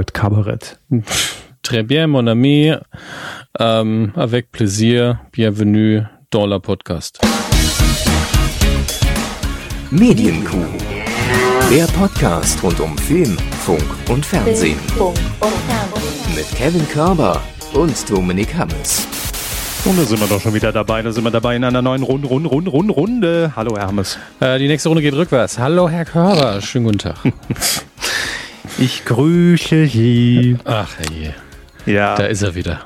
heute Kabarett. Très bien, mon ami. Ähm, avec plaisir. Bienvenue dans la podcast. Medienkuh. Der Podcast rund um Film, Funk und Fernsehen. Mit Kevin Körber und Dominik Hammes. Und da sind wir doch schon wieder dabei. Da sind wir dabei in einer neuen Runde, Runde, Runde, Runde, Runde. Hallo, Herr Hammes. Äh, die nächste Runde geht rückwärts. Hallo, Herr Körber. Schönen guten Tag. Ich grüße Sie. Ach, herrje. Ja, Da ist er wieder.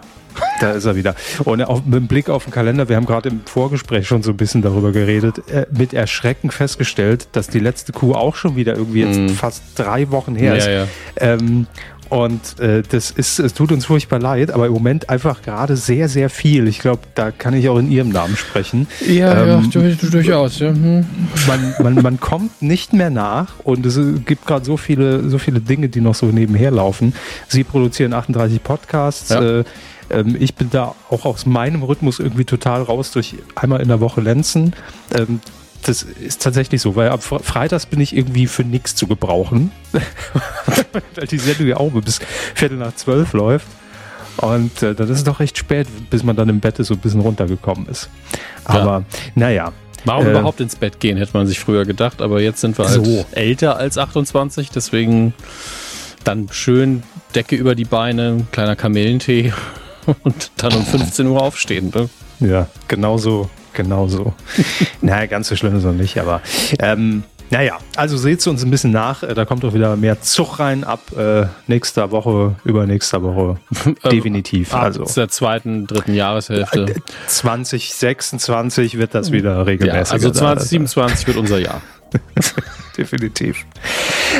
da ist er wieder. Und auf, mit dem Blick auf den Kalender, wir haben gerade im Vorgespräch schon so ein bisschen darüber geredet, äh, mit Erschrecken festgestellt, dass die letzte Kuh auch schon wieder irgendwie jetzt fast drei Wochen her ist. Ja, ja. Ähm, und äh, das ist, es tut uns furchtbar leid, aber im Moment einfach gerade sehr, sehr viel. Ich glaube, da kann ich auch in Ihrem Namen sprechen. Ähm, durchaus. Ja. Hm. man, man, man kommt nicht mehr nach und es gibt gerade so viele, so viele Dinge, die noch so nebenher laufen. Sie produzieren 38 Podcasts. Ja. Äh, ähm, ich bin da auch aus meinem Rhythmus irgendwie total raus durch einmal in der Woche Lenzen. Das ist tatsächlich so, weil ab Fre- Freitags bin ich irgendwie für nichts zu gebrauchen. weil die Sendung ja auch bis Viertel nach zwölf läuft. Und äh, dann ist es doch recht spät, bis man dann im Bett so ein bisschen runtergekommen ist. Aber naja, Warum Äh, überhaupt ins Bett gehen, hätte man sich früher gedacht. Aber jetzt sind wir halt So. älter als 28. Deswegen dann schön Decke über die Beine, kleiner Kamillentee und dann um 15 Uhr aufstehen. Ne? Ja, genau so, genau so. naja, ganz so schlimm ist noch nicht, aber ähm, naja, also seht uns ein bisschen nach. Äh, Da kommt auch wieder mehr Zug rein ab äh, nächster Woche, übernächster Woche. Definitiv. Ab Also der zweiten, dritten Jahreshälfte. 2026 wird das wieder Ja, regelmäßig. also 2027 wird unser Jahr. Definitiv.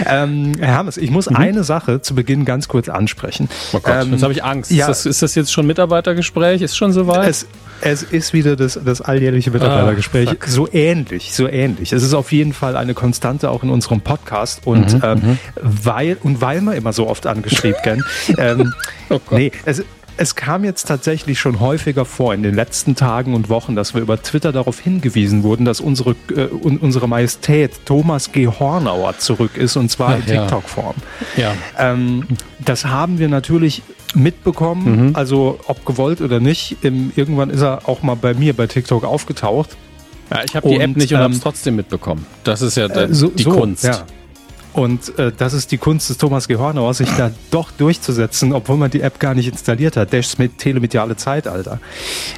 Ähm, Herr Hammes, ich muss eine Sache zu Beginn ganz kurz ansprechen. Oh Gott, Ähm, jetzt habe ich Angst. ja. Ist, das, ist das jetzt schon Mitarbeitergespräch? Ist schon soweit? Es, es ist wieder das, das alljährliche Mitarbeitergespräch. Ah, so ähnlich, so ähnlich. Es ist auf jeden Fall eine Konstante auch in unserem Podcast. Und, Mhm, ähm, weil, und weil wir immer so oft angeschrieben werden, ähm, Oh Gott. nee, es, es kam jetzt tatsächlich schon häufiger vor in den letzten Tagen und Wochen, dass wir über Twitter darauf hingewiesen wurden, dass unsere, äh, un- unsere Majestät Thomas G. Hornauer zurück ist und zwar in Ach ja. TikTok-Form. ja. Ähm, das haben wir natürlich mitbekommen, Mhm. also ob gewollt oder nicht. Ähm, irgendwann ist er auch mal bei mir bei TikTok aufgetaucht. ja, ich habe die App Und, nicht und habe es ähm, trotzdem mitbekommen. Das ist ja Äh, die so- so, Kunst. Ja. Und äh, das ist die Kunst des Thomas Gehornauer, sich da doch durchzusetzen, obwohl man die App gar nicht installiert hat. Das mit telemediale Zeitalter.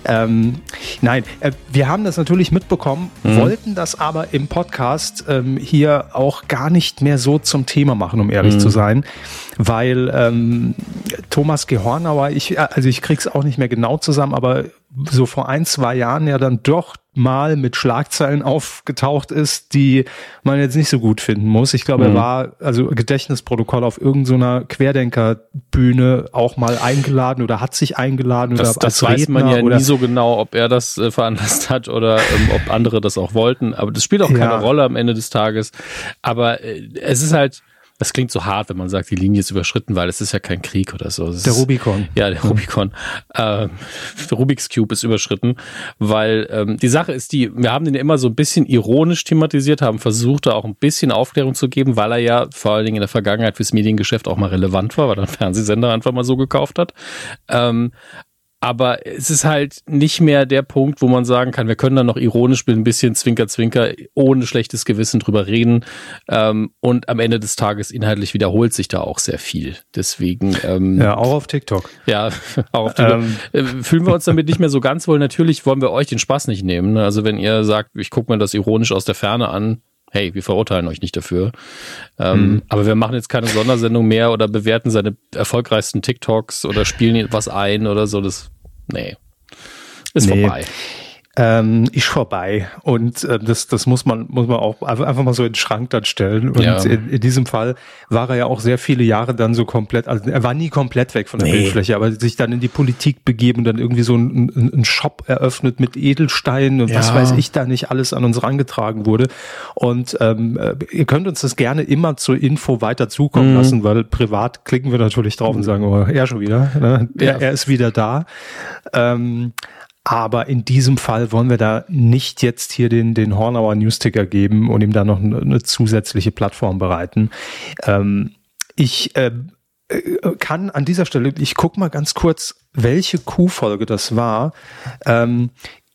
Ähm, nein, äh, wir haben das natürlich mitbekommen, Mhm. wollten das aber im Podcast ähm, hier auch gar nicht mehr so zum Thema machen, um Mhm. ehrlich zu sein, weil ähm, Thomas Gehornauer, ich, äh, also ich krieg's auch nicht mehr genau zusammen, aber so vor ein, zwei Jahren ja dann doch mal mit Schlagzeilen aufgetaucht ist, die man jetzt nicht so gut finden muss. Ich glaube, er war also Gedächtnisprotokoll auf irgendeiner Querdenkerbühne auch mal eingeladen oder hat sich eingeladen Das, oder das weiß man Redner ja oder nie so genau, ob er das äh, veranlasst hat oder ähm, ob andere das auch wollten. Aber das spielt auch keine Ja. Rolle am Ende des Tages. Aber äh, es ist halt, das klingt so hart, wenn man sagt, die Linie ist überschritten, weil es ist ja kein Krieg oder so. Es der ist, Rubicon. Ja, der Rubicon. Ähm, der Rubik's Cube ist überschritten, weil ähm, die Sache ist die, wir haben den immer so ein bisschen ironisch thematisiert, haben versucht, da auch ein bisschen Aufklärung zu geben, weil er ja vor allen Dingen in der Vergangenheit fürs Mediengeschäft auch mal relevant war, weil er einen Fernsehsender einfach mal so gekauft hat. Ähm, aber es ist halt nicht mehr der Punkt, wo man sagen kann, wir können da noch ironisch mit ein bisschen Zwinker, Zwinker, ohne schlechtes Gewissen drüber reden. Ähm, und am Ende des Tages inhaltlich wiederholt sich da auch sehr viel. Deswegen, ähm, Ja, auch auf TikTok. ja, auch auf die, Ähm. äh, fühlen wir uns damit nicht mehr so ganz wohl. Natürlich wollen wir euch den Spaß nicht nehmen. ne? Also wenn ihr sagt, ich gucke mir das ironisch aus der Ferne an, hey, wir verurteilen euch nicht dafür. Ähm, Mhm. Aber wir machen jetzt keine Sondersendung mehr oder bewerten seine erfolgreichsten TikToks oder spielen was ein oder so. Das, nee, ist Nee. vorbei. Ähm, ist vorbei. Und äh, das, das muss man, muss man auch einfach mal so in den Schrank dann stellen. Und Ja. in, in diesem Fall war er ja auch sehr viele Jahre dann so komplett, also er war nie komplett weg von der Nee. Bildfläche, aber sich dann in die Politik begeben und dann irgendwie so einen ein Shop eröffnet mit Edelsteinen und was Ja. weiß ich da nicht alles an uns rangetragen wurde. Und ähm, äh, ihr könnt uns das gerne immer zur Info weiter zukommen Mhm. lassen, weil privat klicken wir natürlich drauf und sagen, oh, er schon wieder, ne? Ja. er, er ist wieder da. Ähm, aber in diesem Fall wollen wir da nicht jetzt hier den, den Hornauer Newsticker geben und ihm da noch eine, eine zusätzliche Plattform bereiten. Ähm, ich äh, äh, kann an dieser Stelle, ich guck mal ganz kurz, welche Q-Folge das war, ähm,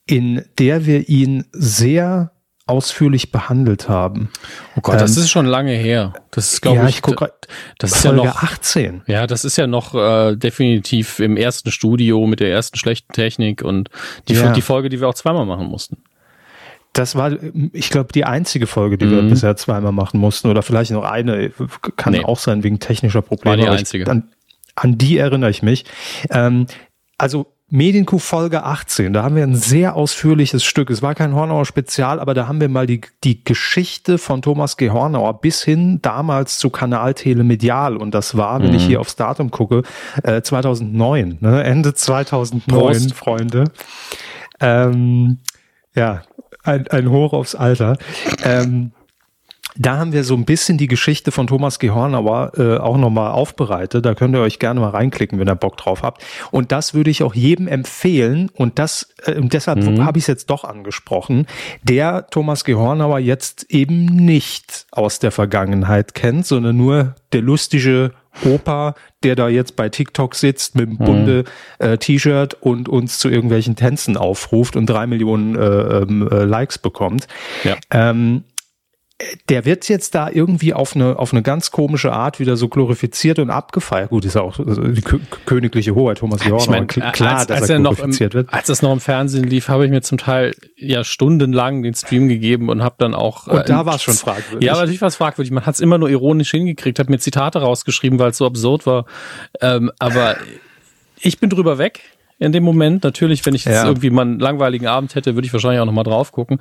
in der wir ihn sehr ausführlich behandelt haben. Oh Gott, das ähm, ist schon lange her. Das ist, glaube ja, ich, ich guck, das ist ja noch 18. Ja, das ist ja noch äh, definitiv im ersten Studio mit der ersten schlechten Technik und die, ja. die Folge, die wir auch zweimal machen mussten. Das war, ich glaube, die einzige Folge, die mhm. wir bisher zweimal machen mussten. Oder vielleicht noch eine. Kann nee. auch sein wegen technischer Probleme. War die einzige. An, an, die erinnere ich mich. Ähm, also Medienkuh Folge 18, da haben wir ein sehr ausführliches Stück. Es war kein Hornauer Spezial, aber da haben wir mal die, die Geschichte von Thomas G. Hornauer bis hin damals zu Kanal Telemedial. Und das war, wenn mhm. ich hier aufs Datum gucke, äh, 2009, ne? Ende 2009, Prost. Freunde. Ähm, ja, ein, ein Hoch aufs Alter. Ähm, da haben wir so ein bisschen die Geschichte von Thomas G. Hornauer äh, auch nochmal aufbereitet. Da könnt ihr euch gerne mal reinklicken, wenn ihr Bock drauf habt. Und das würde ich auch jedem empfehlen. Und das, äh, deshalb mhm. habe ich es jetzt doch angesprochen, der Thomas G. Hornauer jetzt eben nicht aus der Vergangenheit kennt, sondern nur der lustige Opa, der da jetzt bei TikTok sitzt mit einem mhm. bunte äh, T-Shirt und uns zu irgendwelchen Tänzen aufruft und drei Millionen äh, ähm, äh, Likes bekommt. Ja. Ähm, der wird jetzt da irgendwie auf eine, auf eine ganz komische Art wieder so glorifiziert und abgefeiert. Gut, ist ja auch die königliche Hoheit Thomas Jordan. Ich mein, klar, als, dass als er, er glorifiziert im, wird. Als das noch im Fernsehen lief, habe ich mir zum Teil ja stundenlang den Stream gegeben und habe dann auch. Und äh, da war es schon fragwürdig. Ja, natürlich war es fragwürdig. Man hat es immer nur ironisch hingekriegt, hat mir Zitate rausgeschrieben, weil es so absurd war. Ähm, aber ich bin drüber weg in dem Moment. Natürlich, wenn ich jetzt ja. irgendwie mal einen langweiligen Abend hätte, würde ich wahrscheinlich auch nochmal drauf gucken.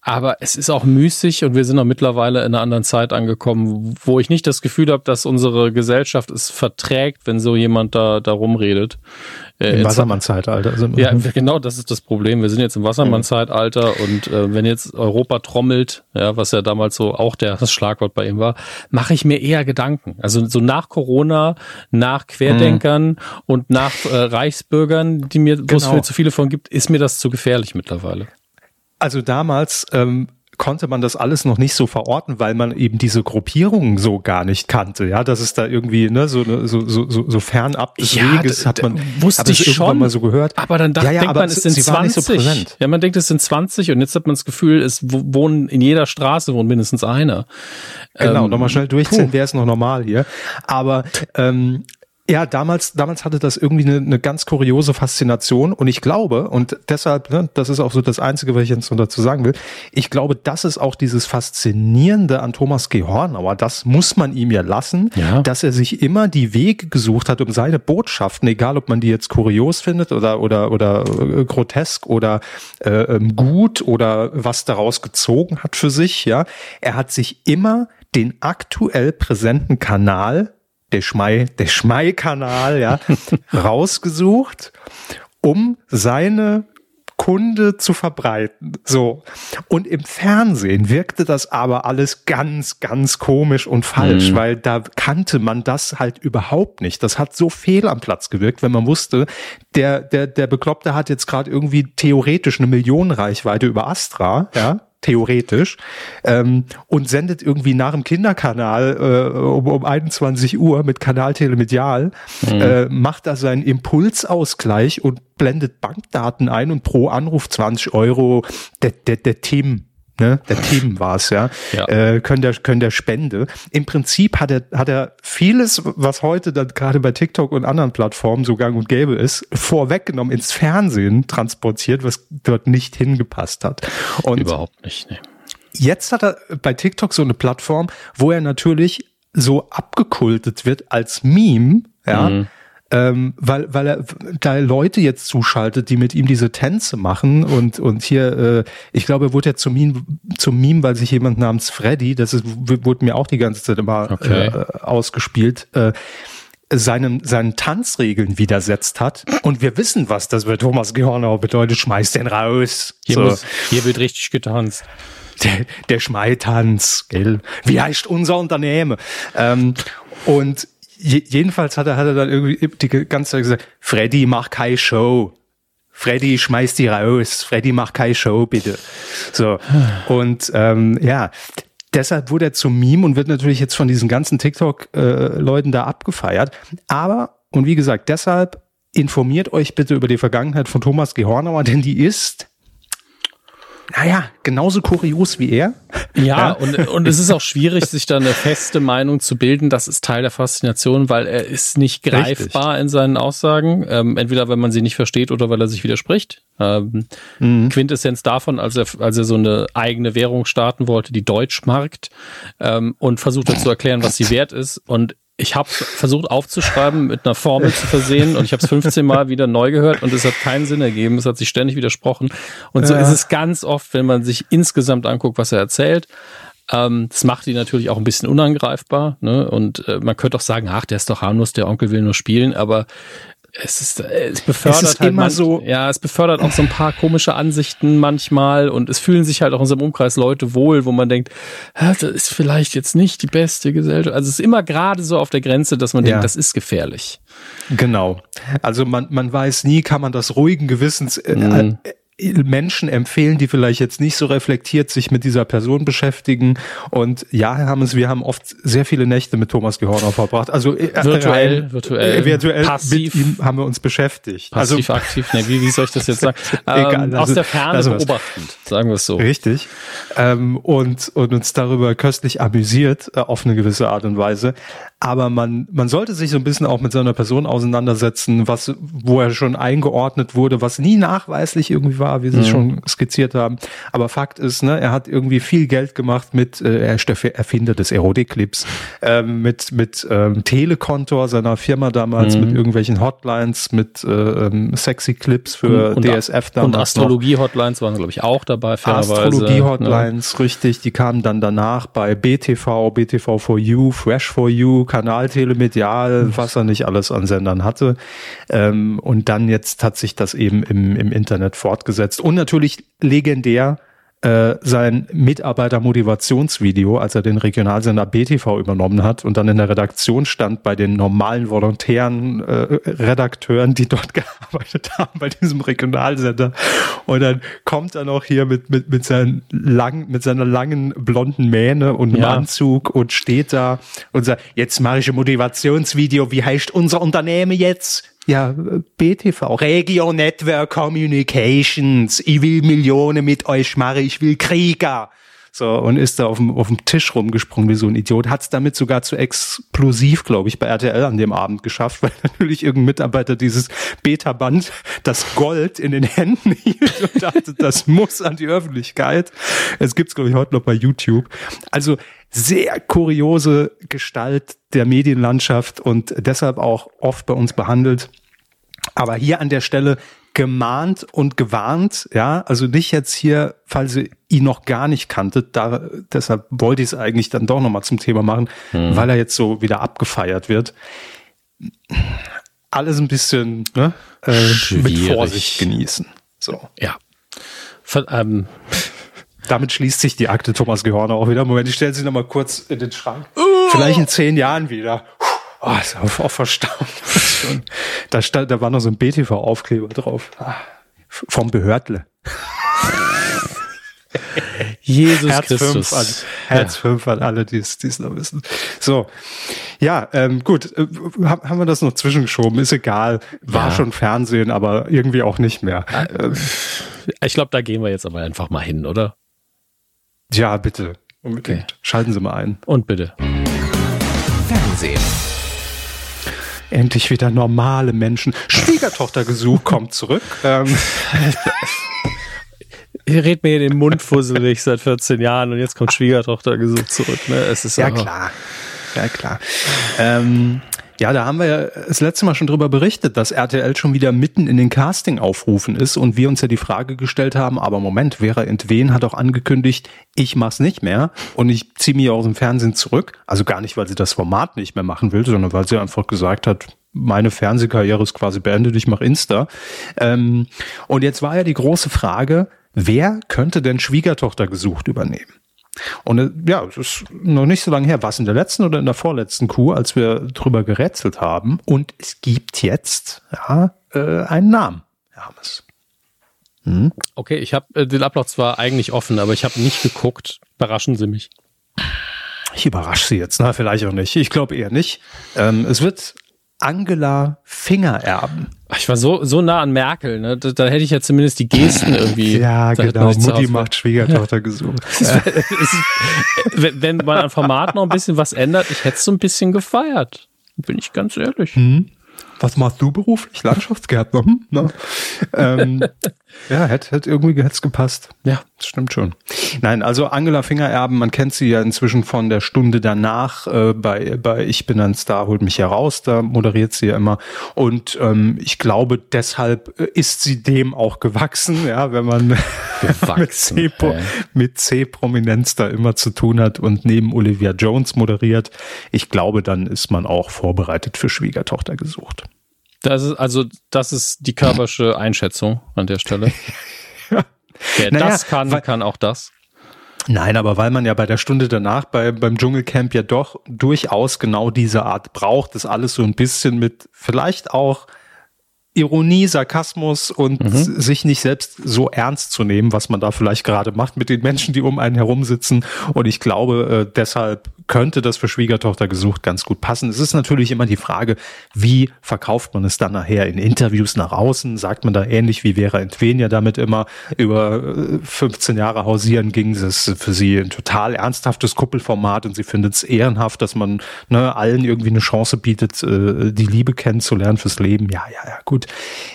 Aber es ist auch müßig und wir sind auch mittlerweile in einer anderen Zeit angekommen, wo ich nicht das Gefühl habe, dass unsere Gesellschaft es verträgt, wenn so jemand da, da rumredet. Äh, Im Wassermann-Zeitalter wir. Ja, genau, das ist das Problem. Wir sind jetzt im Wassermann-Zeitalter und äh, wenn jetzt Europa trommelt, ja, was ja damals so auch der, das Schlagwort bei ihm war, mache ich mir eher Gedanken. Also so nach Corona, nach Querdenkern mhm. und nach äh, Reichsbürgern, die mir, wo es genau. zu viele von gibt, ist mir das zu gefährlich mittlerweile. Also damals ähm, konnte man das alles noch nicht so verorten, weil man eben diese Gruppierungen so gar nicht kannte. Ja, das ist da irgendwie ne, so, so, so, so, so fernab des ja, Weges hat man wusste ich schon mal so gehört. Aber dann dachte, ja, ja, denkt man, es sind 20. So ja, man denkt, es sind 20 und jetzt hat man das Gefühl, es wohnen in jeder Straße wohnt mindestens einer. Genau, ähm, nochmal schnell durchziehen, wäre es noch normal hier. Aber ähm, ja, damals, damals hatte das irgendwie eine, eine ganz kuriose Faszination und ich glaube, und deshalb, ne, das ist auch so das Einzige, was ich jetzt dazu sagen will, ich glaube, das ist auch dieses Faszinierende an Thomas G. Hornauer, das muss man ihm ja lassen, ja. dass er sich immer die Wege gesucht hat, um seine Botschaften, egal ob man die jetzt kurios findet oder, oder, oder äh, grotesk oder äh, ähm, gut oder was daraus gezogen hat für sich, ja, er hat sich immer den aktuell präsenten Kanal der Schmei, der Schmei-Kanal, ja, rausgesucht, um seine Kunde zu verbreiten. So. Und im Fernsehen wirkte das aber alles ganz, ganz komisch und falsch, mhm. weil da kannte man das halt überhaupt nicht. Das hat so fehl am Platz gewirkt, wenn man wusste, der, der, der Bekloppte hat jetzt gerade irgendwie theoretisch eine Millionenreichweite über Astra, ja, theoretisch, ähm, und sendet irgendwie nach dem Kinderkanal äh, um, um 21 Uhr mit Kanal Telemedial, mhm. äh, macht da seinen Impulsausgleich und blendet Bankdaten ein und pro Anruf 20 Euro der, der, der Tim ne, der Themen war es, ja, ja. Äh, können der, können der Spende. Im Prinzip hat er, hat er vieles, was heute dann gerade bei TikTok und anderen Plattformen so gang und gäbe ist, vorweggenommen ins Fernsehen transportiert, was dort nicht hingepasst hat. Und Überhaupt nicht, ne. Jetzt hat er bei TikTok so eine Plattform, wo er natürlich so abgekultet wird als Meme, ja. Mhm ähm, weil, weil er da Leute jetzt zuschaltet, die mit ihm diese Tänze machen und, und hier, äh, ich glaube, er wurde ja zum Meme, zum Meme, weil sich jemand namens Freddy, das ist, wurde mir auch die ganze Zeit immer okay. äh, ausgespielt, äh, seinen, seinen Tanzregeln widersetzt hat. Und wir wissen, was das für Thomas Gehornau bedeutet. Schmeiß den raus. Hier, so. muss, hier wird richtig getanzt. Der, der Schmeitanz, gell? Wie heißt unser Unternehmen? Ähm, und jedenfalls hat er, hat er dann irgendwie die ganze Zeit gesagt, Freddy, mach keine Show. Freddy, schmeiß die raus. Freddy, mach keine Show, bitte. So. Und ähm, ja, deshalb wurde er zum Meme und wird natürlich jetzt von diesen ganzen TikTok-Leuten äh, da abgefeiert. Aber, und wie gesagt, deshalb informiert euch bitte über die Vergangenheit von Thomas Gehornauer, denn die ist naja, genauso kurios wie er. Ja, ja, Und, und es ist auch schwierig, sich da eine feste Meinung zu bilden. Das ist Teil der Faszination, weil er ist nicht greifbar Richtig. in seinen Aussagen. Ähm, entweder, wenn man sie nicht versteht oder weil er sich widerspricht. Ähm, mhm. Quintessenz davon, als er, als er so eine eigene Währung starten wollte, die Deutschmarkt, ähm, und versucht hat zu erklären, was sie wert ist. Und ich habe versucht aufzuschreiben, mit einer Formel zu versehen und ich habe es 15 Mal wieder neu gehört und es hat keinen Sinn ergeben. Es hat sich ständig widersprochen. Und so ja. ist es ganz oft, wenn man sich insgesamt anguckt, was er erzählt. Ähm, das macht ihn natürlich auch ein bisschen unangreifbar. Ne? Und äh, man könnte auch sagen, ach, der ist doch harmlos, der Onkel will nur spielen. Aber es ist, es befördert es halt immer manch, so. Ja, es befördert auch so ein paar komische Ansichten manchmal und es fühlen sich halt auch in unserem Umkreis Leute wohl, wo man denkt, das ist vielleicht jetzt nicht die beste Gesellschaft. Also es ist immer gerade so auf der Grenze, dass man ja. denkt, das ist gefährlich. Genau. Also man, man weiß nie, kann man das ruhigen Gewissens äh, mhm. Äh, Menschen empfehlen, die vielleicht jetzt nicht so reflektiert sich mit dieser Person beschäftigen. Und ja, Herr Hammes, wir haben oft sehr viele Nächte mit Thomas Gehorner verbracht. Also äh, virtuell, äh, virtuell, äh, virtuell passiv. mit ihm haben wir uns beschäftigt. Passiv, also, aktiv, ne, wie, wie soll ich das jetzt sagen? Egal, ähm, aus der Ferne also beobachtend, sagen wir es so. Richtig. Ähm, und, und uns darüber köstlich amüsiert, äh, auf eine gewisse Art und Weise. Aber man, man sollte sich so ein bisschen auch mit seiner Person auseinandersetzen, was, wo er schon eingeordnet wurde, was nie nachweislich irgendwie war, wie Sie mhm. schon skizziert haben. Aber Fakt ist, ne, er hat irgendwie viel Geld gemacht mit, äh, er ist der Erfinder des Erotik-Clips, äh, mit, mit ähm, Telekontor seiner Firma damals, mhm. mit irgendwelchen Hotlines, mit äh, ähm, sexy Clips für und, DSF damals. Und Astrologie-Hotlines waren, glaube ich, auch dabei, Astrologie-Hotlines, ne? richtig, die kamen dann danach bei BTV, BTV for You, Fresh for You, Kanal Telemedial, mhm. was er nicht alles an Sendern hatte. Ähm, und dann jetzt hat sich das eben im, im Internet fortgesetzt. Und natürlich legendär äh, sein Mitarbeitermotivationsvideo, als er den Regionalsender BTV übernommen hat und dann in der Redaktion stand bei den normalen volontären äh, Redakteuren, die dort gearbeitet haben bei diesem Regionalsender. Und dann kommt er noch hier mit, mit, mit, seinen lang, mit seiner langen blonden Mähne und ja. Anzug und steht da und sagt, jetzt mache ich ein Motivationsvideo, wie heißt unser Unternehmen jetzt? Ja, BTV, Regio Network Communications, ich will Millionen mit euch machen, ich will Krieger. So, und ist da auf dem, auf dem Tisch rumgesprungen wie so ein Idiot. Hat es damit sogar zu explosiv, glaube ich, bei RTL an dem Abend geschafft, weil natürlich irgendein Mitarbeiter dieses Beta-Band, das Gold in den Händen hielt und dachte, das muss an die Öffentlichkeit. Es gibt's, glaube ich, heute noch bei YouTube. Also sehr kuriose Gestalt der Medienlandschaft und deshalb auch oft bei uns behandelt. Aber hier an der Stelle gemahnt und gewarnt, ja, also nicht jetzt hier, falls ihr ihn noch gar nicht kanntet, da, deshalb wollte ich es eigentlich dann doch nochmal zum Thema machen, hm. weil er jetzt so wieder abgefeiert wird. Alles ein bisschen ne, äh, mit Vorsicht genießen. So. Ja. Von, ähm, damit schließt sich die Akte Thomas Gehorner auch wieder. Moment, ich stelle sie nochmal kurz in den Schrank. Vielleicht in zehn Jahren wieder. Oh, ist auch, auch verstaubt. da, stand, da war noch so ein BTV-Aufkleber drauf. Ah, vom Behördle. Jesus Herz Christus. Fünf an, Herz ja. 5 an alle, die es noch wissen. So, ja, ähm, gut, äh, haben wir das noch zwischengeschoben, ist egal. War ja. schon Fernsehen, aber irgendwie auch nicht mehr. Äh, ich glaube, da gehen wir jetzt aber einfach mal hin, oder? Ja, bitte. Unbedingt. Okay. Schalten Sie mal ein. Und bitte. Fernsehen. Endlich wieder normale Menschen. Schwiegertochtergesuch kommt zurück. Ähm. Ihr redet mir in den Mund fusselig seit 14 Jahren und jetzt kommt Schwiegertochtergesuch zurück. Ne? Es ist ja klar. Ja klar. Ähm, ja, da haben wir ja das letzte Mal schon drüber berichtet, dass RTL schon wieder mitten in den Casting-Aufrufen ist und wir uns ja die Frage gestellt haben, aber Moment, Vera Entwen hat auch angekündigt, ich mach's nicht mehr und ich ziehe mich aus dem Fernsehen zurück. Also gar nicht, weil sie das Format nicht mehr machen will, sondern weil sie einfach gesagt hat, meine Fernsehkarriere ist quasi beendet, ich mache Insta. Ähm, und jetzt war ja die große Frage, wer könnte denn Schwiegertochter gesucht übernehmen? Und äh, ja, es ist noch nicht so lange her. War es in der letzten oder in der vorletzten Kuh, als wir drüber gerätselt haben? Und es gibt jetzt ja, äh, einen Namen, Herr Hammes. Hm? Okay, ich habe äh, den Ablauf zwar eigentlich offen, aber ich habe nicht geguckt. Überraschen Sie mich. Ich überrasche Sie jetzt, na, vielleicht auch nicht. Ich glaube eher nicht. Ähm, es wird Angela Finger erben. Ich war so, so nah an Merkel, ne? Da, da hätte ich ja zumindest die Gesten irgendwie. Ja, genau. Mutti macht Schwiegertochter gesucht. wenn, man an Format noch ein bisschen was ändert, ich hätte es so ein bisschen gefeiert. Bin ich ganz ehrlich. Hm. Was machst du beruflich? Landschaftsgärtner? Hm? Ne? ähm, ja, hätte, hätte irgendwie hätte gepasst. Ja, das stimmt schon. Nein, also Angela Fingererben, man kennt sie ja inzwischen von der Stunde danach äh, bei, bei Ich bin ein Star, holt mich heraus, da moderiert sie ja immer. Und ähm, ich glaube, deshalb äh, ist sie dem auch gewachsen, ja, wenn man mit C-Prominenz da immer zu tun hat und neben Olivia Jones moderiert. Ich glaube, dann ist man auch vorbereitet für Schwiegertochter gesucht. Das ist also, das ist die körpersche Einschätzung an der Stelle. Wer naja, das kann, weil, kann auch das. Nein, aber weil man ja bei der Stunde danach bei, beim Dschungelcamp ja doch durchaus genau diese Art braucht, das alles so ein bisschen mit vielleicht auch Ironie, Sarkasmus und mhm. sich nicht selbst so ernst zu nehmen, was man da vielleicht gerade macht mit den Menschen, die um einen herum sitzen. Und ich glaube, äh, deshalb könnte das für Schwiegertochter gesucht ganz gut passen. Es ist natürlich immer die Frage, wie verkauft man es dann nachher in Interviews nach außen? Sagt man da ähnlich wie Vera Entwenia damit immer über 15 äh, Jahre hausieren ging es für sie ein total ernsthaftes Kuppelformat und sie findet es ehrenhaft, dass man ne, allen irgendwie eine Chance bietet, äh, die Liebe kennenzulernen fürs Leben. Ja, ja, ja, gut.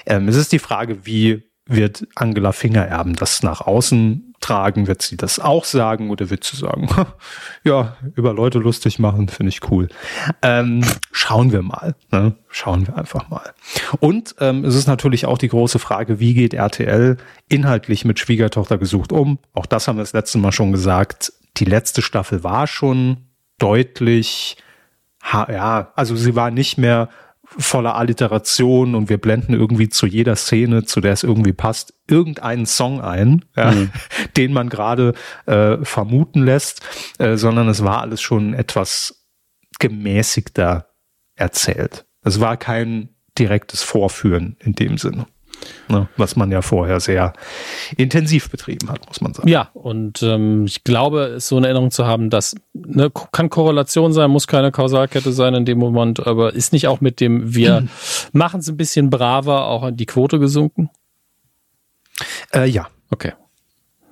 Ähm, es ist die Frage, wie wird Angela Fingererben das nach außen tragen? Wird sie das auch sagen oder wird sie sagen, ja, über Leute lustig machen, finde ich cool. Ähm, schauen wir mal. Ne? Schauen wir einfach mal. Und ähm, es ist natürlich auch die große Frage, wie geht RTL inhaltlich mit Schwiegertochter gesucht um? Auch das haben wir das letzte Mal schon gesagt. Die letzte Staffel war schon deutlich, ja, also sie war nicht mehr voller Alliteration und wir blenden irgendwie zu jeder Szene, zu der es irgendwie passt, irgendeinen Song ein, ja, mhm. den man gerade äh, vermuten lässt, äh, sondern es war alles schon etwas gemäßigter erzählt. Es war kein direktes Vorführen in dem Sinne. Ne, was man ja vorher sehr intensiv betrieben hat, muss man sagen. Ja, und ähm, ich glaube, so eine Erinnerung zu haben, dass ne, kann Korrelation sein, muss keine Kausalkette sein in dem Moment, aber ist nicht auch mit dem, wir mhm. machen es ein bisschen braver, auch an die Quote gesunken? Äh, ja. Okay.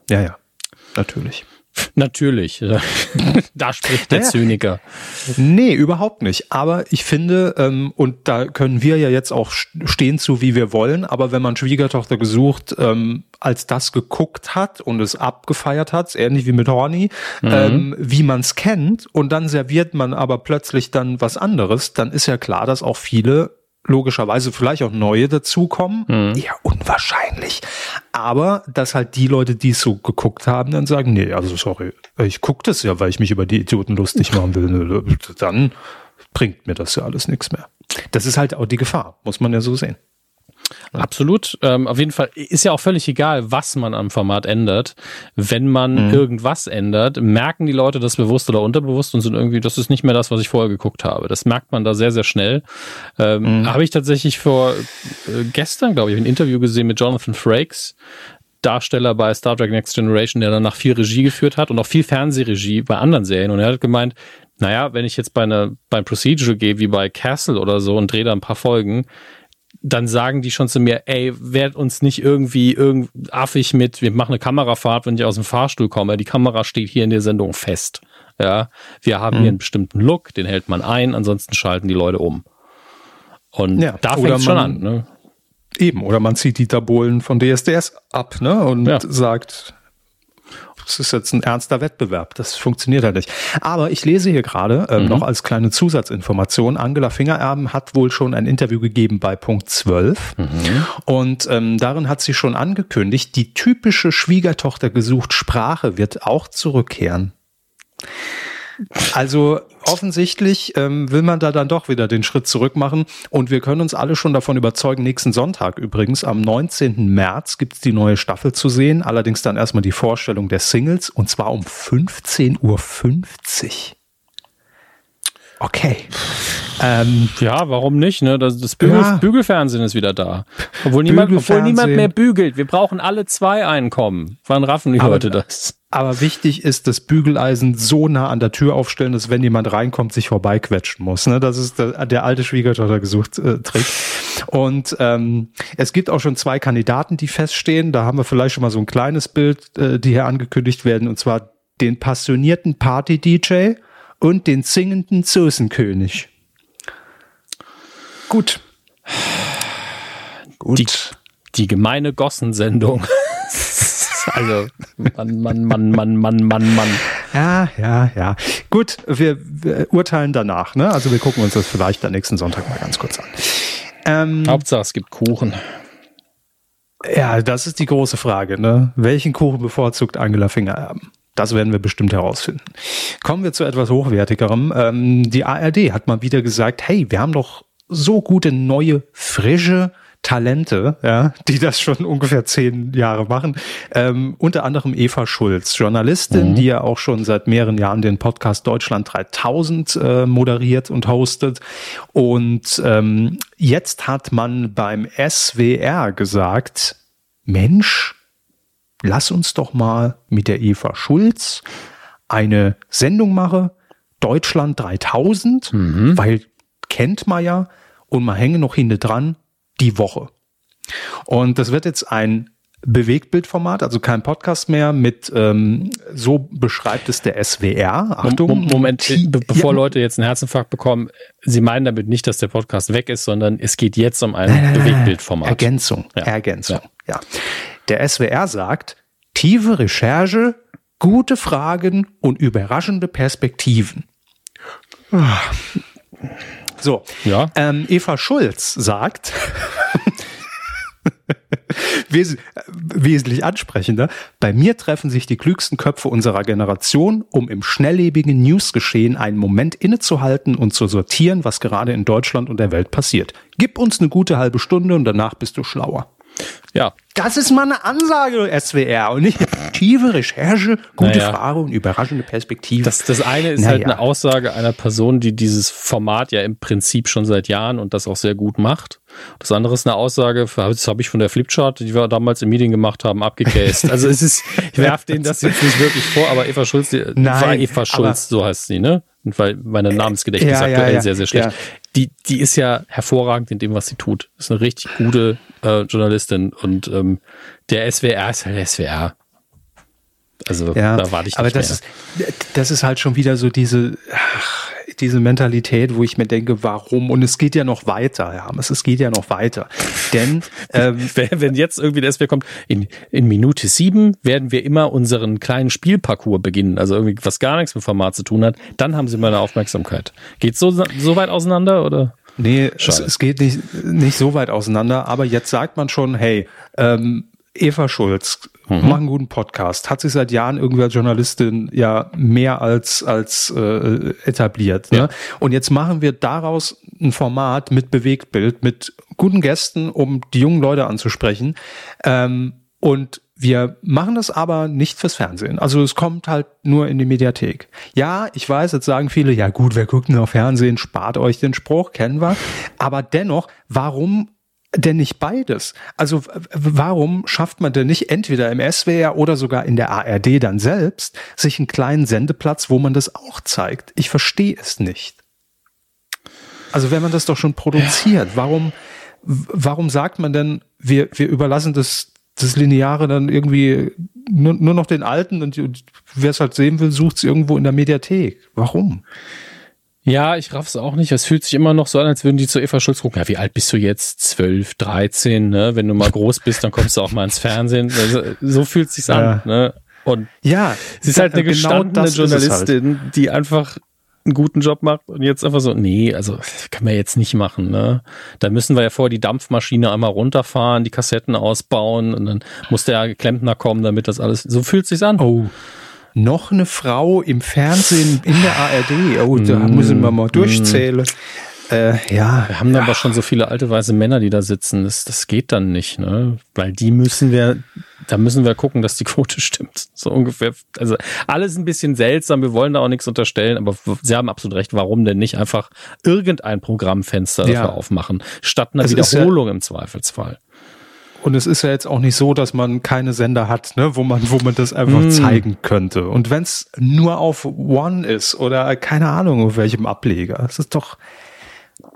Ja, ja, natürlich. Natürlich. da spricht der naja. Zyniker. Nee, überhaupt nicht. Aber ich finde, ähm, und da können wir ja jetzt auch stehen zu, wie wir wollen, aber wenn man Schwiegertochter gesucht ähm, als das geguckt hat und es abgefeiert hat, ähnlich wie mit Horny, mhm. ähm, wie man es kennt, und dann serviert man aber plötzlich dann was anderes, dann ist ja klar, dass auch viele logischerweise vielleicht auch neue dazukommen. Mhm. Ja, unwahrscheinlich. Aber dass halt die Leute, die es so geguckt haben, dann sagen, nee, also sorry, ich gucke das ja, weil ich mich über die Idioten lustig machen will. Dann bringt mir das ja alles nichts mehr. Das ist halt auch die Gefahr, muss man ja so sehen. Absolut. Ähm, auf jeden Fall ist ja auch völlig egal, was man am Format ändert. Wenn man mhm. irgendwas ändert, merken die Leute das bewusst oder unterbewusst und sind irgendwie, das ist nicht mehr das, was ich vorher geguckt habe. Das merkt man da sehr, sehr schnell. Ähm, mhm. Habe ich tatsächlich vor äh, gestern, glaube ich, ein Interview gesehen mit Jonathan Frakes, Darsteller bei Star Trek Next Generation, der danach viel Regie geführt hat und auch viel Fernsehregie bei anderen Serien. Und er hat gemeint, naja, wenn ich jetzt bei einer, beim Procedural gehe, wie bei Castle oder so und drehe da ein paar Folgen, dann sagen die schon zu mir, ey, werd uns nicht irgendwie irgend affig mit, wir machen eine Kamerafahrt, wenn ich aus dem Fahrstuhl komme. Die Kamera steht hier in der Sendung fest. Ja, wir haben mhm. hier einen bestimmten Look, den hält man ein, ansonsten schalten die Leute um. Und ja, da fängt es schon an, ne? Eben, oder man zieht die Tabolen von DSDS ab, ne? Und ja. sagt, das ist jetzt ein ernster Wettbewerb. Das funktioniert halt nicht. Aber ich lese hier gerade ähm, mhm. noch als kleine Zusatzinformation. Angela Fingererben hat wohl schon ein Interview gegeben bei Punkt 12. Mhm. Und ähm, darin hat sie schon angekündigt, die typische Schwiegertochter gesucht Sprache wird auch zurückkehren. Also offensichtlich ähm, will man da dann doch wieder den Schritt zurück machen. Und wir können uns alle schon davon überzeugen, nächsten Sonntag übrigens, am 19. März gibt's die neue Staffel zu sehen. Allerdings dann erstmal die Vorstellung der Singles und zwar um 15.50 Uhr. Okay. Ähm, ja, warum nicht? Ne? Das, das Bügel, ja. Bügelfernsehen ist wieder da. Obwohl niemand, obwohl niemand mehr bügelt. Wir brauchen alle zwei Einkommen. Wann raffen die Leute das? Aber wichtig ist, das Bügeleisen so nah an der Tür aufstellen, dass wenn jemand reinkommt, sich vorbeiquetschen muss. Ne? Das ist der, der alte Schwiegertochter gesucht äh, Trick. Und ähm, es gibt auch schon zwei Kandidaten, die feststehen. Da haben wir vielleicht schon mal so ein kleines Bild, äh, die hier angekündigt werden. Und zwar den passionierten Party-DJ und den singenden Soßenkönig. Gut. Gut. Die, die gemeine Gossensendung. also, Mann, Mann, Mann, Mann, Mann, Mann, Mann. Ja, ja, ja. Gut, wir, wir urteilen danach. Ne? Also wir gucken uns das vielleicht am nächsten Sonntag mal ganz kurz an. Ähm, Hauptsache, es gibt Kuchen. Ja, das ist die große Frage. Ne? Welchen Kuchen bevorzugt Angela Fingererben? Das werden wir bestimmt herausfinden. Kommen wir zu etwas Hochwertigerem. Ähm, die ARD hat mal wieder gesagt, hey, wir haben doch so gute neue, frische Talente, ja, die das schon ungefähr zehn Jahre machen. Ähm, unter anderem Eva Schulz, Journalistin, mhm. die ja auch schon seit mehreren Jahren den Podcast Deutschland 3000 äh, moderiert und hostet. Und ähm, jetzt hat man beim SWR gesagt, Mensch, lass uns doch mal mit der Eva Schulz eine Sendung machen, Deutschland 3000, mhm. weil kennt man ja und man hänge noch hinten dran die Woche. Und das wird jetzt ein Bewegtbildformat, also kein Podcast mehr mit ähm, so beschreibt es der SWR. Achtung, Moment, be bevor ja. Leute jetzt einen Herzinfarkt bekommen, Sie meinen damit nicht, dass der Podcast weg ist, sondern es geht jetzt um ein nein, Bewegtbildformat. Ergänzung, ja. Ergänzung, ja. ja. Der SWR sagt, tiefe Recherche, gute Fragen und überraschende Perspektiven. So, ja. Ähm, Eva Schulz sagt, Wes wesentlich ansprechender. Bei mir treffen sich die klügsten Köpfe unserer Generation, um im schnelllebigen Newsgeschehen einen Moment innezuhalten und zu sortieren, was gerade in Deutschland und der Welt passiert. Gib uns eine gute halbe Stunde und danach bist du schlauer. Ja. Das ist mal eine Ansage, SWR, und nicht tiefe Recherche, gute naja. Frage und überraschende Perspektive. Das, das eine ist halt naja. halt eine Aussage einer Person, die dieses Format ja im Prinzip schon seit Jahren und das auch sehr gut macht. Das andere ist eine Aussage, das habe ich von der Flipchart, die wir damals im Meeting gemacht haben, abgecased. Also es ist, ich werfe denen das jetzt nicht wirklich vor, aber Eva Schulz, die, Nein, Eva Schulz, so heißt sie, ne? Weil meine Namensgedächtnis ja, aktuell ja, ja, sehr, sehr schlecht. Die, die ist ja hervorragend in dem, was sie tut. Ist eine richtig gute äh, Journalistin und ähm, der SWR ist halt SWR. Also da warte ich nicht aber das mehr. ist das ist halt schon wieder so diese ach, diese Mentalität, wo ich mir denke, warum? Und es geht ja noch weiter, ja, es geht ja noch weiter. Denn ähm, wenn jetzt irgendwie der SWR kommt, in, in Minute sieben werden wir immer unseren kleinen Spielparcours beginnen, also irgendwie was gar nichts mit Format zu tun hat, dann haben sie meine Aufmerksamkeit. Geht so so weit auseinander oder? Nee, es, es, geht nicht, nicht so weit auseinander, aber jetzt sagt man schon, hey, ähm, Eva Schulz mhm. macht einen guten Podcast, hat sich seit Jahren irgendwie als Journalistin ja mehr als, als äh, etabliert. Ne? Ja. Und jetzt machen wir daraus ein Format mit Bewegtbild, mit guten Gästen, um die jungen Leute anzusprechen. Ähm, und wir machen das aber nicht fürs Fernsehen. Also es kommt halt nur in die Mediathek. Ja, ich weiß, jetzt sagen viele, ja gut, wer guckt denn auf Fernsehen, spart euch den Spruch, kennen wir. Aber dennoch, warum denn nicht beides? Also warum schafft man denn nicht entweder im SWR oder sogar in der ARD dann selbst sich einen kleinen Sendeplatz, wo man das auch zeigt? Ich verstehe es nicht. Also wenn man das doch schon produziert, warum, warum sagt man denn, wir, wir überlassen das, das Lineare dann irgendwie nur, nur noch den Alten und, und wer es halt sehen will, sucht es irgendwo in der Mediathek. Warum? Ja, ich raff's auch nicht. Es fühlt sich immer noch so an, als würden die zu Eva Schulz gucken. Ja, wie alt bist du jetzt? Zwölf, dreizehn, ne? Wenn du mal groß bist, dann kommst du auch mal ins Fernsehen. Also, so fühlt sich's ja. an, ne? Und ja, sie ist halt eine genau gestandene Journalistin, halt. die einfach einen guten Job macht und jetzt einfach so, nee, also kann man jetzt nicht machen, ne? Da müssen wir ja vorher die Dampfmaschine einmal runterfahren, die Kassetten ausbauen und dann muss der Klempner kommen, damit das alles, so fühlt sich's an. Oh noch eine Frau im Fernsehen in der ARD. Oh, da mm, müssen wir mal durchzählen. Äh, ja. Wir haben ja. aber schon so viele alte weiße Männer, die da sitzen. Das, das geht dann nicht, ne? Weil die müssen wir, da müssen wir gucken, dass die Quote stimmt. So ungefähr. Also alles ein bisschen seltsam. Wir wollen da auch nichts unterstellen, aber Sie haben absolut recht. Warum denn nicht einfach irgendein Programmfenster dafür Ja. aufmachen, statt einer Es ist ja- Wiederholung im Zweifelsfall? Und es ist ja jetzt auch nicht so, dass man keine Sender hat, ne, wo man, wo man das einfach Mm. zeigen könnte. Und wenn es nur auf One ist oder keine Ahnung auf welchem Ableger, das ist doch,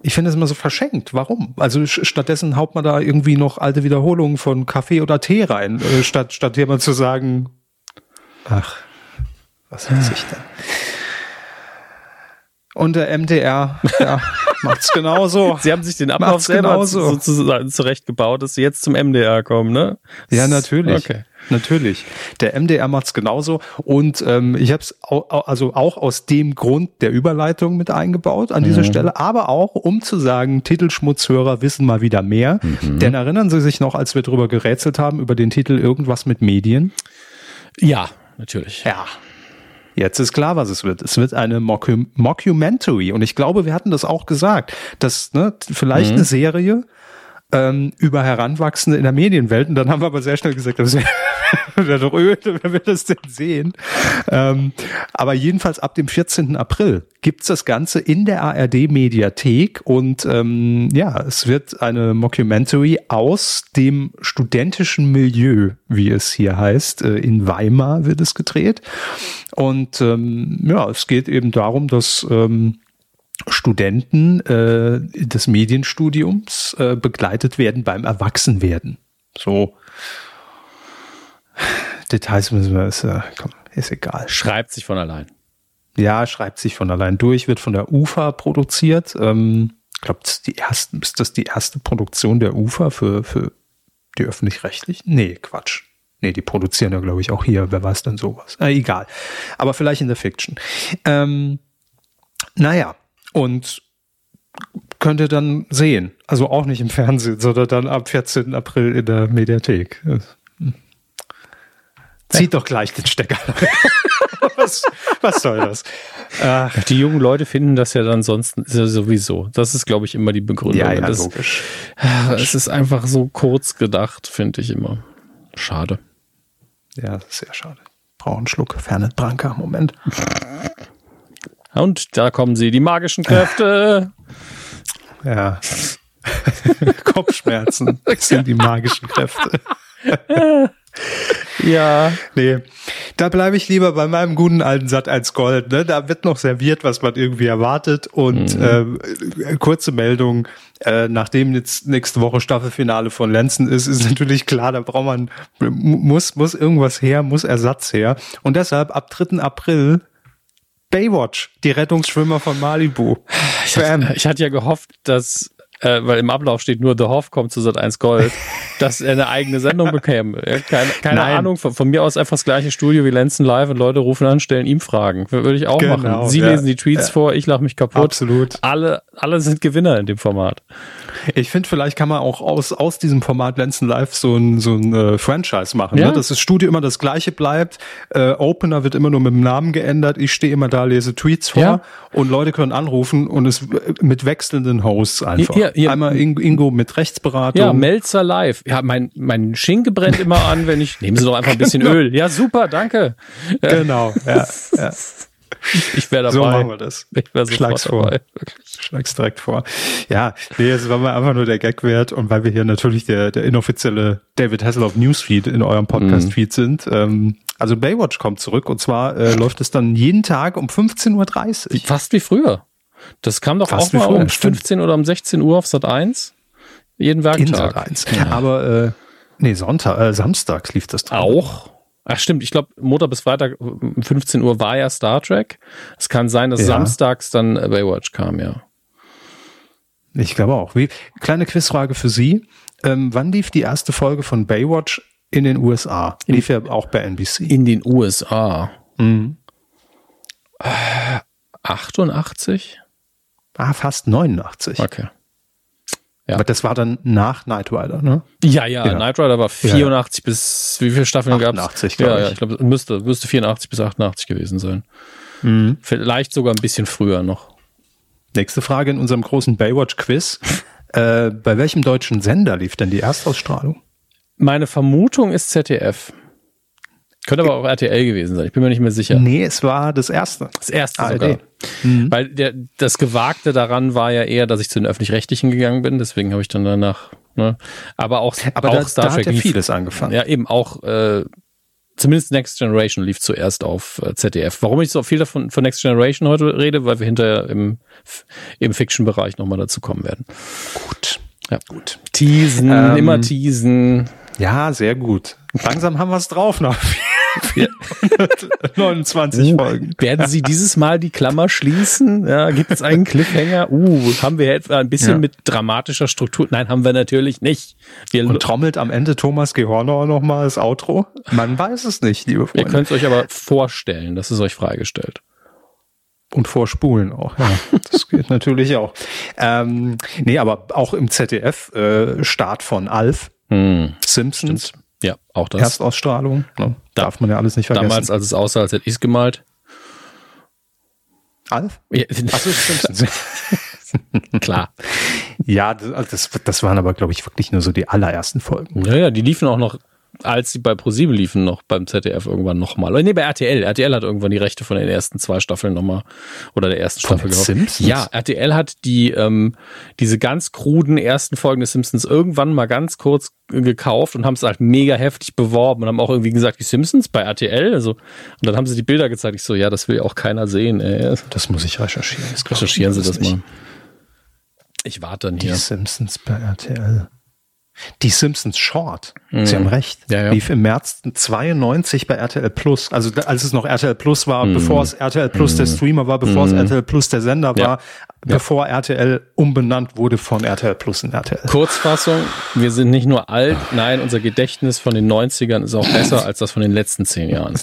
ich finde es immer so verschenkt. Warum? Also stattdessen haut man da irgendwie noch alte Wiederholungen von Kaffee oder Tee rein, äh, statt, statt jemand zu sagen, ach, was weiß ich denn? Und der MDR, ja, macht's genauso. Sie haben sich den Ablauf Macht's selber genauso. sozusagen zurechtgebaut, dass Sie jetzt zum MDR kommen, ne? Ja, natürlich. Okay. Natürlich. Der MDR macht's genauso. Und ähm, ich habe es also auch aus dem Grund der Überleitung mit eingebaut an dieser Stelle, aber auch um zu sagen, Titelschmutzhörer wissen mal wieder mehr. Denn erinnern Sie sich noch, als wir drüber gerätselt haben, über den Titel Irgendwas mit Medien? Ja, natürlich. Ja. Jetzt ist klar, was es wird. Es wird eine Mockum Mockumentary. Und ich glaube, wir hatten das auch gesagt, dass ne, vielleicht eine Serie ähm, über Heranwachsende in der Medienwelt. Und dann haben wir aber sehr schnell gesagt, das wäre wer will das denn sehen? Ähm, aber jedenfalls ab dem 14. April gibt's das Ganze in der ARD-Mediathek. Und ähm, ja, es wird eine Mockumentary aus dem studentischen Milieu, wie es hier heißt. Äh, in Weimar wird es gedreht. Und ähm, ja, es geht eben darum, dass ähm, Studenten äh, des Medienstudiums äh, begleitet werden beim Erwachsenwerden. So Details müssen wir, ist, komm, ist egal. Schreibt sich von allein. Ja, schreibt sich von allein durch, wird von der UFA produziert. Ähm, ich glaube, das ist die erste, ist das die erste Produktion der UFA für, für die öffentlich-rechtlichen? Nee, Quatsch. Nee, die produzieren ja, glaube ich, auch hier. Wer weiß denn sowas? Äh, egal. Aber vielleicht in der Fiction. Ähm, naja, und könnt ihr dann sehen. Also auch nicht im Fernsehen, sondern dann ab 14. April in der Mediathek. Zieht doch gleich den Stecker. was, was soll das? Ach, Die jungen Lete finden das ja dann sonst ja sowieso. Das ist, glaube ich, immer die Begründung. ja, ja, das, logisch. es ist einfach so kurz gedacht, finde ich immer. Schade. Ja, sehr schade. Brauche einen Schluck Fernet Branca. Moment. Und da kommen sie, die magischen Kräfte. Ja. Kopfschmerzen sind die magischen Kräfte. ja. Nee, da bleibe ich lieber bei meinem guten alten Sat 1 Gold. Ne? Da wird noch serviert, was man irgendwie erwartet. Und Mhm. äh, kurze Meldung, äh, nachdem jetzt nächste Woche Staffelfinale von Lenzen ist, ist natürlich klar, da braucht man, mu- muss, muss irgendwas her, muss Ersatz her. Und deshalb ab 3. April Baywatch, die Rettungsschwimmer von Malibu. Ich hatte, ich hatte ja gehofft, dass, äh, weil im Ablauf steht nur The Hoff kommt zu Sat 1 Gold, dass er eine eigene Sendung bekäme. Ja, Keine, keine. Ahnung, von, von mir aus einfach das gleiche Studio wie Lenzen Live und Leute rufen an, stellen ihm Fragen. Würde ich auch Genau, machen. Sie ja. lesen die Tweets vor, ich lache mich kaputt. Absolut. Alle, alle sind Gewinner in dem Format. Ich finde, vielleicht kann man auch aus, aus diesem Format Lenzen Live so ein, so ein äh, Franchise machen, Ja. ne? dass das Studio immer das gleiche bleibt. Äh, Opener wird immer nur mit dem Namen geändert. Ich stehe immer da, lese Tweets vor Ja. und Leute können anrufen und es äh, mit wechselnden Hosts einfach. Hier- hier- Einmal Ingo, mit Rechtsberatung. Ja, Melzer Live. Ja, mein, mein Schinke brennt immer an, wenn ich, nehmen Sie doch einfach ein bisschen Öl. Ja, super, danke. genau. Ja, ja. Ich wäre dabei. So machen wir das. Ich wäre Schlag's vor. dabei. Schlag's direkt vor. Ja, nee, es war mir einfach nur der Gag wert und weil wir hier natürlich der, der inoffizielle David Hasselhoff Newsfeed in eurem Podcast-Feed sind. Ähm, also Baywatch kommt zurück und zwar äh, läuft es dann jeden Tag um 15.30 Uhr. Fast wie früher. Das kam doch Fast auch mal früher, um stimmt. 15 oder um 16 Uhr auf Sat 1. Jeden In Werktag. Sat 1. Aber äh, nee, Sonntag, äh, samstags lief das dran. Auch. Ach stimmt, ich glaube, Montag bis Freitag um 15 Uhr war ja Star Trek. Es kann sein, dass Ja. samstags dann äh, Baywatch kam, ja. Ich glaube auch. Wie, kleine Quizfrage für Sie. Ähm, wann lief die erste Folge von Baywatch in den USA? Lief ja auch bei NBC. In den USA. Mhm. 88? Ah, fast 89. Okay. Ja. Aber das war dann nach Knight Rider, ne? Ja, ja, Ja. Knight Rider war 84 bis, wie viele Staffeln gab es? 88, glaub Ja, ja, ich. ich glaube, müsste, müsste 84 bis 88 gewesen sein. Mhm. Vielleicht sogar ein bisschen früher noch. nächste Frage in unserem großen Baywatch-Quiz. äh, bei welchem deutschen Sender lief denn die Erstausstrahlung? Meine Vermutung ist ZDF. Könnte aber auch RTL gewesen sein. Ich bin mir nicht mehr sicher. Nee, es war das erste. Das erste ARD. sogar. Mhm. Weil der, das Gewagte daran war ja eher, dass ich zu den Öffentlich-Rechtlichen gegangen bin. Deswegen habe ich dann danach, ne? Aber auch, aber auch da, Star da Trek hat ja vieles angefangen. Ja, eben auch, äh, zumindest Next Generation lief zuerst auf äh, ZDF. Warum ich so viel davon von Next Generation heute rede, weil wir hinterher im, im Fiction-Bereich nochmal dazu kommen werden. Gut. Ja, gut. Teasen, ähm, immer teasen. Ja, sehr gut. Langsam haben wir es drauf noch. 29 uh, Folgen. Werden Sie dieses Mal die Klammer schließen? Ja, gibt es einen Cliffhanger? Uh, haben wir etwa ein bisschen ja. mit dramatischer Struktur? Nein, haben wir natürlich nicht. Wir Und trommelt am Ende Thomas Gehornauer nochmal das Outro? Man weiß es nicht, liebe Freunde. Ihr könnt es euch aber vorstellen, das ist euch freigestellt. Und vorspulen auch, ja. Das geht natürlich auch. Ähm, nee, aber auch im ZDF, äh, Start von Alf, hm. Simpsons. Stimmt. Ja, auch das. Erstausstrahlung. Ne? Darf man ja alles nicht vergessen. Damals, als es aussah, als hätte ich es gemalt. Alf? Ja. Achso, Klar. Ja, das, das waren aber, glaube ich, wirklich nur so die allerersten Folgen. Ja, ja, die liefen auch noch als sie bei ProSieben liefen, noch beim ZDF irgendwann nochmal. Oder nee, bei RTL. RTL hat irgendwann die Rechte von den ersten zwei Staffeln nochmal oder der ersten von Staffel gehabt. Simpsons? Ja, RTL hat die ähm, diese ganz kruden ersten Folgen des Simpsons irgendwann mal ganz kurz gekauft und haben es halt mega heftig beworben und haben auch irgendwie gesagt, die Simpsons bei RTL. Also, und dann haben sie die Bilder gezeigt. Ich so, ja, das will ja auch keiner sehen. Ey. Das muss ich recherchieren. Das Recherchieren Sie das nicht. mal. Ich warte dann hier. Die Simpsons bei RTL. Die Simpsons Short, mhm. Sie haben recht, ja, ja. lief im März 92 bei RTL Plus. Also als es noch RTL Plus war, mhm. bevor es RTL Plus mhm. der Streamer war, bevor es mhm. RTL Plus der Sender war, ja. bevor RTL umbenannt wurde von RTL Plus in RTL. Kurzfassung, wir sind nicht nur alt, nein, unser Gedächtnis von den 90ern ist auch besser als das von den letzten zehn Jahren.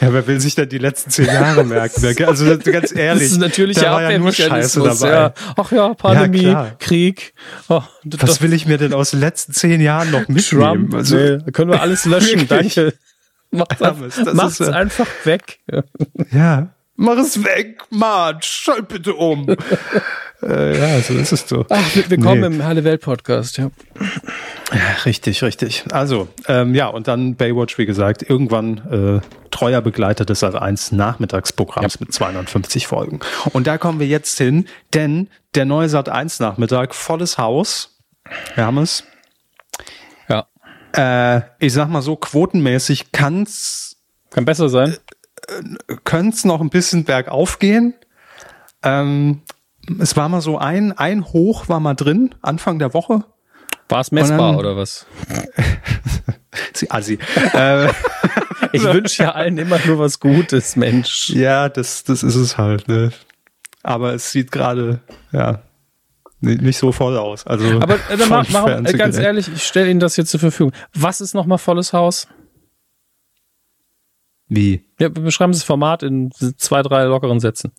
Ja, wer will sich denn die letzten zehn Jahre merken? Also ganz ehrlich, das ist natürlich da war ja nur Scheiße dabei. Ja. Ach ja, Pandemie, ja, Krieg. Oh, Was will ich mir denn aus den letzten zehn Jahren noch mitnehmen? Trump, also, nee, können wir alles löschen, danke. Macht's, ja, macht's ist, einfach weg. Ja, mach es weg, Mann, schalt bitte um. äh, ja, so ist es so. Ach, willkommen nee. im Halle Welt Podcast, ja. Richtig, richtig. Also, ähm, ja, und dann Baywatch, wie gesagt, irgendwann äh, treuer Begleiter des Sat1 Nachmittagsprogramms ja. mit 250 Folgen. Und da kommen wir jetzt hin, denn der neue Sat1 Nachmittag, volles Haus, Hermes. Ja. Äh, ich sag mal so, quotenmäßig kann's. Kann besser sein. Äh, könnte noch ein bisschen bergauf gehen. Ähm, es war mal so ein, ein Hoch war mal drin, Anfang der Woche. War es messbar dann, oder was? Sie Assi. äh, ich wünsche ja allen immer nur was Gutes, Mensch. Ja, das, das ist es halt. Ne? Aber es sieht gerade, ja, nicht so voll aus. Also Aber äh, dann mach, mach, äh, ganz ehrlich, ich stelle Ihnen das jetzt zur Verfügung. Was ist nochmal volles Haus? Wie? Ja, beschreiben Sie das Format in zwei, drei lockeren Sätzen.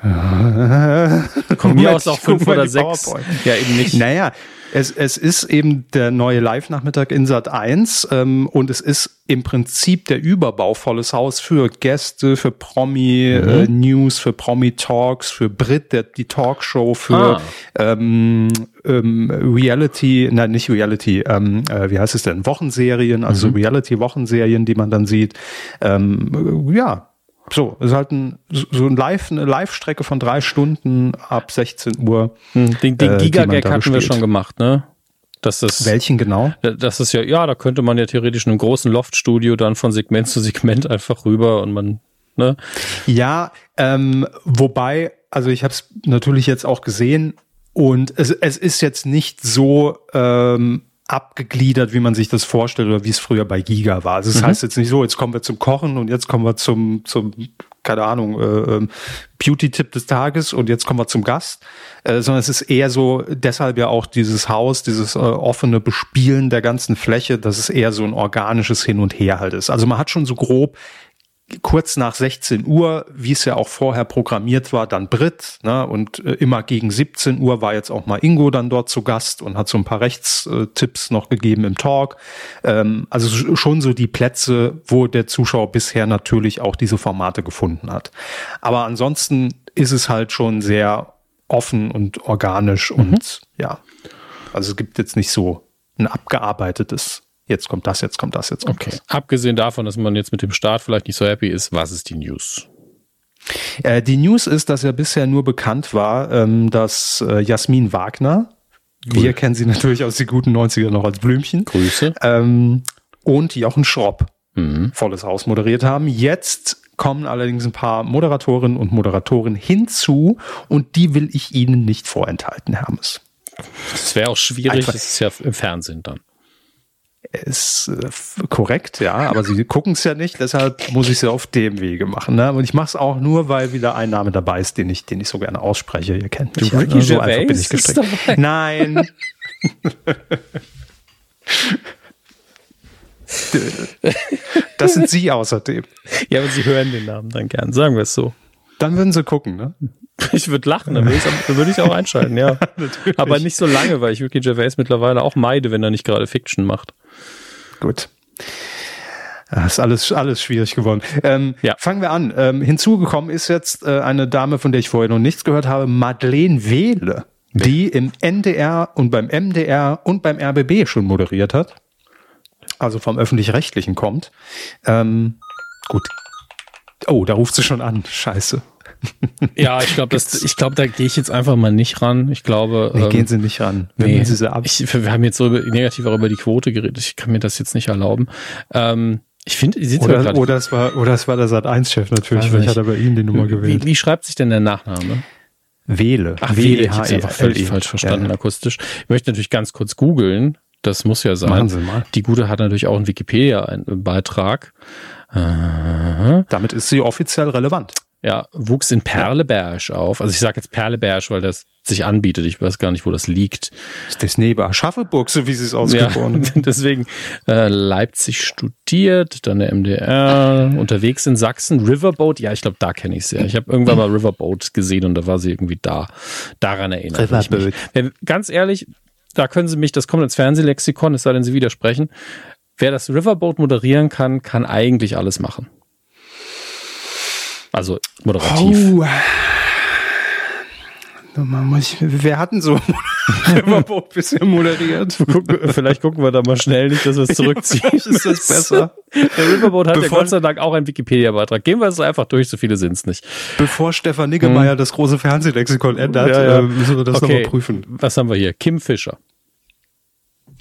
Von mir aus auch fünf oder sechs. Ja, eben nicht. Naja, es, es ist eben der neue Live-Nachmittag in Sat 1 ähm, und es ist im Prinzip der Überbau volles Haus für Gäste, für Promi-News, mhm. äh, für Promi-Talks, für Brit, der, die Talkshow, für ah. ähm, ähm, Reality, nein, nicht Reality, ähm, äh, wie heißt es denn? Wochenserien, also mhm. Reality-Wochenserien, die man dann sieht. Ähm, ja, so, ist halt ein, so ein Live, eine Live-Strecke von drei Stunden ab 16 Uhr. Hm, den den äh, Giga-Gag hatten gespielt. wir schon gemacht, ne? Das ist, Welchen genau? Das ist ja, ja, da könnte man ja theoretisch in einem großen Loftstudio dann von Segment zu Segment einfach rüber und man, ne? Ja, ähm, wobei, also ich habe es natürlich jetzt auch gesehen und es, es ist jetzt nicht so ähm, abgegliedert, wie man sich das vorstellt oder wie es früher bei Giga war. Also das mhm. heißt jetzt nicht so, jetzt kommen wir zum Kochen und jetzt kommen wir zum, zum keine Ahnung, äh, ähm, Beauty-Tipp des Tages und jetzt kommen wir zum Gast, äh, sondern es ist eher so, deshalb ja auch dieses Haus, dieses äh, offene Bespielen der ganzen Fläche, dass es eher so ein organisches Hin und Her halt ist. Also man hat schon so grob kurz nach 16 Uhr, wie es ja auch vorher programmiert war, dann Brit. Ne? Und äh, immer gegen 17 Uhr war jetzt auch mal Ingo dann dort zu Gast und hat so ein paar Rechtstipps noch gegeben im Talk. Ähm, also schon so die Plätze, wo der Zuschauer bisher natürlich auch diese Formate gefunden hat. Aber ansonsten ist es halt schon sehr offen und organisch mhm. und ja, also es gibt jetzt nicht so ein abgearbeitetes jetzt kommt das, jetzt kommt das, jetzt kommt okay. das. Abgesehen davon, dass man jetzt mit dem Start vielleicht nicht so happy ist, was ist die News? Äh, die News ist, dass ja bisher nur bekannt war, ähm, dass äh, Jasmin Wagner, cool. wir kennen sie natürlich aus den guten 90er noch als Blümchen. Grüße. Ähm, und Jochen Schropp mhm. volles Haus moderiert haben. Jetzt kommen allerdings ein paar Moderatorinnen und Moderatoren hinzu und die will ich Ihnen nicht vorenthalten, Hermes. Das wäre auch schwierig, Einfach. das ist ja im Fernsehen dann ist äh, korrekt, ja, aber sie gucken es ja nicht, deshalb muss ich es ja auf dem Wege machen. Ne? Und ich mache es auch nur, weil wieder ein Name dabei ist, den ich, den ich so gerne ausspreche. Ihr kennt mich. Ricky ja, so einfach bin ich gestrickt. Nein. das sind Sie außerdem. Ja, aber Sie hören den Namen dann gern, sagen wir es so. Dann würden Sie gucken, ne? Ich würde lachen, dann würde ich, würd ich auch einschalten, ja. Aber nicht so lange, weil ich Ricky Gervais mittlerweile auch meide, wenn er nicht gerade Fiction macht. Gut. Das ist alles, alles schwierig geworden. Ähm, ja. Fangen wir an. Ähm, hinzugekommen ist jetzt äh, eine Dame, von der ich vorher noch nichts gehört habe, Madeleine Wehle, die im NDR und beim MDR und beim RBB schon moderiert hat. Also vom Öffentlich-Rechtlichen kommt. Ähm, gut. Oh, da ruft sie schon an. Scheiße. Ja, ich glaube, ich glaube, da gehe ich jetzt einfach mal nicht ran. Ich glaube, nee, ähm, gehen Sie nicht ran. Nee, Sie sie ab. Ich, wir haben jetzt so über, negativ auch über die Quote geredet. Ich kann mir das jetzt nicht erlauben. Ähm, ich finde, Sie oder, oder es war oder es war der Sat 1 Chef natürlich, weil ich hatte bei Ihnen die Nummer gewählt. Wie, wie schreibt sich denn der Nachname? Wähle. Ach, Wähle. Ich habe einfach völlig falsch verstanden ja, ja. akustisch. Ich möchte natürlich ganz kurz googeln. Das muss ja sein. Die Gute hat natürlich auch einen Wikipedia-Beitrag. Damit ist sie offiziell relevant. Ja, wuchs in Perleberg auf. Also ich sage jetzt Perleberg, weil das sich anbietet. Ich weiß gar nicht, wo das liegt. Das ist neben Aschaffenburg, so wie sie es ausgeboren ja, Deswegen äh, Leipzig studiert, dann der MDR, unterwegs in Sachsen, Riverboat. Ja, ich glaube, da kenne ich sie. Ja. Ich habe irgendwann mal Riverboat gesehen und da war sie irgendwie da. Daran erinnert Riverboat. ich mich. Ganz ehrlich, da können Sie mich, das kommt ins Fernsehlexikon, es sei denn, Sie widersprechen. Wer das Riverboat moderieren kann, kann eigentlich alles machen. Also moderativ. Oh. wer hat denn so Riverboat bisher moderiert? vielleicht gucken wir da mal schnell nicht, dass wir es zurückziehen. ist das besser? Der Riverboat hat Bevor, ja Gott sei Dank auch einen Wikipedia-Beitrag. Gehen wir es einfach durch, so viele sind es nicht. Bevor Stefan Niggemeier hm. das große Fernsehlexikon ändert, ja, ja. Äh, müssen wir das okay. nochmal prüfen. Was haben wir hier? Kim Fischer.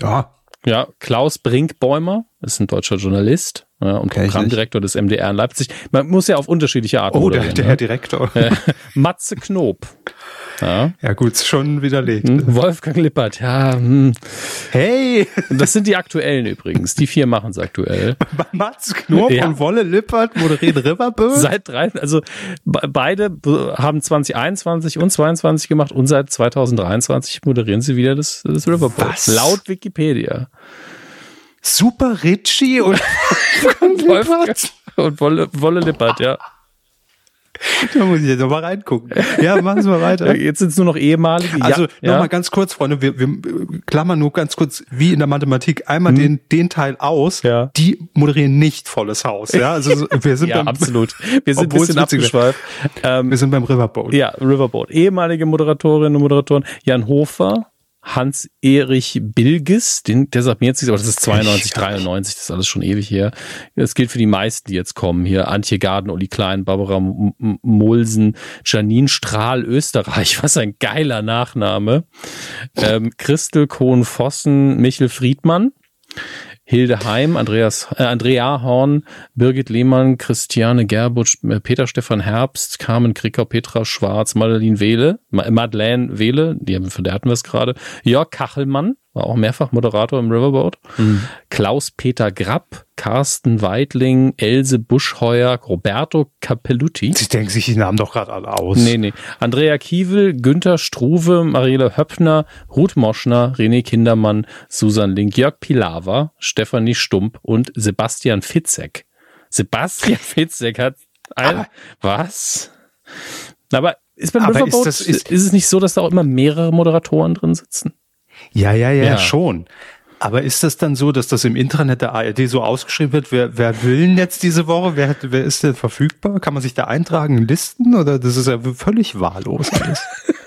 Ja. Ja, Klaus Brinkbäumer ist ein deutscher Journalist ja, und okay, Programmdirektor des MDR in Leipzig. Man muss ja auf unterschiedliche Arten Oh, der, der ne? Herr Direktor. Matze Knob. Ja, ja gut, schon widerlegt. Hm, Wolfgang Lippert, ja. Hm. Hey! Das sind die aktuellen übrigens. Die vier machen es aktuell. Mats Knob ja. und Wolle Lippert moderieren Riverbird? Seit drei, also beide haben 2021 und 22 gemacht und seit 2023 moderieren sie wieder das, das. Was? Laut Wikipedia. Super Ritchie und, und Lippert. Und Wolle, Wolle Lippert, ja. Da muss ich jetzt noch mal reingucken. Ja, machen Sie mal weiter. Jetzt sind es nur noch ehemalige. Also ja, noch mal ganz kurz, Freunde, wir, wir klammern nur ganz kurz, wie in der Mathematik, einmal hm. den, den Teil aus, ja. die moderieren nicht volles Haus. Ja, also wir sind ja, beim, absolut. Wir sind ein bisschen abgeschweift. Ähm, wir sind beim Riverboat. Ja, Riverboat. Ehemalige Moderatorinnen und Moderatoren. Jan Hofer, Hans-Erich Bilges, den, der sagt mir jetzt nichts, aber das ist 92, 93, das ist alles schon ewig her. Das gilt für die meisten, die jetzt kommen. Hier Antje Garden, Uli Klein, Barbara Molsen, Janine Strahl, Österreich, was ein geiler Nachname. Ähm, Christel Kohn-Vossen, Michel Friedmann. Hilde Heim, Andreas, äh, Andrea Horn, Birgit Lehmann, Christiane Gerbutsch, äh, Peter Stefan Herbst, Carmen Kricker, Petra Schwarz, Madeleine Wehle, Madeleine Wehle, die haben, von der hatten wir es gerade, Jörg Kachelmann, war auch mehrfach Moderator im Riverboat. Mhm. Klaus-Peter Grapp, Carsten Weidling, Else Buschheuer, Roberto Capelluti. Sie denken sich die Namen doch gerade alle aus. Nee, nee. Andrea Kiewel, Günther Struve, Marielle Höppner, Ruth Moschner, René Kindermann, Susan Link, Jörg Pilawa, Stefanie Stump und Sebastian Fitzek. Sebastian Fitzek hat ein, was? Aber ist beim Aber ist das- ist, ist- es nicht so, dass da auch immer mehrere Moderatoren drin sitzen? Ja, ja, ja, Ja. schon. Aber ist das dann so, dass das im Intranet der ARD so ausgeschrieben wird, wer, wer will denn jetzt diese Woche, wer, wer ist denn verfügbar? Kann man sich da eintragen in Listen oder das ist ja völlig wahllos alles?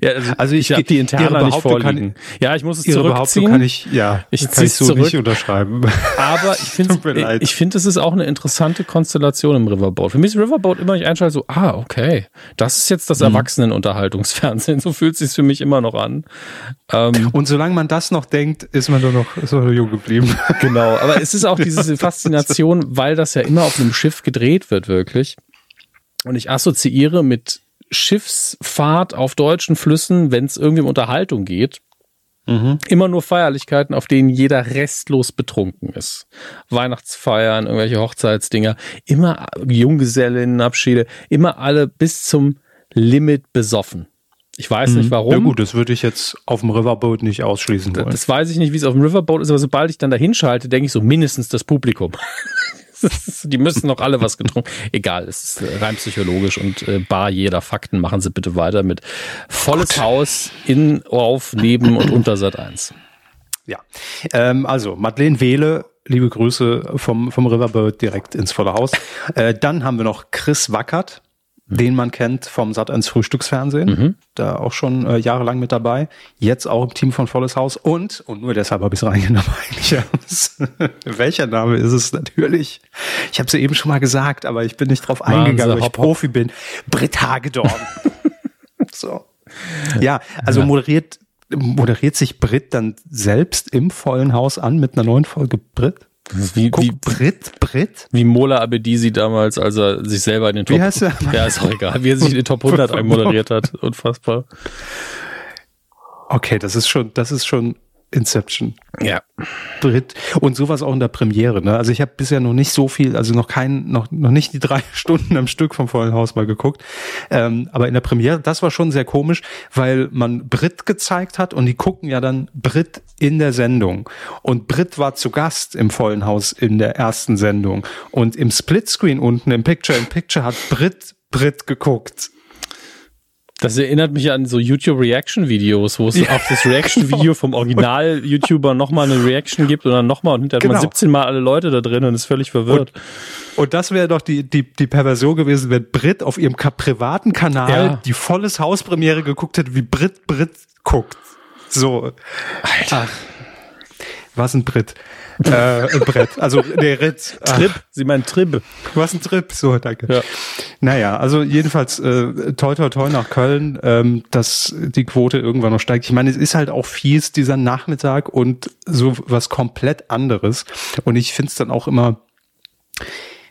Ja, also, Also ich- ich habe die Ihre Interna nicht Behauptung kann- vorliegen. ja, ich muss es Ihre Behauptung zurückziehen. kann ich, ja, Ich kann ich so zurück. nicht unterschreiben. Aber ich finde, ich finde, es ist auch eine interessante Konstellation im Riverboat. Für mich ist Riverboat immer, ich einschalte so, ah, okay, das ist jetzt das Mhm. Erwachsenenunterhaltungsfernsehen. So fühlt es sich für mich immer noch an. Ähm, Und solange man das noch denkt, ist man nur noch, ist man nur jung geblieben. genau. Aber es ist auch diese Faszination, weil das ja immer auf einem Schiff gedreht wird, wirklich. Und ich assoziiere mit Schiffsfahrt auf deutschen Flüssen, wenn es irgendwie um Unterhaltung geht, immer nur Feierlichkeiten, auf denen jeder restlos betrunken ist. Weihnachtsfeiern, irgendwelche Hochzeitsdinger, immer Junggesellinnenabschiede, immer alle bis zum Limit besoffen. Ich weiß nicht warum. Ja gut, das würde ich jetzt auf dem Riverboat nicht ausschließen wollen. Das weiß ich nicht, wie es auf dem Riverboat ist, aber sobald ich dann dahin schalte, denke ich so mindestens das Publikum. Die müssen noch alle was getrunken. Egal, es ist äh, rein psychologisch und äh, bar jeder Fakten. Machen Sie bitte weiter mit volles Haus in, auf, neben und unter Sat 1. Ja, ähm, also Madeleine Wehle, liebe Grüße vom, vom Riverboat direkt ins volle Haus. Äh, dann haben wir noch Chris Wackert, den man kennt vom Sat1 Frühstücksfernsehen, da auch schon äh, jahrelang mit dabei, jetzt auch im Team von Volles Haus und, und nur deshalb habe ich es reingenommen eigentlich. Welcher Name ist es natürlich? Ich habe es ja eben schon mal gesagt, aber ich bin nicht drauf Machen eingegangen, weil ich hopp, hopp. Profi bin. Britt Hagedorn. so. Ja, also Ja. moderiert moderiert sich Brit dann selbst im vollen Haus an mit einer neuen Folge Brit? Wie, Guck, wie, Brit, Brit? wie Mola Abedisi damals, als er sich selber in den Top... Wie heißt er? Ja, ist auch egal. Wie er sich in den Top 100 einmoderiert hat. Unfassbar. Okay, das ist schon, das ist schon Inception. Ja. Brit und sowas auch in der Premiere. Ne? Also ich habe bisher noch nicht so viel, also noch kein, noch noch nicht die drei Stunden am Stück vom vollen Haus mal geguckt. Ähm, aber in der Premiere, das war schon sehr komisch, weil man Brit gezeigt hat und die gucken ja dann Brit in der Sendung. Und Brit war zu Gast im vollen Haus in der ersten Sendung. Und im Splitscreen unten im Picture in Picture hat Brit Brit geguckt. Das erinnert mich an so YouTube-Reaction-Videos, wo es auf das Reaction-Video vom Original-YouTuber nochmal eine Reaction gibt und dann nochmal und hinterher hat man Genau. 17 Mal alle Leute da drin und ist völlig verwirrt. Und das wäre doch die, die, die Perversion gewesen, wenn Brit auf ihrem privaten Kanal Ja. die volles Hauspremiere geguckt hätte, wie Brit Brit guckt. So. Alter. Was ein Brit? Äh, Brett. Also der Ritz. Ach, Trip, sie meinen Trip. was ein Trip. So, danke. Ja. Naja, also jedenfalls äh, toi toi toi nach Köln, ähm, dass die Quote irgendwann noch steigt. Ich meine, es ist halt auch fies dieser Nachmittag und so was komplett anderes. Und ich finde es dann auch immer,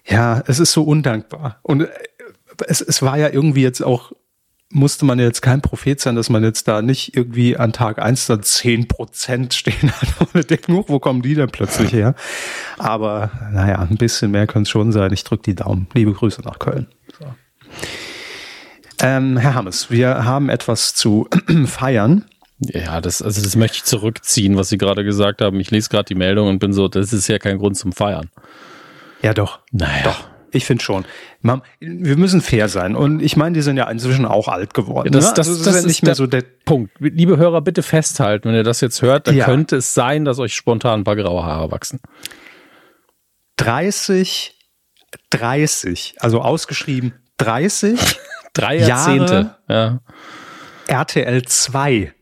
ja, es ist so undankbar. Und äh, es, es war ja irgendwie jetzt auch, musste man jetzt kein Prophet sein, dass man jetzt da nicht irgendwie an Tag eins dann zehn Prozent stehen hat. Und ich denke, nur, wo kommen die denn plötzlich her? Aber naja, ein bisschen mehr könnte es schon sein. Ich drücke die Daumen. Liebe Grüße nach Köln. So. Ähm, Herr Hammes, wir haben etwas zu feiern. Ja, das, also das möchte ich zurückziehen, was Sie gerade gesagt haben. Ich lese gerade die Meldung und bin so, das ist ja kein Grund zum Feiern. Ja, doch. Naja. Doch. Ich finde schon. Man, wir müssen fair sein. Und ich meine, die sind ja inzwischen auch alt geworden. Das, ne? das, Also es das ja nicht mehr der so der. Punkt. Liebe Hörer, bitte festhalten, wenn ihr das jetzt hört, dann Ja. könnte es sein, dass euch spontan ein paar graue Haare wachsen. 30, 30, also ausgeschrieben 30, Drei Jahre- Jahrzehnte. Ja. RTL 2.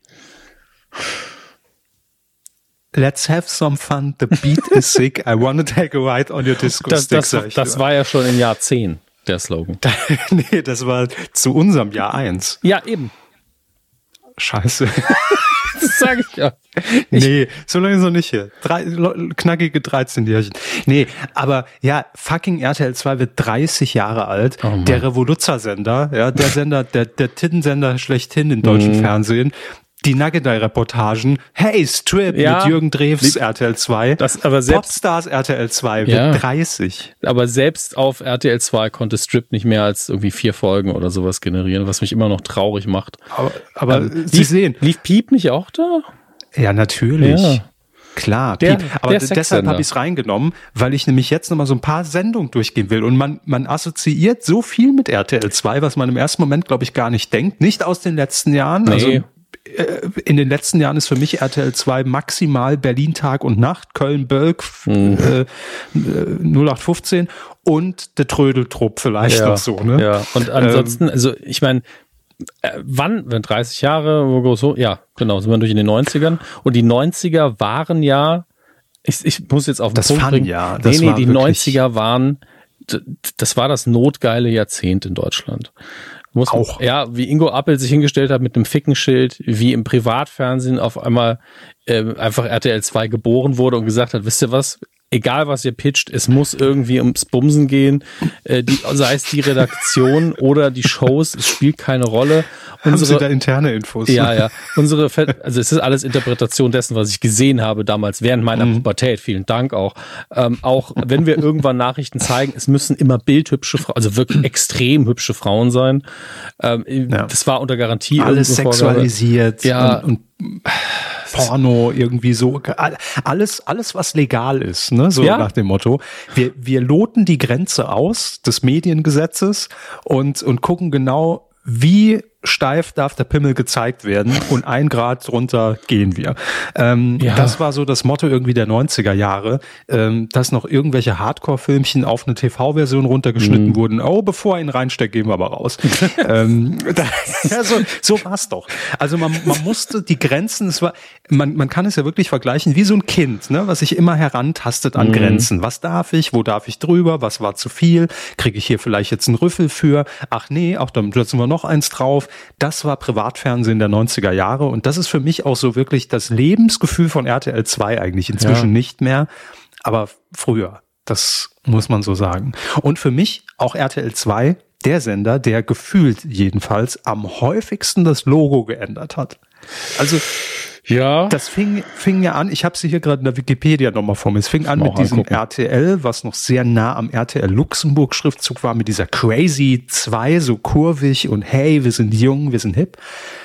Let's have some fun. The beat is sick. I wanna take a ride on your disco Das, stick. das, sag das war ja schon in Jahr 10, der Slogan. nee, das war zu unserem Jahr eins. Ja, eben. Scheiße. Das sage ich ja. nee, so lange ist noch nicht hier. Drei, knackige 13-Jährchen. Nee, aber ja, fucking RTL 2 wird 30 Jahre alt. Oh der Revoluzzer-Sender, ja, der Sender, der, der Tittensender schlechthin im deutschen Mhm. Fernsehen. Die Nuggetei-Reportagen. Hey, Strip Ja. mit Jürgen Drews RTL 2. Das, aber selbst, Popstars RTL 2 wird Ja. 30. aber selbst auf RTL 2 konnte Strip nicht mehr als irgendwie vier Folgen oder sowas generieren, was mich immer noch traurig macht. Aber, aber Ähm, Sie lief, sehen. Lief Piep nicht auch da? Ja, natürlich. Ja. klar. Der- Piep. aber der deshalb habe ich es reingenommen, weil ich nämlich jetzt nochmal so ein paar Sendungen durchgehen will. Und man, man assoziiert so viel mit RTL 2, was man im ersten Moment, glaube ich, gar nicht denkt. Nicht aus den letzten Jahren. Nee. Also in den letzten Jahren ist für mich RTL 2 maximal Berlin Tag und Nacht, Köln Bölk, Mhm. äh, äh, 0815 und der Trödeltrupp vielleicht noch so. Ne? Ja, und ansonsten, also ich meine, äh, wann, wenn 30 Jahre, wo so, ja, genau, sind wir durch in den 90ern. Und die 90er waren ja, ich, ich muss jetzt auf den Das Punkt bringen. Das nee, nee, die wirklich- 90er waren, das war das notgeile Jahrzehnt in Deutschland. Muss man- Auch. Ja, wie Ingo Appel sich hingestellt hat mit einem Fickenschild, wie im Privatfernsehen auf einmal ähm, einfach RTL 2 geboren wurde und gesagt hat, wisst ihr was, egal was ihr pitcht, es muss irgendwie ums Bumsen gehen, äh, die, sei es die Redaktion oder die Shows, es spielt keine Rolle. Haben Sie da Unsere, interne Infos? ja, ja, unsere, also es ist alles Interpretation dessen, was ich gesehen habe damals während meiner Mhm. Pubertät. Vielen Dank auch. Ähm, auch wenn wir irgendwann Nachrichten zeigen, es müssen immer bildhübsche Frauen, also wirklich extrem hübsche Frauen sein. Ähm, Ja. Das war unter Garantie Alles sexualisiert Ja. und, und Porno irgendwie so all- alles alles was legal ist ne so Ja. nach dem Motto wir wir loten die Grenze aus des Mediengesetzes und und gucken genau wie steif darf der Pimmel gezeigt werden und ein Grad drunter gehen wir. Ähm, Ja. Das war so das Motto irgendwie der 90er Jahre, ähm, dass noch irgendwelche Hardcore-Filmchen auf eine TV-Version runtergeschnitten Mhm. wurden. Oh, bevor er ihn reinsteckt, gehen wir aber raus. ähm, da, ja, so, so war's doch. Also man, man musste die Grenzen, es war, man, man kann es ja wirklich vergleichen wie so ein Kind, ne, was sich immer herantastet Mhm. an Grenzen. Was darf ich? Wo darf ich drüber? Was war zu viel? Kriege ich hier vielleicht jetzt einen Rüffel für? Ach nee, auch dann setzen wir noch eins drauf. Das war Privatfernsehen der 90er Jahre und das ist für mich auch so wirklich das Lebensgefühl von RTL 2 eigentlich. Inzwischen Ja. nicht mehr, aber früher. Das muss man so sagen. Und für mich auch RTL 2 der Sender, der gefühlt jedenfalls am häufigsten das Logo geändert hat. Also Ja. das fing, fing ja an, ich habe sie hier gerade in der Wikipedia nochmal vor mir. Es fing an mit diesem angucken. RTL, was noch sehr nah am RTL Luxemburg Schriftzug war, mit dieser Crazy 2, so kurvig und hey, wir sind jung, wir sind hip.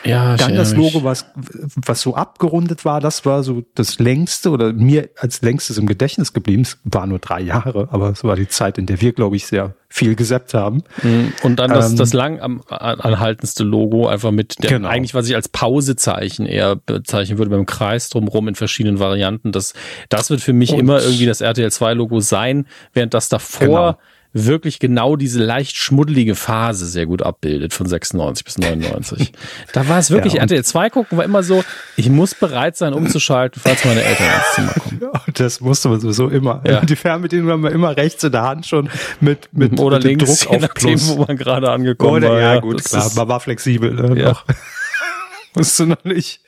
ja, Dann das. Logo, was, was so abgerundet war, das war so das längste oder mir als längstes im Gedächtnis geblieben. Es war nur drei Jahre, aber es war die Zeit, in der wir, glaube ich, sehr viel gesappt haben. Mhm. Und dann das, Ähm, das lang am, anhaltendste Logo, einfach mit der, Genau. eigentlich, was ich als Pausezeichen eher bezeichnen würde, beim Kreis drumherum in verschiedenen Varianten. Das, das wird für mich Und- immer irgendwie das RTL 2 Logo sein, während das davor Genau. Wirklich genau diese leicht schmuddelige Phase sehr gut abbildet von 96 bis 99. da war es wirklich, Ja, RTL 2 gucken war immer so, ich muss bereit sein umzuschalten, falls meine Eltern ins Zimmer kommen. Das musste man sowieso immer. Ja. Die Fernbedienung haben wir immer rechts in der Hand schon mit, mit, Oder mit dem links, Druck je auf nachdem, Plus. wo man gerade angekommen Oder war. ja, gut, klar. ist- Man war flexibel. Ne, Ja. noch. Musst du noch nicht.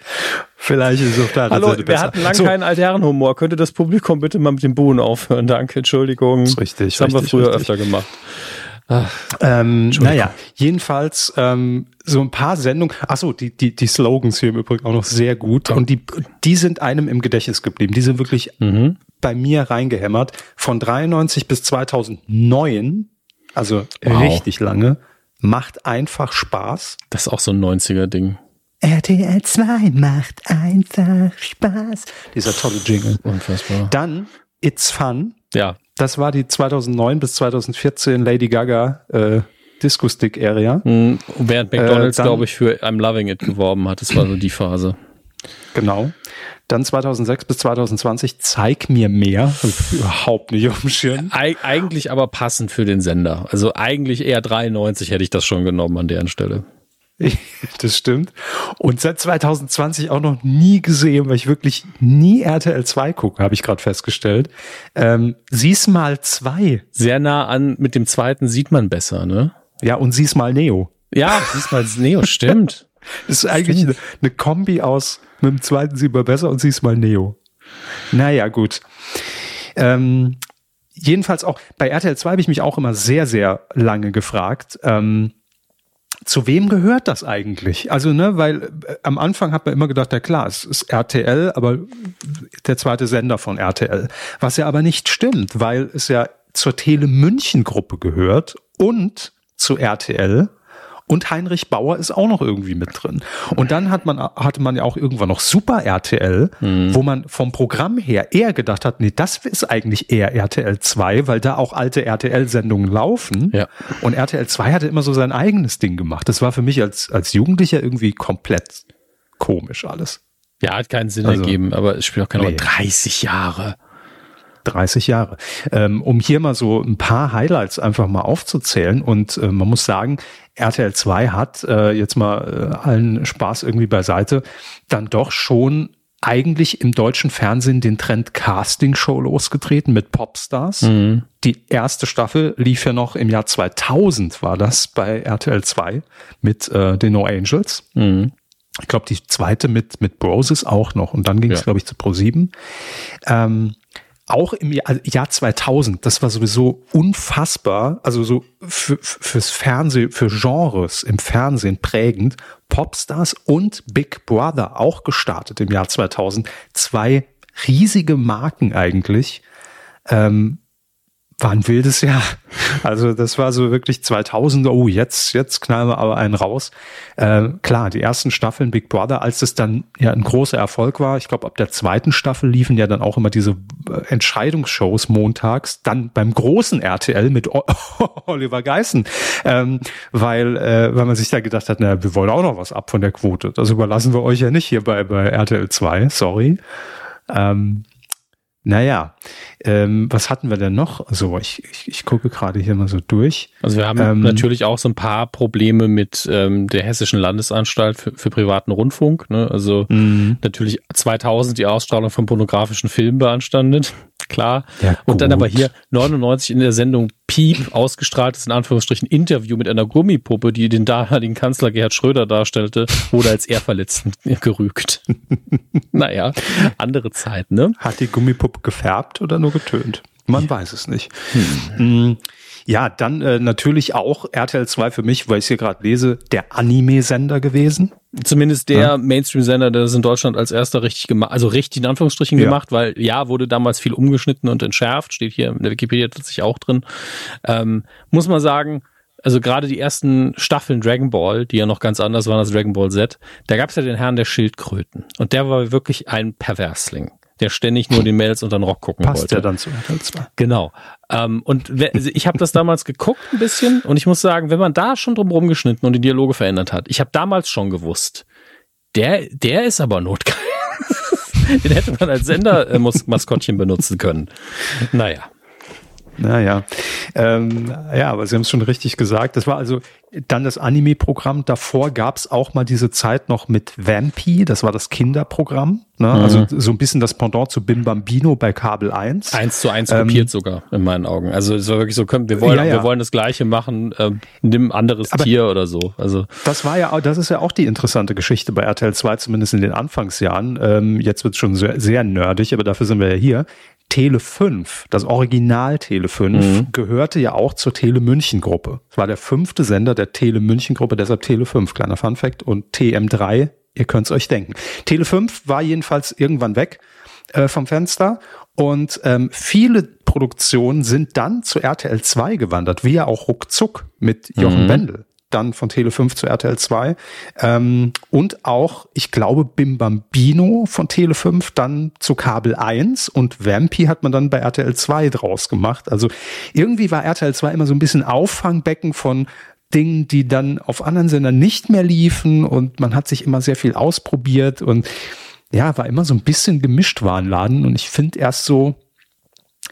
Vielleicht ist es auf der Hallo, wir besser. hatten lange So, keinen Altherrenhumor. Könnte das Publikum bitte mal mit dem Buhen aufhören? Danke, Entschuldigung. Ist richtig, Das haben wir richtig, früher richtig. öfter gemacht. Ähm, naja, jedenfalls ähm, so ein paar Sendungen. Achso, die, die, die Slogans hier im Übrigen auch noch sehr gut. Und die, die sind einem im Gedächtnis geblieben. Die sind wirklich Mhm. bei mir reingehämmert. Von 93 bis 2009, also Wow. richtig lange, macht einfach Spaß. Das ist auch so ein 90er-Ding. RTL 2 macht einfach Spaß. Dieser tolle Jingle. Unfassbar. Dann It's Fun. Ja. Das war die 2009 bis 2014 Lady Gaga äh, Disco Stick Area. Mhm. Während McDonalds, Äh, glaube ich, für I'm Loving It geworben hat. Das war so die Phase. Genau. Dann 2006 bis 2020 Zeig mir mehr. Überhaupt nicht auf dem Schirm. Eig eigentlich aber passend für den Sender. Also eigentlich eher 93 hätte ich das schon genommen an deren Stelle. Das stimmt. Und seit 2020 auch noch nie gesehen, weil ich wirklich nie RTL 2 gucke, habe ich gerade festgestellt. Ähm, sieh's mal zwei. Sehr nah an mit dem zweiten sieht man besser, ne? Ja, und sieh's mal Neo. Ja, diesmal das Neo, stimmt. Das ist eigentlich eine, eine Kombi aus mit dem zweiten sieht man besser und sieh's mal Neo. Naja, gut. Ähm, jedenfalls auch bei RTL 2 habe ich mich auch immer sehr, sehr lange gefragt, ähm, zu wem gehört das eigentlich? Also, ne, weil äh, am Anfang hat man immer gedacht, ja klar, es ist RTL, aber der zweite Sender von RTL. Was ja aber nicht stimmt, weil es ja zur Tele München Gruppe gehört und zu RTL. Und Heinrich Bauer ist auch noch irgendwie mit drin. Und dann hat man, hatte man ja auch irgendwann noch Super RTL, mhm. wo man vom Programm her eher gedacht hat, nee, das ist eigentlich eher RTL 2, weil da auch alte RTL-Sendungen laufen. Ja. Und RTL 2 hatte immer so sein eigenes Ding gemacht. Das war für mich als, als Jugendlicher irgendwie komplett komisch alles. Ja, hat keinen Sinn also, ergeben, aber es spielt auch keine Rolle. Nee. 30 Jahre. 30 Jahre. Ähm, um hier mal so ein paar Highlights einfach mal aufzuzählen und äh, man muss sagen, RTL 2 hat äh, jetzt mal äh, allen Spaß irgendwie beiseite, dann doch schon eigentlich im deutschen Fernsehen den Trend Casting Show losgetreten mit Popstars. Mhm. Die erste Staffel lief ja noch im Jahr 2000 war das bei RTL 2 mit äh, den No Angels. Mhm. Ich glaube, die zweite mit, mit Broses auch noch. Und dann ging es, ja. glaube ich, zu Pro7. Ähm, auch im Jahr, also Jahr 2000, das war sowieso unfassbar, also so für, fürs Fernsehen, für Genres im Fernsehen prägend. Popstars und Big Brother auch gestartet im Jahr 2000. Zwei riesige Marken eigentlich. Ähm, war ein wildes Jahr. Also das war so wirklich 2000. Oh, jetzt jetzt knallen wir aber einen raus. Äh, klar, die ersten Staffeln Big Brother, als es dann ja ein großer Erfolg war. Ich glaube, ab der zweiten Staffel liefen ja dann auch immer diese äh, Entscheidungsshows montags. Dann beim großen RTL mit Oliver Geissen, ähm, weil äh, weil man sich da gedacht hat, na, wir wollen auch noch was ab von der Quote. Das überlassen wir euch ja nicht hier bei bei RTL 2. Sorry. Ähm, naja, ähm, was hatten wir denn noch? Also ich, ich, ich gucke gerade hier mal so durch. Also wir haben ähm, natürlich auch so ein paar Probleme mit ähm, der Hessischen Landesanstalt für, für privaten Rundfunk. Ne? Also mhm. natürlich 2000 die Ausstrahlung von pornografischen Filmen beanstandet klar. Ja, und dann aber hier 99 in der Sendung Piep ausgestrahltes in Anführungsstrichen Interview mit einer Gummipuppe, die den damaligen Kanzler Gerhard Schröder darstellte, wurde als Ehrverletzten gerügt. naja, andere Zeit, ne? Hat die Gummipuppe gefärbt oder nur getönt? Man weiß es nicht. Hm. Ja, dann äh, natürlich auch RTL 2 für mich, weil ich hier gerade lese, der Anime-Sender gewesen. Zumindest der ja. Mainstream-Sender, der das in Deutschland als erster richtig gemacht, also richtig in Anführungsstrichen ja. gemacht, weil ja, wurde damals viel umgeschnitten und entschärft, steht hier in der Wikipedia tatsächlich auch drin. Ähm, muss man sagen, also gerade die ersten Staffeln Dragon Ball, die ja noch ganz anders waren als Dragon Ball Z, da gab es ja den Herrn der Schildkröten. Und der war wirklich ein Perversling der ständig nur den Mails und dann Rock gucken Passt wollte. Passt ja dann zu RTL 2. Genau. Ähm, und also ich habe das damals geguckt ein bisschen und ich muss sagen, wenn man da schon drum rumgeschnitten und die Dialoge verändert hat, ich habe damals schon gewusst, der, der ist aber notgeil. Den hätte man als Sender-Maskottchen äh, benutzen können. Naja. Naja, ähm, ja, aber Sie haben es schon richtig gesagt. Das war also dann das Anime-Programm. Davor gab es auch mal diese Zeit noch mit Vampy, das war das Kinderprogramm. Ne? Mhm. Also so ein bisschen das Pendant zu Bim Bambino bei Kabel 1. Eins zu eins kopiert ähm, sogar, in meinen Augen. Also es war wirklich so, wir wollen, ja, ja. wir wollen das Gleiche machen, äh, nimm anderes aber Tier oder so. Also Das war ja, das ist ja auch die interessante Geschichte bei RTL 2, zumindest in den Anfangsjahren. Ähm, jetzt wird es schon sehr, sehr nerdig, aber dafür sind wir ja hier. Tele 5, das Original Tele 5, mhm. gehörte ja auch zur Tele München Gruppe. Es war der fünfte Sender der Tele München Gruppe, deshalb Tele 5, kleiner Fun Fact, und TM3, ihr könnt es euch denken. Tele 5 war jedenfalls irgendwann weg äh, vom Fenster und ähm, viele Produktionen sind dann zu RTL 2 gewandert, wie ja auch ruckzuck mit Jochen mhm. Wendel dann von Tele 5 zu RTL 2 ähm, und auch, ich glaube, Bim Bambino von Tele 5 dann zu Kabel 1 und Vampy hat man dann bei RTL 2 draus gemacht. Also irgendwie war RTL 2 immer so ein bisschen Auffangbecken von Dingen, die dann auf anderen Sendern nicht mehr liefen und man hat sich immer sehr viel ausprobiert und ja, war immer so ein bisschen gemischt Warenladen und ich finde erst so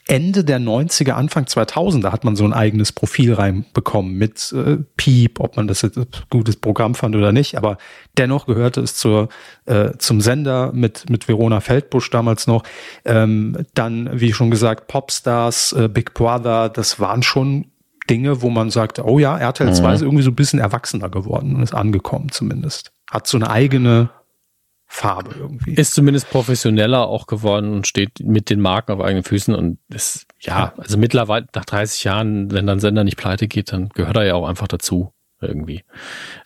Ende der 90er, Anfang 2000er hat man so ein eigenes Profil reinbekommen mit äh, Piep, ob man das jetzt ein gutes Programm fand oder nicht, aber dennoch gehörte es zur, äh, zum Sender mit, mit Verona Feldbusch damals noch. Ähm, dann, wie schon gesagt, Popstars, äh, Big Brother, das waren schon Dinge, wo man sagte, oh ja, RTL 2 mhm. ist irgendwie so ein bisschen erwachsener geworden und ist angekommen zumindest. Hat so eine eigene Farbe irgendwie. Ist zumindest professioneller auch geworden und steht mit den Marken auf eigenen Füßen und ist, ja, also mittlerweile nach 30 Jahren, wenn dann Sender nicht pleite geht, dann gehört er ja auch einfach dazu irgendwie.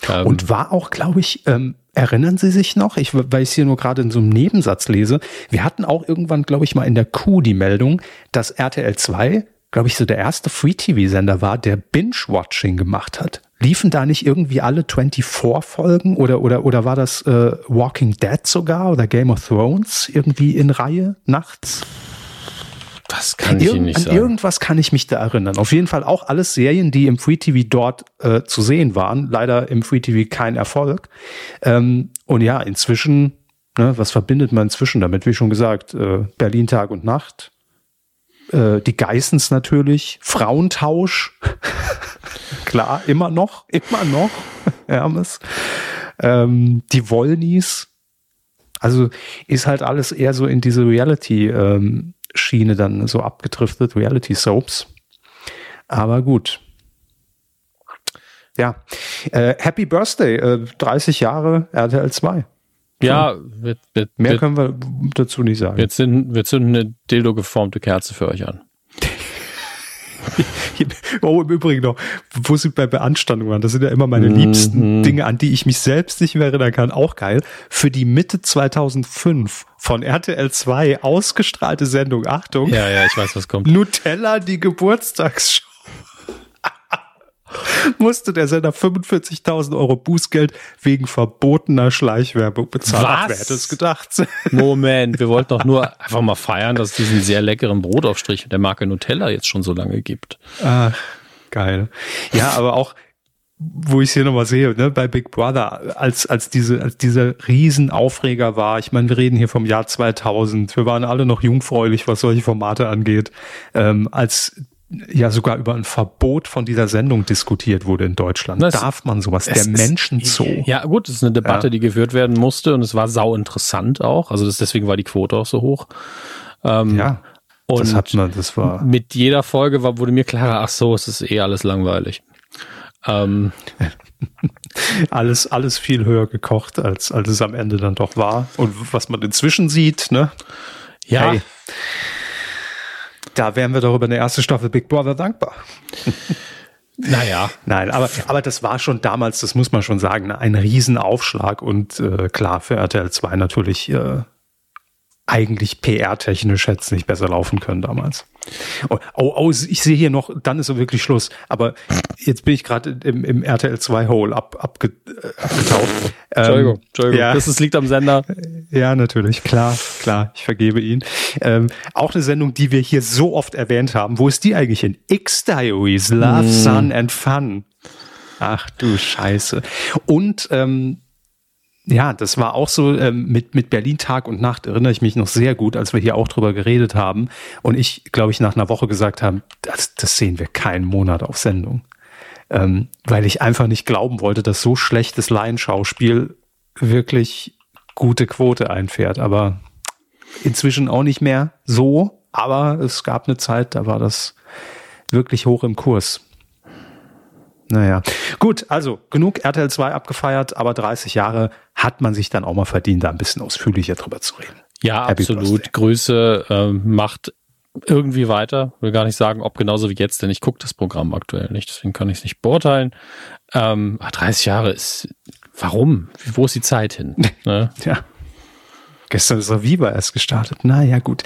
Ähm, und war auch, glaube ich, ähm, erinnern Sie sich noch, ich, weil ich es hier nur gerade in so einem Nebensatz lese, wir hatten auch irgendwann, glaube ich, mal in der Q die Meldung, dass RTL 2, glaube ich, so der erste Free-TV-Sender war, der Binge-Watching gemacht hat. Liefen da nicht irgendwie alle 24 Folgen oder oder oder war das äh, Walking Dead sogar oder Game of Thrones irgendwie in Reihe nachts? Das kann ich Ihnen nicht an sagen. Irgendwas kann ich mich da erinnern. Auf jeden Fall auch alles Serien, die im Free TV dort äh, zu sehen waren. Leider im Free TV kein Erfolg. Ähm, und ja, inzwischen, ne, was verbindet man inzwischen damit? Wie schon gesagt, äh, Berlin Tag und Nacht, äh, die Geissens natürlich, Frauentausch, klar, immer noch, immer noch, Hermes, ähm, die Wollnies. Also ist halt alles eher so in diese Reality ähm, dann so abgedriftet, Reality Soaps. Aber gut. Ja, äh, Happy Birthday, äh, 30 Jahre RTL 2. Ja, wird, wird, mehr wird, können wir dazu nicht sagen. Wir zünden, wir zünden eine Dildo geformte Kerze für euch an. Oh, im Übrigen noch, wo sie bei Beanstandung waren, das sind ja immer meine mhm. liebsten Dinge, an die ich mich selbst nicht mehr erinnern kann, auch geil. Für die Mitte 2005 von RTL 2 ausgestrahlte Sendung, Achtung. Ja, ja, ich weiß, was kommt. Nutella, die Geburtstagsshow musste der Sender 45.000 Euro Bußgeld wegen verbotener Schleichwerbung bezahlen. Was? Wer hätte es gedacht? Moment, wir wollten doch nur einfach mal feiern, dass es diesen sehr leckeren Brotaufstrich der Marke Nutella jetzt schon so lange gibt. Ach, geil. Ja, aber auch wo ich es hier nochmal sehe, ne, bei Big Brother, als, als diese, als dieser Riesenaufreger war, ich meine, wir reden hier vom Jahr 2000, wir waren alle noch jungfräulich, was solche Formate angeht, ähm, als ja sogar über ein Verbot von dieser Sendung diskutiert wurde in Deutschland. Das, Darf man sowas? Der Menschenzoo. Ja, gut, das ist eine Debatte, ja. die geführt werden musste und es war sau interessant auch. Also das, deswegen war die Quote auch so hoch. Ähm, ja. Und das hat man, das war. Mit jeder Folge war, wurde mir klarer, ach so, es ist eh alles langweilig. Ähm, alles, alles viel höher gekocht, als, als es am Ende dann doch war. Und was man inzwischen sieht, ne? Ja. Hey, da wären wir doch über eine erste Staffel Big Brother dankbar. Naja. Nein, aber, aber das war schon damals, das muss man schon sagen, ein Riesenaufschlag und äh, klar für RTL 2 natürlich äh, eigentlich PR-technisch hätte es nicht besser laufen können damals. Oh, oh, oh, ich sehe hier noch, dann ist so wirklich Schluss. Aber jetzt bin ich gerade im, im RTL 2 Hole ab, abge, äh, abgetaucht. Ähm, Entschuldigung. Ja. Das ist, liegt am Sender. Ja, natürlich, klar, klar, ich vergebe ihn. Ähm, auch eine Sendung, die wir hier so oft erwähnt haben. Wo ist die eigentlich hin? X-Diaries, Love, mm. Sun and Fun. Ach du Scheiße. Und ähm, ja, das war auch so ähm, mit, mit Berlin Tag und Nacht, erinnere ich mich noch sehr gut, als wir hier auch drüber geredet haben. Und ich, glaube ich, nach einer Woche gesagt habe, das, das sehen wir keinen Monat auf Sendung. Ähm, weil ich einfach nicht glauben wollte, dass so schlechtes Laienschauspiel wirklich gute Quote einfährt. Aber inzwischen auch nicht mehr so. Aber es gab eine Zeit, da war das wirklich hoch im Kurs. Naja, gut, also genug RTL 2 abgefeiert, aber 30 Jahre hat man sich dann auch mal verdient, da ein bisschen ausführlicher drüber zu reden. Ja, Happy absolut. Birthday. Grüße äh, macht irgendwie weiter. Will gar nicht sagen, ob genauso wie jetzt, denn ich gucke das Programm aktuell nicht, deswegen kann ich es nicht beurteilen. Ähm, 30 Jahre ist, warum? Wo ist die Zeit hin? Ne? ja. Gestern ist er Viva erst gestartet. Naja, gut.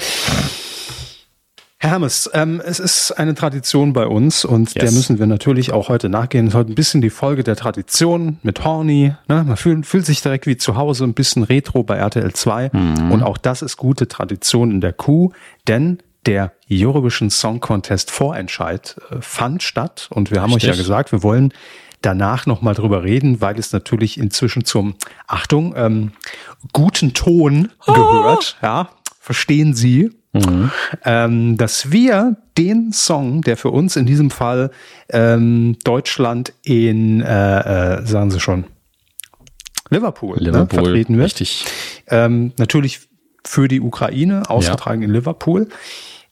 Hermes, ähm, es ist eine Tradition bei uns und yes. der müssen wir natürlich auch heute nachgehen. Es ist heute ein bisschen die Folge der Tradition mit Horny. Ne? Man fühlt, fühlt sich direkt wie zu Hause, ein bisschen Retro bei RTL 2. Mhm. Und auch das ist gute Tradition in der Kuh, denn der Eurovision Song Contest Vorentscheid äh, fand statt und wir haben Richtig. euch ja gesagt, wir wollen danach nochmal drüber reden, weil es natürlich inzwischen zum, Achtung, ähm, guten Ton gehört. Oh. Ja, verstehen Sie? Mhm. Ähm, dass wir den Song, der für uns in diesem Fall ähm, Deutschland in, äh, äh, sagen Sie schon, Liverpool, ne, Liverpool ne, vertreten wird. Richtig. Ähm, natürlich für die Ukraine, ausgetragen ja. in Liverpool.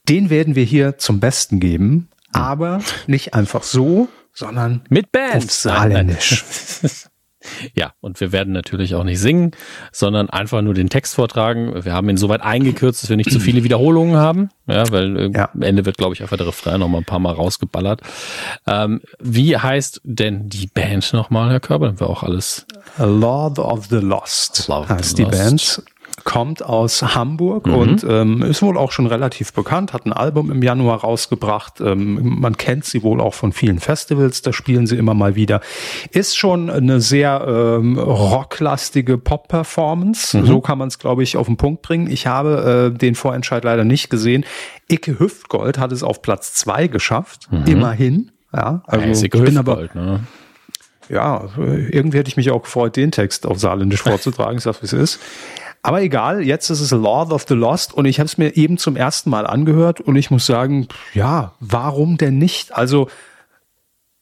Den werden wir hier zum Besten geben, aber nicht einfach so, sondern mit Band. Auf Saarländisch. Ja, und wir werden natürlich auch nicht singen, sondern einfach nur den Text vortragen. Wir haben ihn soweit eingekürzt, dass wir nicht zu viele Wiederholungen haben. Ja, weil äh, ja. am Ende wird, glaube ich, einfach der Refrain noch mal ein paar Mal rausgeballert. Ähm, wie heißt denn die Band nochmal, Herr Körber? Dann wir auch alles. A Lord of the Lost heißt die Lost. Band. Kommt aus Hamburg mhm. und ähm, ist wohl auch schon relativ bekannt, hat ein Album im Januar rausgebracht. Ähm, man kennt sie wohl auch von vielen Festivals, da spielen sie immer mal wieder. Ist schon eine sehr ähm, rocklastige Pop-Performance. Mhm. So kann man es, glaube ich, auf den Punkt bringen. Ich habe äh, den Vorentscheid leider nicht gesehen. Icke Hüftgold hat es auf Platz zwei geschafft, mhm. immerhin. Ja, also ja, ich bin aber, ne? ja, irgendwie hätte ich mich auch gefreut, den Text auf Saarländisch vorzutragen. Ich sag, wie es ist. Aber egal, jetzt ist es Lord of the Lost und ich habe es mir eben zum ersten Mal angehört und ich muss sagen, ja, warum denn nicht? Also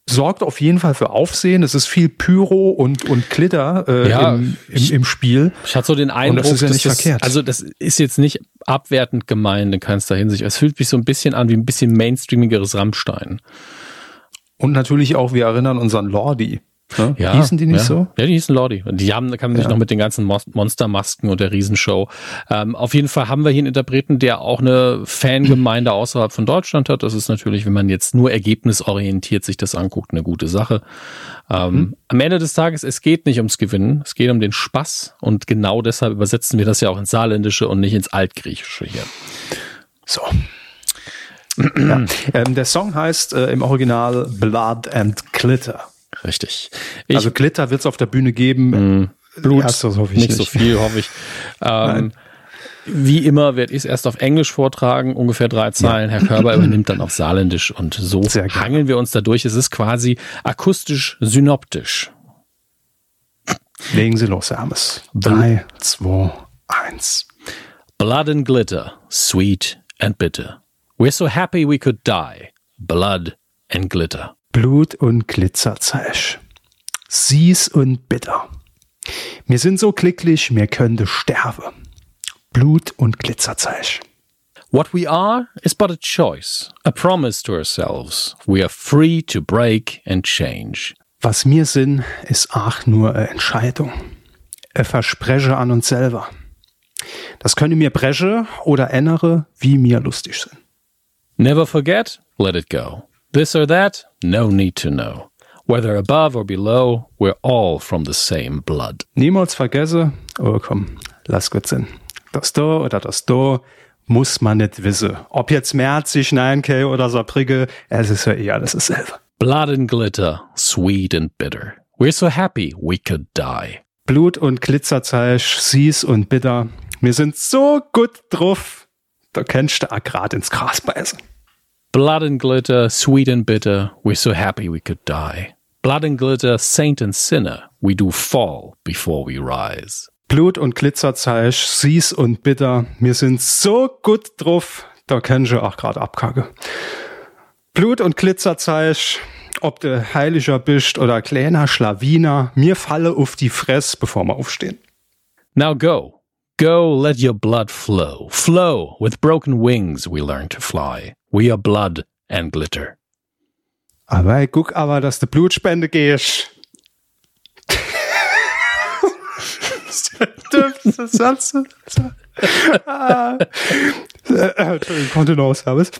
sorgt auf jeden Fall für Aufsehen. Es ist viel Pyro und, und Glitter äh, ja, im, im, im, Spiel. Ich hatte so den Eindruck, das ist ja nicht das, verkehrt. Also das ist jetzt nicht abwertend gemeint in keinster Hinsicht. Es fühlt sich so ein bisschen an wie ein bisschen mainstreamigeres Rammstein. Und natürlich auch, wir erinnern uns an Lordi. Ne? Ja, hießen die nicht ja. so? Ja, die hießen Lordi. Die haben, kann man sich ja. noch mit den ganzen Monstermasken und der Riesenshow. Ähm, auf jeden Fall haben wir hier einen Interpreten, der auch eine Fangemeinde außerhalb von Deutschland hat. Das ist natürlich, wenn man jetzt nur ergebnisorientiert sich das anguckt, eine gute Sache. Ähm, mhm. Am Ende des Tages, es geht nicht ums Gewinnen, es geht um den Spaß und genau deshalb übersetzen wir das ja auch ins Saarländische und nicht ins Altgriechische hier. So. ja. ähm, der Song heißt äh, im Original Blood and Glitter. Richtig. Ich, also Glitter wird es auf der Bühne geben. Mh, Blut, Erst, nicht, nicht, so viel, hoffe ich. Ähm, wie immer werde ich es erst auf Englisch vortragen, ungefähr drei Zeilen. Ja. Herr Körber übernimmt dann auf Saarländisch und so hangeln wir uns da durch. Es ist quasi akustisch synoptisch. Legen Sie los, Hermes. Drei, zwei, eins. Blood and glitter, sweet and bitter. We're so happy we could die. Blood and glitter. Blut und Glitzerzeug. Süß und bitter. Wir sind so glücklich, mir könnte sterben. Blut und Glitzerzeug. What we are is but a choice, a promise to ourselves. We are free to break and change. Was mir sind, ist auch nur eine Entscheidung. Ein Versprechen an uns selber. Das können mir breche oder ändere, wie mir lustig sind. Never forget, let it go. This or that, no need to know. Whether above or below, we're all from the same blood. Niemals vergesse, oh komm, lass gut sein. Das da oder das da muss man nicht wissen. Ob jetzt Merzig, Neinke oder Saarbrücke, es ist ja eh alles dasselbe. Blood and glitter, sweet and bitter. We're so happy we could die. Blut und Glitzerzeug, süß und bitter. Wir sind so gut drauf, da kennst du grad ins Gras beißen. Blood and glitter, sweet and bitter, we're so happy we could die. Blood and glitter, saint and sinner, we do fall before we rise. Blut und Glitzerzeug, süß und bitter, wir sind so gut drauf, da können sie auch gerade abkacke. Blut und Glitzerzeug, ob du heiliger bist oder kleiner Schlawiner, mir falle auf die Fress, bevor wir aufstehen. Now go. Go, let your blood flow. Flow, with broken wings we learn to fly. We are blood and glitter. Aber guck aber, dass du Blutspende gehst. Dümmste Satz. ah. Entschuldigung, Service.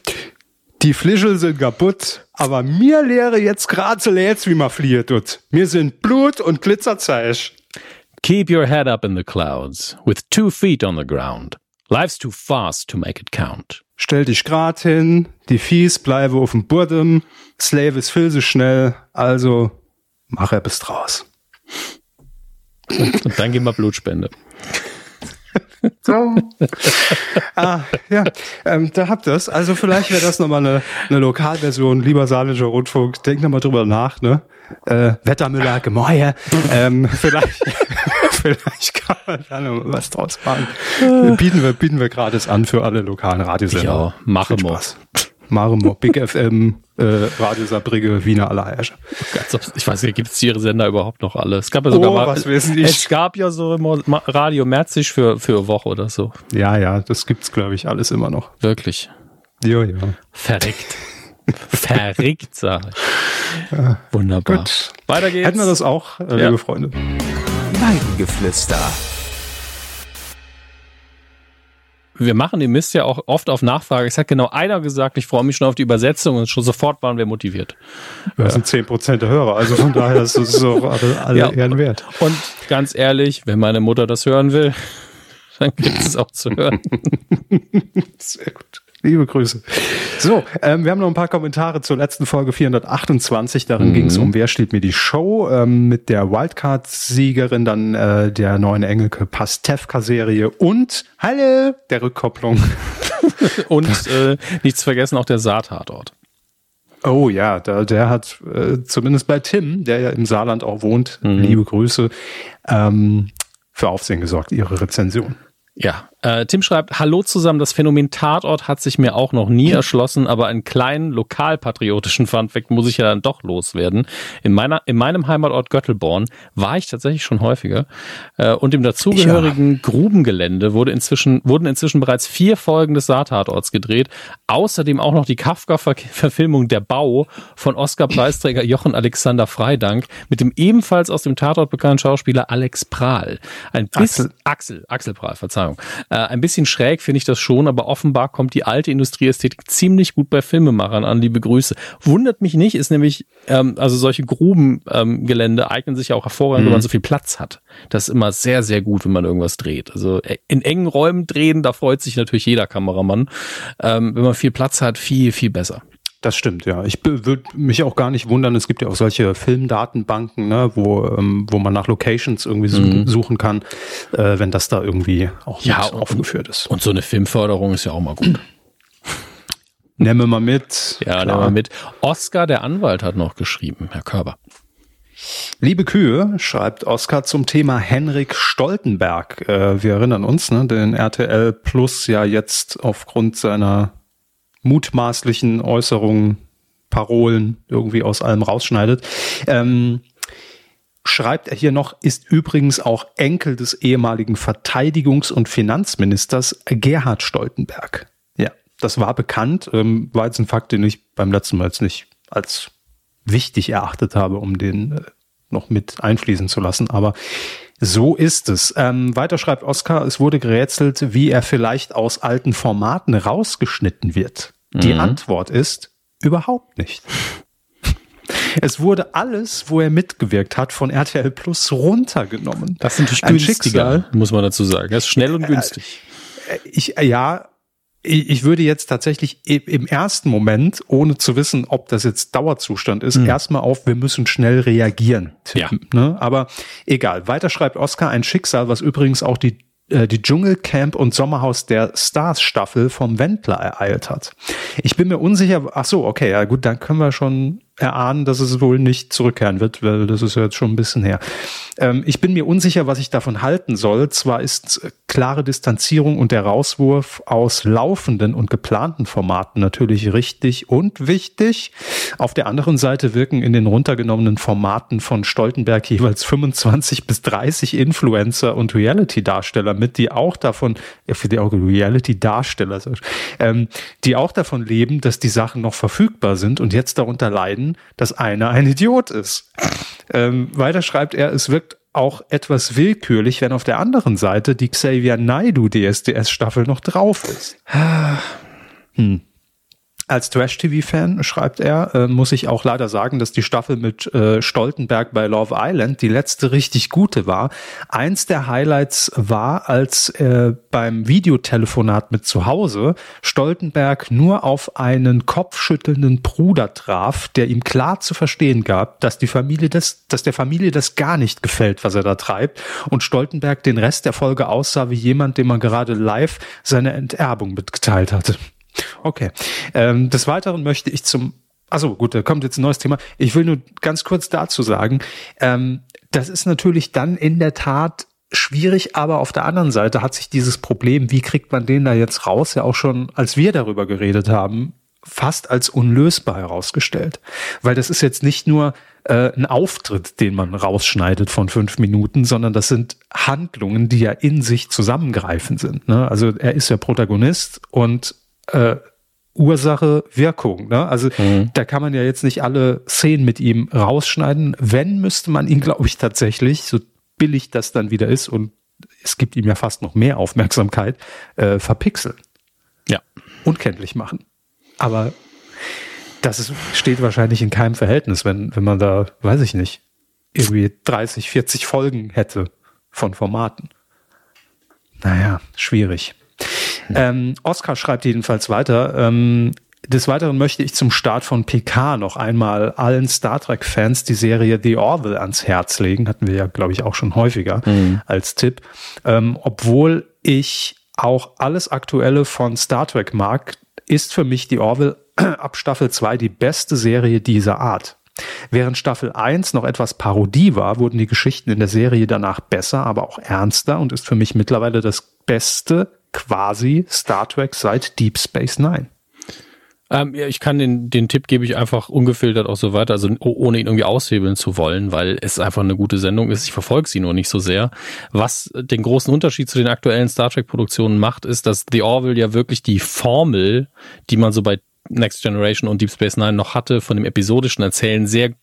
Die Flischel sind kaputt, aber mir lehre jetzt gerade so jetzt, wie man flieht tut. Mir sind Blut und Glitzerzeug. Keep your head up in the clouds, with two feet on the ground. Life's too fast to make it count. Stell dich grad hin, die Fies bleibe auf dem Boden, Slave ist viel so schnell, also mach er bis draus. Und dann gehen wir Blutspende. so. ah, ja, ähm, da habt ihr es. Also vielleicht wäre das nochmal eine, eine Lokalversion, lieber Saarländischer Rundfunk. Denk nochmal drüber nach, ne? Äh, Wettermüller, Gemäuer. ähm, vielleicht, vielleicht kann man da noch was draus machen. Bieten wir, bieten wir gratis an für alle lokalen Radiosender. Ja, machen wir. Marimo, Big FM, äh, Radio Saarbrücke, Wiener Allerhersche. Ich weiß nicht, gibt es ihre Sender überhaupt noch alle? Es gab ja sogar oh, mal, was wissen ich. es gab ja so immer Radio Merzig für, für eine Woche oder so. Ja, ja, das gibt's, glaube ich, alles immer noch. Wirklich. Ja, ja. Verreckt. Verrickt, sag ich. Ja. Wunderbar. Gut. Weiter geht's. Hätten wir das auch, äh, ja. liebe Freunde. Weidengeflüster. wir machen den Mist ja auch oft auf Nachfrage. Es hat genau einer gesagt, ich freue mich schon auf die Übersetzung und schon sofort waren wir motiviert. Das sind zehn Prozent der Hörer, also von daher ist es so alle, alle ja, Ehren wert. Und ganz ehrlich, wenn meine Mutter das hören will, Dann gibt es auch zu hören. Sehr gut. Liebe Grüße. So, ähm, wir haben noch ein paar Kommentare zur letzten Folge 428. Darin mhm. ging es um Wer steht mir die Show ähm, mit der Wildcard-Siegerin, dann äh, der neuen Engelke Pastewka-Serie und Halle der Rückkopplung. und äh, nichts vergessen, auch der Saartatort. Oh ja, da, der hat äh, zumindest bei Tim, der ja im Saarland auch wohnt, mhm. liebe Grüße, ähm, für Aufsehen gesorgt, ihre Rezension. Ja, äh, Tim schreibt, hallo zusammen, das Phänomen Tatort hat sich mir auch noch nie erschlossen, aber einen kleinen lokalpatriotischen Funfact muss ich ja dann doch loswerden. In meiner, in meinem Heimatort Göttelborn war ich tatsächlich schon häufiger äh, und im dazugehörigen ja. Grubengelände wurde inzwischen, wurden inzwischen bereits vier Folgen des Saartatorts gedreht, außerdem auch noch die Kafka-Verfilmung Der Bau von Oscar-Preisträger Jochen Alexander Freidank mit dem ebenfalls aus dem Tatort bekannten Schauspieler Alex Prahl. Ein bisschen, Axel, Axel, Axel Prahl, Verzeihung. Äh, ein bisschen schräg finde ich das schon, aber offenbar kommt die alte Industrieästhetik ziemlich gut bei Filmemachern an. Liebe Grüße. Wundert mich nicht, ist nämlich, ähm, also solche Grubengelände ähm, eignen sich ja auch hervorragend, mhm. wenn man so viel Platz hat. Das ist immer sehr, sehr gut, wenn man irgendwas dreht. Also äh, in engen Räumen drehen, da freut sich natürlich jeder Kameramann. Ähm, wenn man viel Platz hat, viel, viel besser. Das stimmt, ja. Ich würde mich auch gar nicht wundern. Es gibt ja auch solche Filmdatenbanken, ne, wo, ähm, wo man nach Locations irgendwie mhm. suchen kann, äh, wenn das da irgendwie auch ja, und, aufgeführt ist. Und so eine Filmförderung ist ja auch mal gut. Nehmen wir mal mit. Ja, nehmen wir mit. Oscar, der Anwalt, hat noch geschrieben, Herr Körber. Liebe Kühe, schreibt Oskar zum Thema Henrik Stoltenberg. Äh, wir erinnern uns, ne, den RTL Plus ja jetzt aufgrund seiner mutmaßlichen Äußerungen, Parolen irgendwie aus allem rausschneidet. Ähm, schreibt er hier noch, ist übrigens auch Enkel des ehemaligen Verteidigungs- und Finanzministers Gerhard Stoltenberg. Ja, das war bekannt, ähm, war jetzt ein Fakt, den ich beim letzten Mal jetzt nicht als wichtig erachtet habe, um den äh, noch mit einfließen zu lassen. Aber so ist es. Ähm, weiter schreibt Oskar, es wurde gerätselt, wie er vielleicht aus alten Formaten rausgeschnitten wird. Die mhm. Antwort ist überhaupt nicht. Es wurde alles, wo er mitgewirkt hat, von RTL Plus runtergenommen. Das ist natürlich günstiger, Schicksal. muss man dazu sagen. Das ist schnell und äh, günstig. Ich, ja, ich würde jetzt tatsächlich im ersten Moment, ohne zu wissen, ob das jetzt Dauerzustand ist, mhm. erstmal auf, wir müssen schnell reagieren. Tippen, ja. Ne? Aber egal. Weiter schreibt Oscar ein Schicksal, was übrigens auch die äh, die Dschungelcamp und Sommerhaus der Stars Staffel vom Wendler ereilt hat. Ich bin mir unsicher, ach so, okay, ja gut, dann können wir schon erahnen, dass es wohl nicht zurückkehren wird, weil das ist ja jetzt schon ein bisschen her. Ähm, ich bin mir unsicher, was ich davon halten soll. Zwar ist klare Distanzierung und der Rauswurf aus laufenden und geplanten Formaten natürlich richtig und wichtig. Auf der anderen Seite wirken in den runtergenommenen Formaten von Stoltenberg jeweils 25 bis 30 Influencer und Reality-Darsteller mit, die auch davon, ja, für die auch Reality-Darsteller, ähm, die auch davon leben, dass die Sachen noch verfügbar sind und jetzt darunter leiden, dass einer ein Idiot ist. Ähm, weiter schreibt er, es wirkt auch etwas willkürlich, wenn auf der anderen Seite die Xavier Naidu DSDS-Staffel noch drauf ist. Hm. Als Trash-TV-Fan, schreibt er, äh, muss ich auch leider sagen, dass die Staffel mit äh, Stoltenberg bei Love Island die letzte richtig gute war. Eins der Highlights war, als äh, beim Videotelefonat mit zu Hause Stoltenberg nur auf einen kopfschüttelnden Bruder traf, der ihm klar zu verstehen gab, dass die Familie das, dass der Familie das gar nicht gefällt, was er da treibt, und Stoltenberg den Rest der Folge aussah wie jemand, dem man gerade live seine Enterbung mitgeteilt hatte. Okay. Ähm, des Weiteren möchte ich zum also gut, da kommt jetzt ein neues Thema. Ich will nur ganz kurz dazu sagen, ähm, das ist natürlich dann in der Tat schwierig, aber auf der anderen Seite hat sich dieses Problem, wie kriegt man den da jetzt raus, ja auch schon, als wir darüber geredet haben, fast als unlösbar herausgestellt. Weil das ist jetzt nicht nur äh, ein Auftritt, den man rausschneidet von fünf Minuten, sondern das sind Handlungen, die ja in sich zusammengreifen sind. Ne? Also er ist ja Protagonist und äh, Ursache, Wirkung. Ne? Also mhm. da kann man ja jetzt nicht alle Szenen mit ihm rausschneiden. Wenn, müsste man ihn, glaube ich, tatsächlich, so billig das dann wieder ist, und es gibt ihm ja fast noch mehr Aufmerksamkeit, äh, verpixeln. Ja. Unkenntlich machen. Aber das ist, steht wahrscheinlich in keinem Verhältnis, wenn, wenn man da, weiß ich nicht, irgendwie 30, 40 Folgen hätte von Formaten. Naja, schwierig. Ähm, Oscar schreibt jedenfalls weiter. Ähm, des Weiteren möchte ich zum Start von PK noch einmal allen Star Trek-Fans die Serie The Orville ans Herz legen. Hatten wir ja, glaube ich, auch schon häufiger mhm. als Tipp. Ähm, obwohl ich auch alles Aktuelle von Star Trek mag, ist für mich The Orville ab Staffel 2 die beste Serie dieser Art. Während Staffel 1 noch etwas Parodie war, wurden die Geschichten in der Serie danach besser, aber auch ernster und ist für mich mittlerweile das beste quasi Star Trek seit Deep Space Nine. Ähm, ja, ich kann den, den Tipp gebe ich einfach ungefiltert auch so weiter, also ohne ihn irgendwie aushebeln zu wollen, weil es einfach eine gute Sendung ist. Ich verfolge sie nur nicht so sehr. Was den großen Unterschied zu den aktuellen Star Trek Produktionen macht, ist, dass The Orville ja wirklich die Formel, die man so bei Next Generation und Deep Space Nine noch hatte, von dem episodischen Erzählen sehr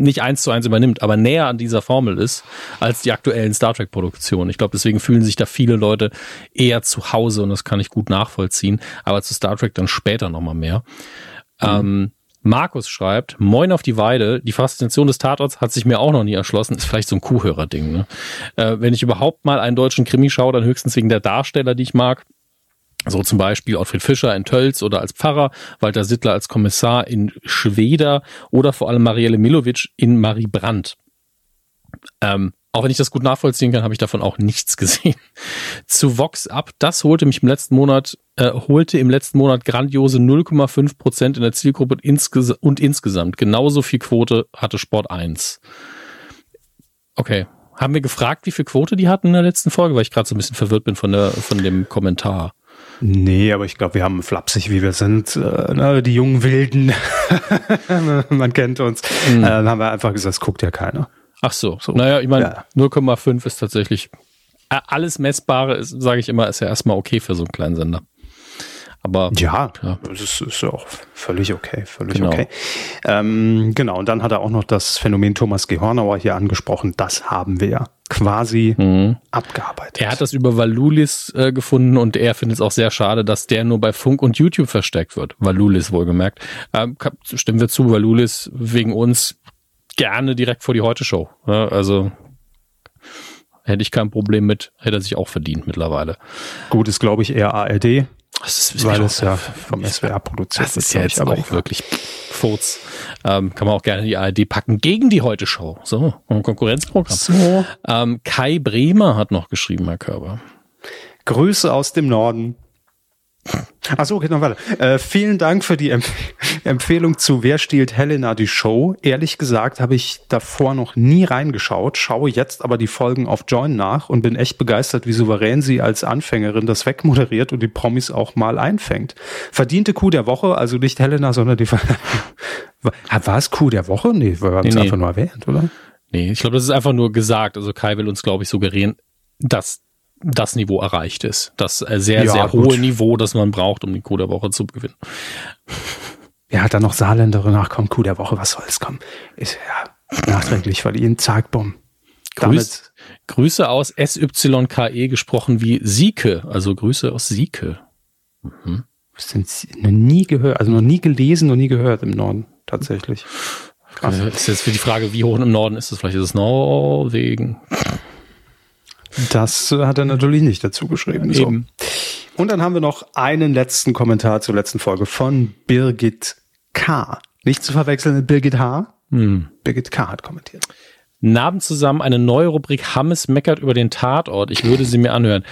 nicht eins zu eins übernimmt, aber näher an dieser Formel ist als die aktuellen Star Trek Produktionen. Ich glaube, deswegen fühlen sich da viele Leute eher zu Hause und das kann ich gut nachvollziehen. Aber zu Star Trek dann später nochmal mehr. Mhm. Ähm, Markus schreibt, Moin auf die Weide, die Faszination des Tatorts hat sich mir auch noch nie erschlossen, ist vielleicht so ein Kuhhörer-Ding. Ne? Äh, wenn ich überhaupt mal einen deutschen Krimi schaue, dann höchstens wegen der Darsteller, die ich mag. So zum Beispiel Ottfried Fischer in Tölz oder als Pfarrer, Walter Sittler als Kommissar in Schweder oder vor allem Marielle Milovic in Marie Brandt. Ähm, auch wenn ich das gut nachvollziehen kann, habe ich davon auch nichts gesehen. Zu Vox Up, das holte mich im letzten Monat, äh, holte im letzten Monat grandiose 0,5 Prozent in der Zielgruppe insges und insgesamt. Genauso viel Quote hatte Sport 1. Okay. Haben wir gefragt, wie viel Quote die hatten in der letzten Folge, weil ich gerade so ein bisschen verwirrt bin von, der, von dem Kommentar. Nee, aber ich glaube, wir haben flapsig, wie wir sind, äh, ne, die jungen Wilden, man kennt uns, mhm. äh, haben wir einfach gesagt, es guckt ja keiner. Ach so, so. naja, ich meine, ja. 0,5 ist tatsächlich, äh, alles Messbare, sage ich immer, ist ja erstmal okay für so einen kleinen Sender. Aber ja, ja. das ist, ja auch völlig okay, völlig genau. okay. Ähm, genau, und dann hat er auch noch das Phänomen Thomas Gehornauer hier angesprochen. Das haben wir ja quasi mhm. abgearbeitet. Er hat das über Valulis äh, gefunden und er findet es auch sehr schade, dass der nur bei Funk und YouTube versteckt wird. Valulis wohlgemerkt. Ähm, stimmen wir zu, Valulis wegen uns gerne direkt vor die Heute-Show. Ja, also hätte ich kein Problem mit, hätte er sich auch verdient mittlerweile. Gut, ist glaube ich eher ARD. Das ist, weil es ja vom SWR produziert das ist ja jetzt aber auch wirklich Furz. Ähm, kann man auch gerne in die ARD packen gegen die Heute-Show. So, ein Konkurrenzprogramm. So. Ähm, Kai Bremer hat noch geschrieben, Herr Körber. Grüße aus dem Norden. Achso, okay, noch weiter. Äh, vielen Dank für die Empf Empfehlung zu Wer stiehlt Helena die Show. Ehrlich gesagt habe ich davor noch nie reingeschaut, schaue jetzt aber die Folgen auf Join nach und bin echt begeistert, wie souverän sie als Anfängerin das wegmoderiert und die Promis auch mal einfängt. Verdiente Coup der Woche, also nicht Helena, sondern die War es Coup der Woche? Nee, wir haben es nee, einfach nur erwähnt, oder? Nee, ich glaube, das ist einfach nur gesagt. Also Kai will uns, glaube ich, suggerieren, dass das Niveau erreicht ist. Das äh, sehr, ja, sehr gut. hohe Niveau, das man braucht, um die Coup der Woche zu gewinnen. Wer hat da noch Saarländerin? Ach komm, Coup der Woche, was soll's kommen? Ist ja nachträglich verliehen. Zack, bumm. Grüß, Grüße aus SYKE gesprochen wie Sieke, also Grüße aus Sieke. Mhm. Sind noch nie gehört, also noch nie gelesen, noch nie gehört im Norden, tatsächlich. Krass. Ist jetzt für die Frage, wie hoch im Norden ist es? Vielleicht ist es Norwegen. Das hat er natürlich nicht dazu geschrieben. So. Und dann haben wir noch einen letzten Kommentar zur letzten Folge von Birgit K. Nicht zu verwechseln mit Birgit H. Hm. Birgit K. hat kommentiert. Namen zusammen eine neue Rubrik Hammes meckert über den Tatort. Ich würde sie mir anhören.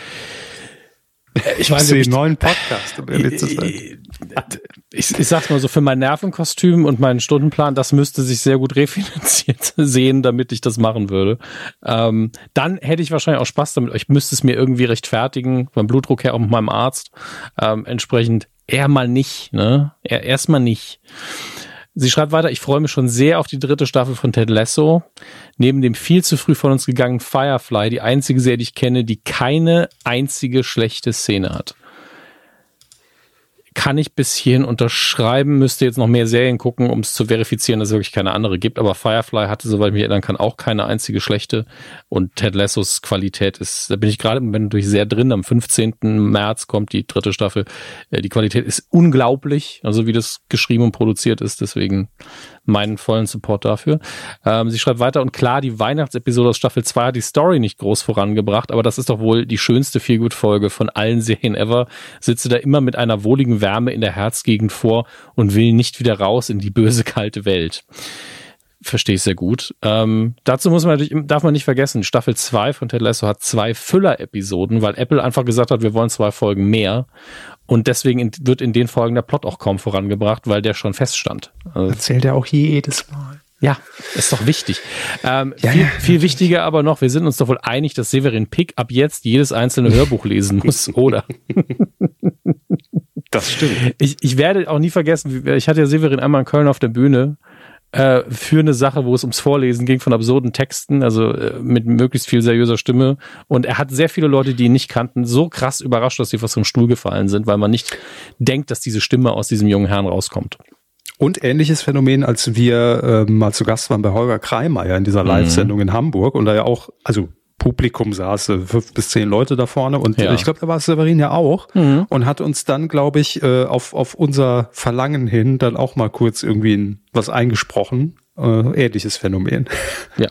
Ich weiß nicht, neuen Podcast, um ehrlich zu sein. Ich, ich sag's mal so, für mein Nervenkostüm und meinen Stundenplan, das müsste sich sehr gut refinanziert sehen, damit ich das machen würde. Ähm, dann hätte ich wahrscheinlich auch Spaß damit. Ich müsste es mir irgendwie rechtfertigen, beim Blutdruck her auch mit meinem Arzt. Ähm, entsprechend eher mal nicht, ne? Er, erstmal nicht. Sie schreibt weiter, ich freue mich schon sehr auf die dritte Staffel von Ted Lasso. Neben dem viel zu früh von uns gegangenen Firefly, die einzige Serie, die ich kenne, die keine einzige schlechte Szene hat. Kann ich bis hierhin unterschreiben, müsste jetzt noch mehr Serien gucken, um es zu verifizieren, dass es wirklich keine andere gibt. Aber Firefly hatte, soweit ich mich erinnern kann, auch keine einzige schlechte. Und Ted Lassos Qualität ist, da bin ich gerade im Moment natürlich sehr drin. Am 15. März kommt die dritte Staffel. Äh, die Qualität ist unglaublich, also wie das geschrieben und produziert ist. Deswegen meinen vollen Support dafür. Ähm, sie schreibt weiter und klar, die Weihnachtsepisode aus Staffel 2 hat die Story nicht groß vorangebracht, aber das ist doch wohl die schönste Feelgood-Folge von allen Serien ever. Sitze da immer mit einer wohligen Wärme in der Herzgegend vor und will nicht wieder raus in die böse, kalte Welt verstehe ich sehr gut. Ähm, dazu muss man natürlich, darf man nicht vergessen, Staffel 2 von Ted Lasso hat zwei Füller-Episoden, weil Apple einfach gesagt hat, wir wollen zwei Folgen mehr. Und deswegen in, wird in den Folgen der Plot auch kaum vorangebracht, weil der schon feststand. Also, Erzählt er auch jedes Mal. Ja, ist doch wichtig. Ähm, ja, viel, viel wichtiger aber noch, wir sind uns doch wohl einig, dass Severin Pick ab jetzt jedes einzelne Hörbuch lesen muss, oder? Das stimmt. Ich, ich werde auch nie vergessen, ich hatte ja Severin einmal in Köln auf der Bühne äh, für eine Sache, wo es ums Vorlesen ging von absurden Texten, also äh, mit möglichst viel seriöser Stimme. Und er hat sehr viele Leute, die ihn nicht kannten, so krass überrascht, dass sie fast vom Stuhl gefallen sind, weil man nicht denkt, dass diese Stimme aus diesem jungen Herrn rauskommt. Und ähnliches Phänomen, als wir äh, mal zu Gast waren bei Holger Kreimeier in dieser mhm. Live-Sendung in Hamburg und da ja auch, also Publikum saß, äh, fünf bis zehn Leute da vorne und ja. ich glaube, da war Severin ja auch mhm. und hat uns dann, glaube ich, äh, auf, auf unser Verlangen hin dann auch mal kurz irgendwie was eingesprochen. Äh, ähnliches Phänomen. Ja.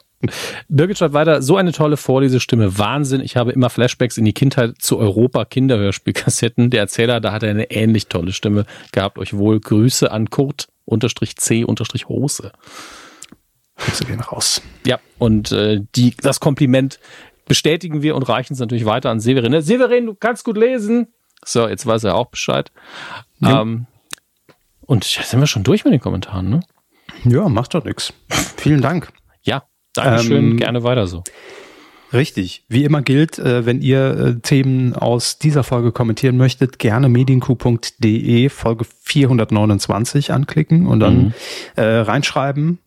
Birgit schreibt weiter, so eine tolle Vorlesestimme, Wahnsinn. Ich habe immer Flashbacks in die Kindheit zu Europa Kinderhörspielkassetten. Der Erzähler, da hat er eine ähnlich tolle Stimme. Gehabt euch wohl. Grüße an Kurt unterstrich C unterstrich Hose. Grüße gehen raus. Ja, und äh, die, das Kompliment bestätigen wir und reichen es natürlich weiter an Severin. Ne, Severin, du kannst gut lesen. So, jetzt weiß er auch Bescheid. Ja. Ähm, und ja, sind wir schon durch mit den Kommentaren, ne? Ja, macht doch nichts. Vielen Dank. Ja, Dankeschön. Ähm, Gerne weiter so. Richtig. Wie immer gilt, äh, wenn ihr äh, Themen aus dieser Folge kommentieren möchtet, gerne medienku.de Folge 429 anklicken und dann mhm. äh, reinschreiben,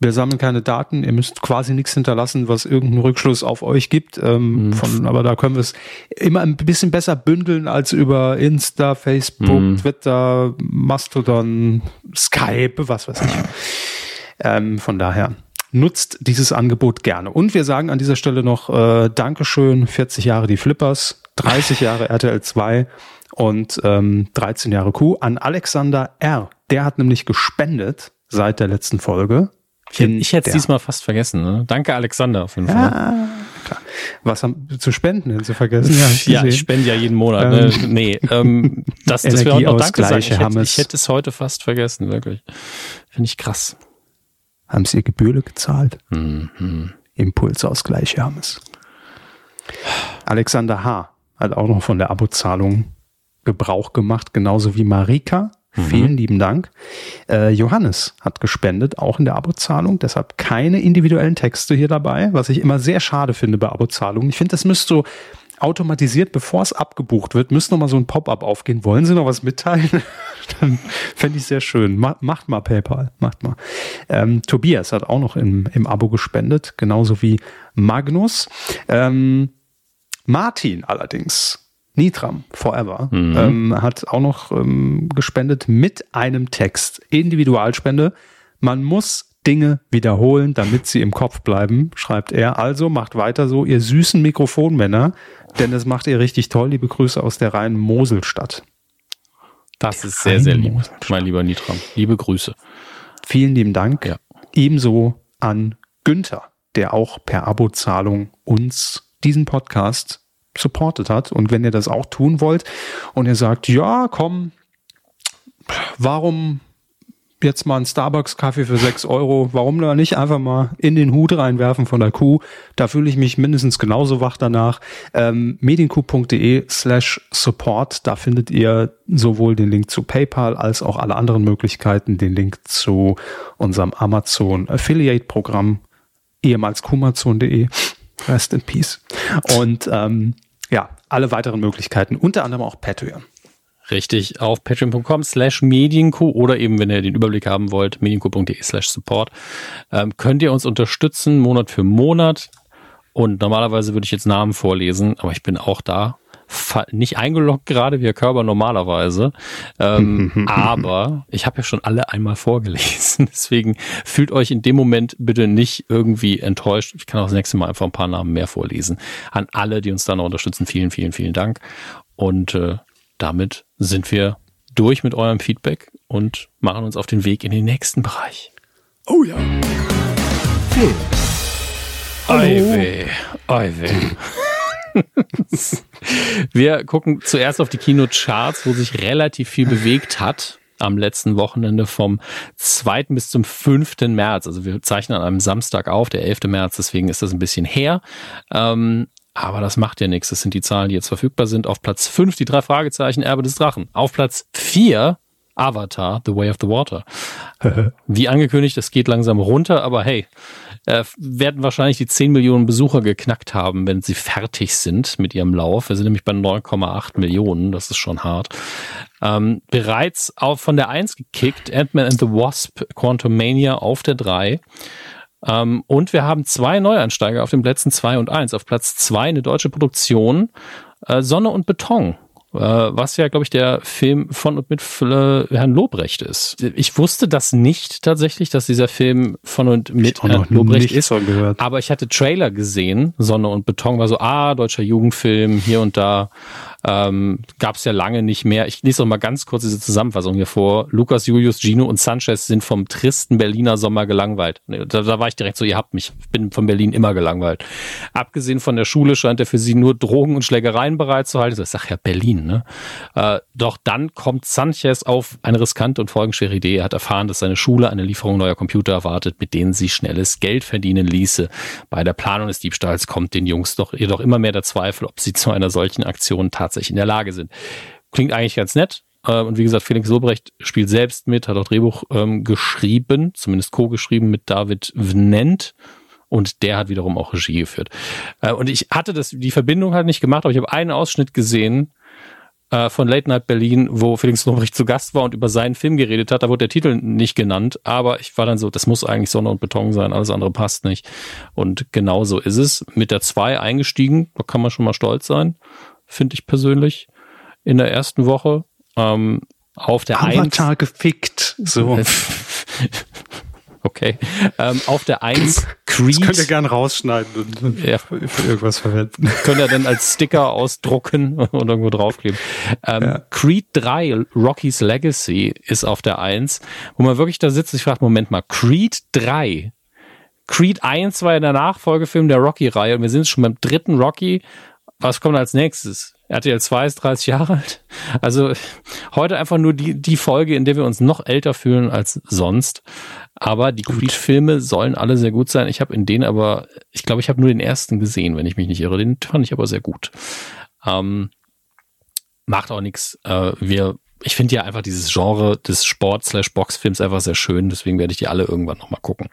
wir sammeln keine Daten, ihr müsst quasi nichts hinterlassen, was irgendeinen Rückschluss auf euch gibt. Ähm, mhm. von, aber da können wir es immer ein bisschen besser bündeln als über Insta, Facebook, mhm. Twitter, Mastodon, Skype, was weiß ich. Ähm, von daher nutzt dieses Angebot gerne. Und wir sagen an dieser Stelle noch äh, Dankeschön, 40 Jahre die Flippers, 30 Jahre RTL 2 und ähm, 13 Jahre Q an Alexander R. Der hat nämlich gespendet seit der letzten Folge ich, ich hätte es diesmal fast vergessen. Ne? Danke, Alexander, auf jeden Fall. Ja, klar. Was haben zu spenden denn zu vergessen? Ja, ja ich spende ja jeden Monat. Ne? Ähm, nee, ähm, das, das wäre auch noch Danke sagen. Ich hätte, ich hätte es heute fast vergessen, wirklich. Finde ich krass. Haben Sie Gebühren gezahlt? Mhm. Impulsausgleich, Hermes. Alexander H. hat auch noch von der Abozahlung Gebrauch gemacht, genauso wie Marika. Mhm. Vielen lieben Dank. Äh, Johannes hat gespendet, auch in der Abozahlung. Deshalb keine individuellen Texte hier dabei, was ich immer sehr schade finde bei Abozahlungen. Ich finde, das müsste so automatisiert, bevor es abgebucht wird, müsste noch mal so ein Pop-up aufgehen. Wollen Sie noch was mitteilen? Dann fände ich sehr schön. Ma macht mal PayPal, macht mal. Ähm, Tobias hat auch noch im, im Abo gespendet, genauso wie Magnus. Ähm, Martin allerdings Nitram Forever mhm. ähm, hat auch noch ähm, gespendet mit einem Text. Individualspende. Man muss Dinge wiederholen, damit sie im Kopf bleiben, schreibt er. Also macht weiter so, ihr süßen Mikrofonmänner, denn das macht ihr richtig toll. Liebe Grüße aus der reinen Moselstadt. Das ist sehr, sehr lieb, mein lieber Nitram. Liebe Grüße. Vielen lieben Dank. Ja. Ebenso an Günther, der auch per Abozahlung uns diesen Podcast supportet hat. Und wenn ihr das auch tun wollt und ihr sagt, ja, komm, warum jetzt mal einen Starbucks-Kaffee für 6 Euro, warum da nicht einfach mal in den Hut reinwerfen von der Kuh? Da fühle ich mich mindestens genauso wach danach. Ähm, medienkuh.de slash support, da findet ihr sowohl den Link zu PayPal als auch alle anderen Möglichkeiten, den Link zu unserem Amazon Affiliate Programm, ehemals kumazon.de. Rest in Peace. Und ähm, ja, alle weiteren Möglichkeiten, unter anderem auch Patreon. Richtig, auf patreon.com slash medienco oder eben, wenn ihr den Überblick haben wollt, medienco.de slash support, ähm, könnt ihr uns unterstützen, Monat für Monat. Und normalerweise würde ich jetzt Namen vorlesen, aber ich bin auch da nicht eingeloggt gerade wie Herr Körber normalerweise. Ähm, aber ich habe ja schon alle einmal vorgelesen. Deswegen fühlt euch in dem Moment bitte nicht irgendwie enttäuscht. Ich kann auch das nächste Mal einfach ein paar Namen mehr vorlesen. An alle, die uns da noch unterstützen, vielen, vielen, vielen Dank. Und äh, damit sind wir durch mit eurem Feedback und machen uns auf den Weg in den nächsten Bereich. Oh ja. Film. Eiwe, Eiwe. Wir gucken zuerst auf die Kinocharts, wo sich relativ viel bewegt hat am letzten Wochenende vom 2. bis zum 5. März. Also wir zeichnen an einem Samstag auf, der 11. März, deswegen ist das ein bisschen her. Ähm, aber das macht ja nichts. Das sind die Zahlen, die jetzt verfügbar sind. Auf Platz 5 die drei Fragezeichen Erbe des Drachen. Auf Platz 4 Avatar, The Way of the Water. Wie angekündigt, es geht langsam runter, aber hey, äh, werden wahrscheinlich die 10 Millionen Besucher geknackt haben, wenn sie fertig sind mit ihrem Lauf. Wir sind nämlich bei 9,8 Millionen, das ist schon hart. Ähm, bereits auch von der 1 gekickt, Ant-Man and the Wasp, Quantum Mania auf der 3. Ähm, und wir haben zwei Neuansteiger auf den Plätzen 2 und 1. Auf Platz 2 eine deutsche Produktion, äh, Sonne und Beton was ja, glaube ich, der Film von und mit äh, Herrn Lobrecht ist. Ich wusste das nicht tatsächlich, dass dieser Film von und mit Herrn Lobrecht ist. Aber ich hatte Trailer gesehen, Sonne und Beton war so, ah, deutscher Jugendfilm, hier und da ähm, gab es ja lange nicht mehr. Ich lese noch mal ganz kurz diese Zusammenfassung hier vor. Lukas, Julius, Gino und Sanchez sind vom tristen Berliner Sommer gelangweilt. Da, da war ich direkt so, ihr habt mich. Ich bin von Berlin immer gelangweilt. Abgesehen von der Schule scheint er für sie nur Drogen und Schlägereien bereit zu halten. Ich sag ja Berlin, ne? Äh, doch dann kommt Sanchez auf eine riskante und folgenschwere Idee. Er hat erfahren, dass seine Schule eine Lieferung neuer Computer erwartet, mit denen sie schnelles Geld verdienen ließe. Bei der Planung des Diebstahls kommt den Jungs doch jedoch immer mehr der Zweifel, ob sie zu einer solchen Aktion tatsächlich tatsächlich in der Lage sind. Klingt eigentlich ganz nett. Äh, und wie gesagt, Felix Sobrecht spielt selbst mit, hat auch Drehbuch ähm, geschrieben, zumindest co-geschrieben mit David Vnent. Und der hat wiederum auch Regie geführt. Äh, und ich hatte das, die Verbindung halt nicht gemacht, aber ich habe einen Ausschnitt gesehen äh, von Late Night Berlin, wo Felix Lobrecht zu Gast war und über seinen Film geredet hat. Da wurde der Titel nicht genannt, aber ich war dann so, das muss eigentlich Sonne und Beton sein, alles andere passt nicht. Und genau so ist es. Mit der 2 eingestiegen, da kann man schon mal stolz sein finde ich persönlich, in der ersten Woche. Ähm, auf der Avatar gefickt. So. okay. Ähm, auf der 1 Creed. Das könnt ihr gerne rausschneiden und ja. für, irgendwas verwenden. Könnt ihr dann als Sticker ausdrucken und irgendwo draufkleben. Ähm, ja. Creed 3, Rocky's Legacy, ist auf der 1, wo man wirklich da sitzt und sich fragt, Moment mal, Creed 3 Creed 1 war ja der Nachfolgefilm der Rocky-Reihe und wir sind schon beim dritten Rocky was kommt als nächstes? RTL 2 ist 30 Jahre alt. Also heute einfach nur die, die Folge, in der wir uns noch älter fühlen als sonst. Aber die Creed-Filme sollen alle sehr gut sein. Ich habe in denen aber, ich glaube, ich habe nur den ersten gesehen, wenn ich mich nicht irre. Den fand ich aber sehr gut. Ähm, macht auch nichts. Äh, wir, ich finde ja einfach dieses Genre des Sport-Boxfilms einfach sehr schön. Deswegen werde ich die alle irgendwann nochmal gucken.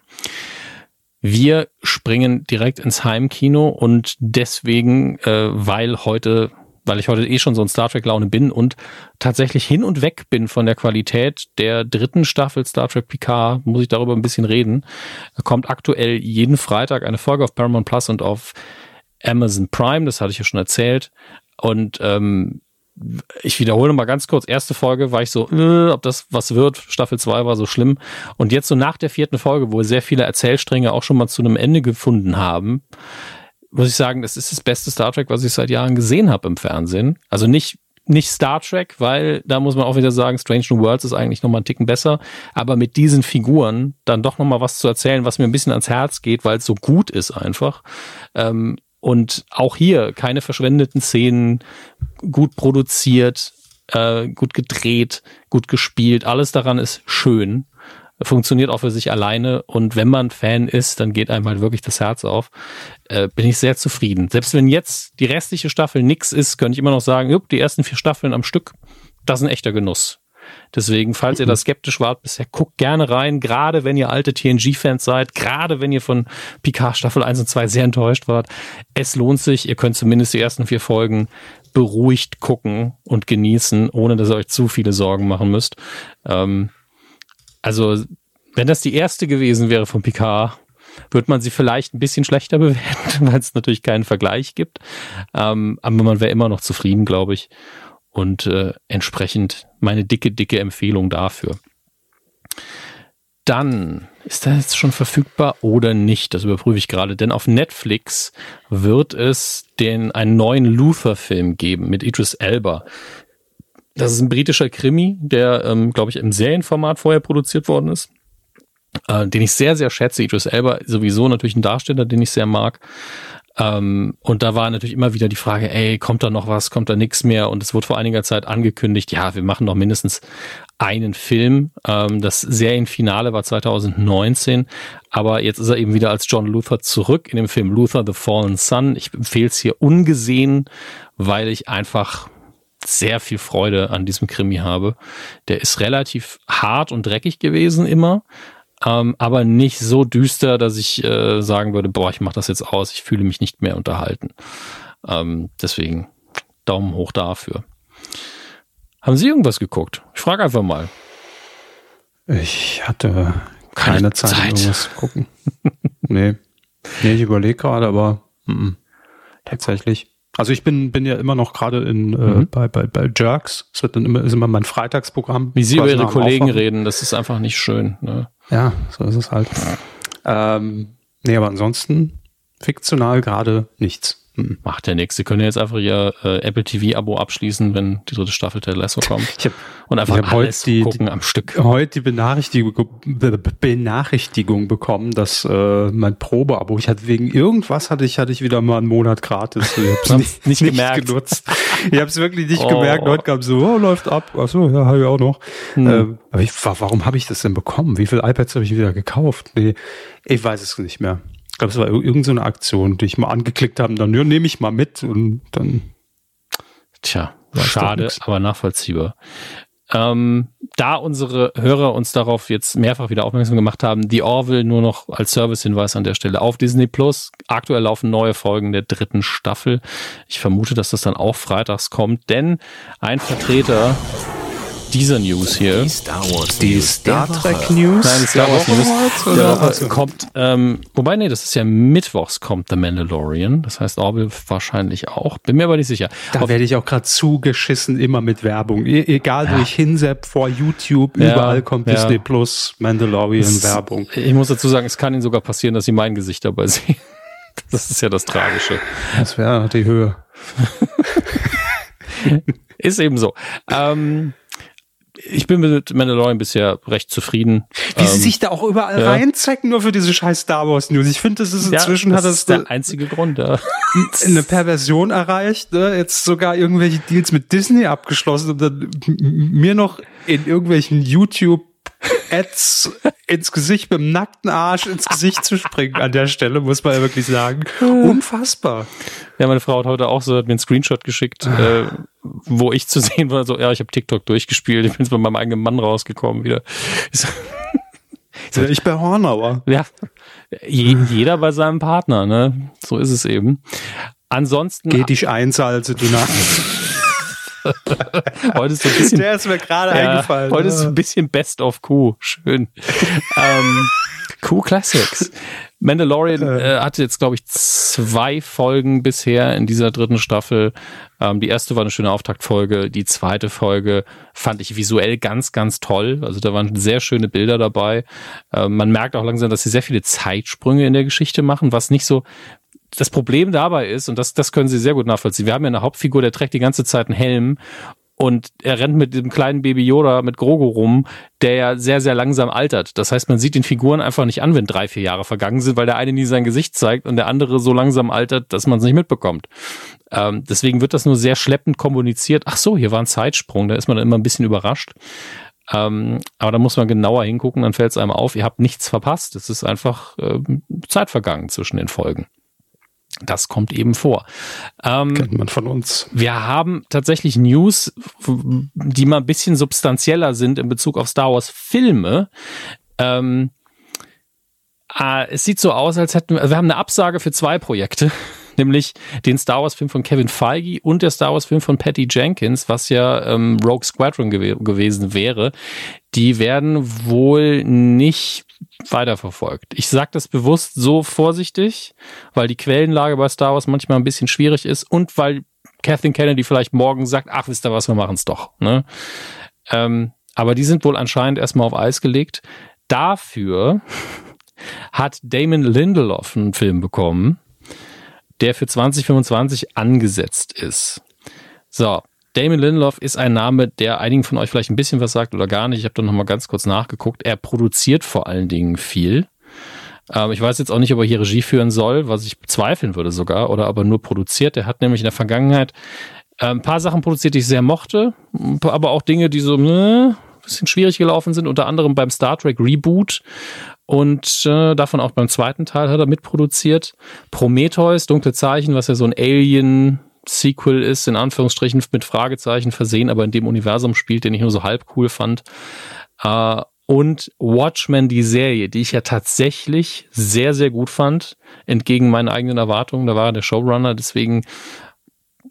Wir springen direkt ins Heimkino und deswegen, äh, weil heute, weil ich heute eh schon so ein Star Trek Laune bin und tatsächlich hin und weg bin von der Qualität der dritten Staffel Star Trek Picard, muss ich darüber ein bisschen reden. Kommt aktuell jeden Freitag eine Folge auf Paramount Plus und auf Amazon Prime, das hatte ich ja schon erzählt. Und ähm, ich wiederhole mal ganz kurz, erste Folge war ich so, äh, ob das was wird, Staffel 2 war so schlimm. Und jetzt so nach der vierten Folge, wo sehr viele Erzählstränge auch schon mal zu einem Ende gefunden haben, muss ich sagen, das ist das beste Star Trek, was ich seit Jahren gesehen habe im Fernsehen. Also nicht nicht Star Trek, weil da muss man auch wieder sagen, Strange New Worlds ist eigentlich noch mal einen Ticken besser, aber mit diesen Figuren dann doch noch mal was zu erzählen, was mir ein bisschen ans Herz geht, weil es so gut ist einfach. Ähm, und auch hier keine verschwendeten Szenen, gut produziert, äh, gut gedreht, gut gespielt. Alles daran ist schön. Funktioniert auch für sich alleine. Und wenn man Fan ist, dann geht einem halt wirklich das Herz auf. Äh, bin ich sehr zufrieden. Selbst wenn jetzt die restliche Staffel nix ist, könnte ich immer noch sagen, jupp, die ersten vier Staffeln am Stück, das ist ein echter Genuss. Deswegen, falls ihr da skeptisch wart bisher, guckt gerne rein, gerade wenn ihr alte TNG-Fans seid, gerade wenn ihr von Picard Staffel 1 und 2 sehr enttäuscht wart. Es lohnt sich, ihr könnt zumindest die ersten vier Folgen beruhigt gucken und genießen, ohne dass ihr euch zu viele Sorgen machen müsst. Ähm, also, wenn das die erste gewesen wäre von Picard, wird man sie vielleicht ein bisschen schlechter bewerten, weil es natürlich keinen Vergleich gibt. Ähm, aber man wäre immer noch zufrieden, glaube ich. Und äh, entsprechend meine dicke, dicke Empfehlung dafür. Dann ist das jetzt schon verfügbar oder nicht? Das überprüfe ich gerade. Denn auf Netflix wird es den einen neuen Luther-Film geben mit Idris Elba. Das ist ein britischer Krimi, der, ähm, glaube ich, im Serienformat vorher produziert worden ist, äh, den ich sehr, sehr schätze. Idris Elba sowieso natürlich ein Darsteller, den ich sehr mag. Ähm, und da war natürlich immer wieder die Frage, ey, kommt da noch was, kommt da nichts mehr? Und es wurde vor einiger Zeit angekündigt, ja, wir machen noch mindestens einen Film. Ähm, das Serienfinale war 2019, aber jetzt ist er eben wieder als John Luther zurück in dem Film Luther the Fallen Sun. Ich empfehle es hier ungesehen, weil ich einfach sehr viel Freude an diesem Krimi habe. Der ist relativ hart und dreckig gewesen immer, ähm, aber nicht so düster, dass ich äh, sagen würde, boah, ich mache das jetzt aus, ich fühle mich nicht mehr unterhalten. Ähm, deswegen Daumen hoch dafür. Haben Sie irgendwas geguckt? Ich frage einfach mal. Ich hatte keine, keine Zeit, Zeit, irgendwas zu gucken. nee. Nee, ich überlege gerade, aber m -m, tatsächlich. Also ich bin, bin ja immer noch gerade in äh, mhm. bei, bei, bei Jerks. Das wird dann immer, ist immer mein Freitagsprogramm. Wie Sie über Ihre Kollegen Aufwachen. reden, das ist einfach nicht schön. Ne? Ja, so ist es halt. Ähm, nee, aber ansonsten fiktional gerade nichts. Hm. Macht ja nichts. Sie können jetzt einfach Ihr äh, Apple TV-Abo abschließen, wenn die dritte Staffel Ted Lasso kommt. Ich hab, und einfach ich hab alles die, gucken die, am Stück. Heute die Benachrichtigung, Benachrichtigung bekommen, dass äh, mein Probeabo, ich hatte wegen irgendwas hatte ich hatte ich wieder mal einen Monat gratis. Ich hab's nicht, nicht, gemerkt. Nicht genutzt. Ich habe es wirklich nicht oh. gemerkt. Heute kam so, oh, läuft ab. Ach so, ja, habe ich auch noch. Hm. Ähm, aber ich, warum habe ich das denn bekommen? Wie viele iPads habe ich wieder gekauft? Nee, ich weiß es nicht mehr. Ich glaube, es war irgendeine so Aktion, die ich mal angeklickt habe dann ja, nehme ich mal mit und dann. Tja, schade, aber nachvollziehbar. Ähm, da unsere Hörer uns darauf jetzt mehrfach wieder aufmerksam gemacht haben, die Orville nur noch als Servicehinweis an der Stelle auf Disney Plus. Aktuell laufen neue Folgen der dritten Staffel. Ich vermute, dass das dann auch freitags kommt, denn ein Vertreter dieser News hier. Die Star Wars Die Star Trek News? Nein, Star Wars News. Der Woche kommt, ähm, wobei, nee, das ist ja mittwochs kommt The Mandalorian. Das heißt Orville wahrscheinlich auch. Bin mir aber nicht sicher. Da werde ich auch gerade zugeschissen, immer mit Werbung. E egal, ja. wo ich hinsepp, vor YouTube, ja, überall kommt ja. Disney Plus, Mandalorian, das, Werbung. Ich muss dazu sagen, es kann Ihnen sogar passieren, dass Sie mein Gesicht dabei sehen. Das ist ja das Tragische. Das wäre die Höhe. ist eben so. Ähm, ich bin mit Mandalorian bisher recht zufrieden. Wie ähm, sie sich da auch überall ja. reinzecken, nur für diese scheiß Star Wars News. Ich finde, das ist inzwischen ja, das hat das ist der einzige Grund, ja. eine Perversion erreicht, ne? jetzt sogar irgendwelche Deals mit Disney abgeschlossen und dann mir noch in irgendwelchen YouTube Ads ins Gesicht mit dem nackten Arsch ins Gesicht zu springen an der Stelle, muss man ja wirklich sagen. Unfassbar. Ja, meine Frau hat heute auch so, hat mir einen Screenshot geschickt, äh, wo ich zu sehen war, so, ja, ich habe TikTok durchgespielt, ich bin jetzt bei meinem eigenen Mann rausgekommen wieder. So, ich bei Hornauer. Ja, je, jeder bei seinem Partner, ne? So ist es eben. Ansonsten. Geh dich einsalze, du Nacht. Heute ist so ein bisschen. Der ist mir gerade ja, eingefallen. Heute ist ein bisschen Best of Q. Schön. ähm, Q Classics. Mandalorian äh, hatte jetzt, glaube ich, zwei Folgen bisher in dieser dritten Staffel. Ähm, die erste war eine schöne Auftaktfolge. Die zweite Folge fand ich visuell ganz, ganz toll. Also da waren sehr schöne Bilder dabei. Ähm, man merkt auch langsam, dass sie sehr viele Zeitsprünge in der Geschichte machen, was nicht so das Problem dabei ist, und das, das können Sie sehr gut nachvollziehen, wir haben ja eine Hauptfigur, der trägt die ganze Zeit einen Helm und er rennt mit dem kleinen Baby Yoda mit Grogu rum, der ja sehr, sehr langsam altert. Das heißt, man sieht den Figuren einfach nicht an, wenn drei, vier Jahre vergangen sind, weil der eine nie sein Gesicht zeigt und der andere so langsam altert, dass man es nicht mitbekommt. Ähm, deswegen wird das nur sehr schleppend kommuniziert. Ach so, hier war ein Zeitsprung, da ist man dann immer ein bisschen überrascht. Ähm, aber da muss man genauer hingucken, dann fällt es einem auf, ihr habt nichts verpasst. Es ist einfach äh, Zeit vergangen zwischen den Folgen. Das kommt eben vor. Ähm, Kennt man von uns. Wir haben tatsächlich News, die mal ein bisschen substanzieller sind in Bezug auf Star Wars Filme. Ähm, äh, es sieht so aus, als hätten wir, wir haben eine Absage für zwei Projekte. Nämlich den Star Wars-Film von Kevin Feige und der Star Wars-Film von Patty Jenkins, was ja ähm, Rogue Squadron gew gewesen wäre. Die werden wohl nicht weiterverfolgt. Ich sage das bewusst so vorsichtig, weil die Quellenlage bei Star Wars manchmal ein bisschen schwierig ist und weil Kathleen Kennedy vielleicht morgen sagt, ach, wisst ihr was, wir machen es doch. Ne? Ähm, aber die sind wohl anscheinend erstmal auf Eis gelegt. Dafür hat Damon Lindelof einen Film bekommen, der für 2025 angesetzt ist. So, Damon Lindelof ist ein Name, der einigen von euch vielleicht ein bisschen was sagt oder gar nicht. Ich habe da noch mal ganz kurz nachgeguckt. Er produziert vor allen Dingen viel. Ähm, ich weiß jetzt auch nicht, ob er hier Regie führen soll, was ich bezweifeln würde sogar, oder aber nur produziert. Er hat nämlich in der Vergangenheit äh, ein paar Sachen produziert, die ich sehr mochte, aber auch Dinge, die so ne, bisschen schwierig gelaufen sind, unter anderem beim Star Trek Reboot und äh, davon auch beim zweiten Teil hat er mitproduziert. Prometheus, Dunkle Zeichen, was ja so ein Alien Sequel ist, in Anführungsstrichen mit Fragezeichen versehen, aber in dem Universum spielt, den ich nur so halb cool fand. Äh, und Watchmen, die Serie, die ich ja tatsächlich sehr, sehr gut fand, entgegen meinen eigenen Erwartungen. Da war er der Showrunner, deswegen,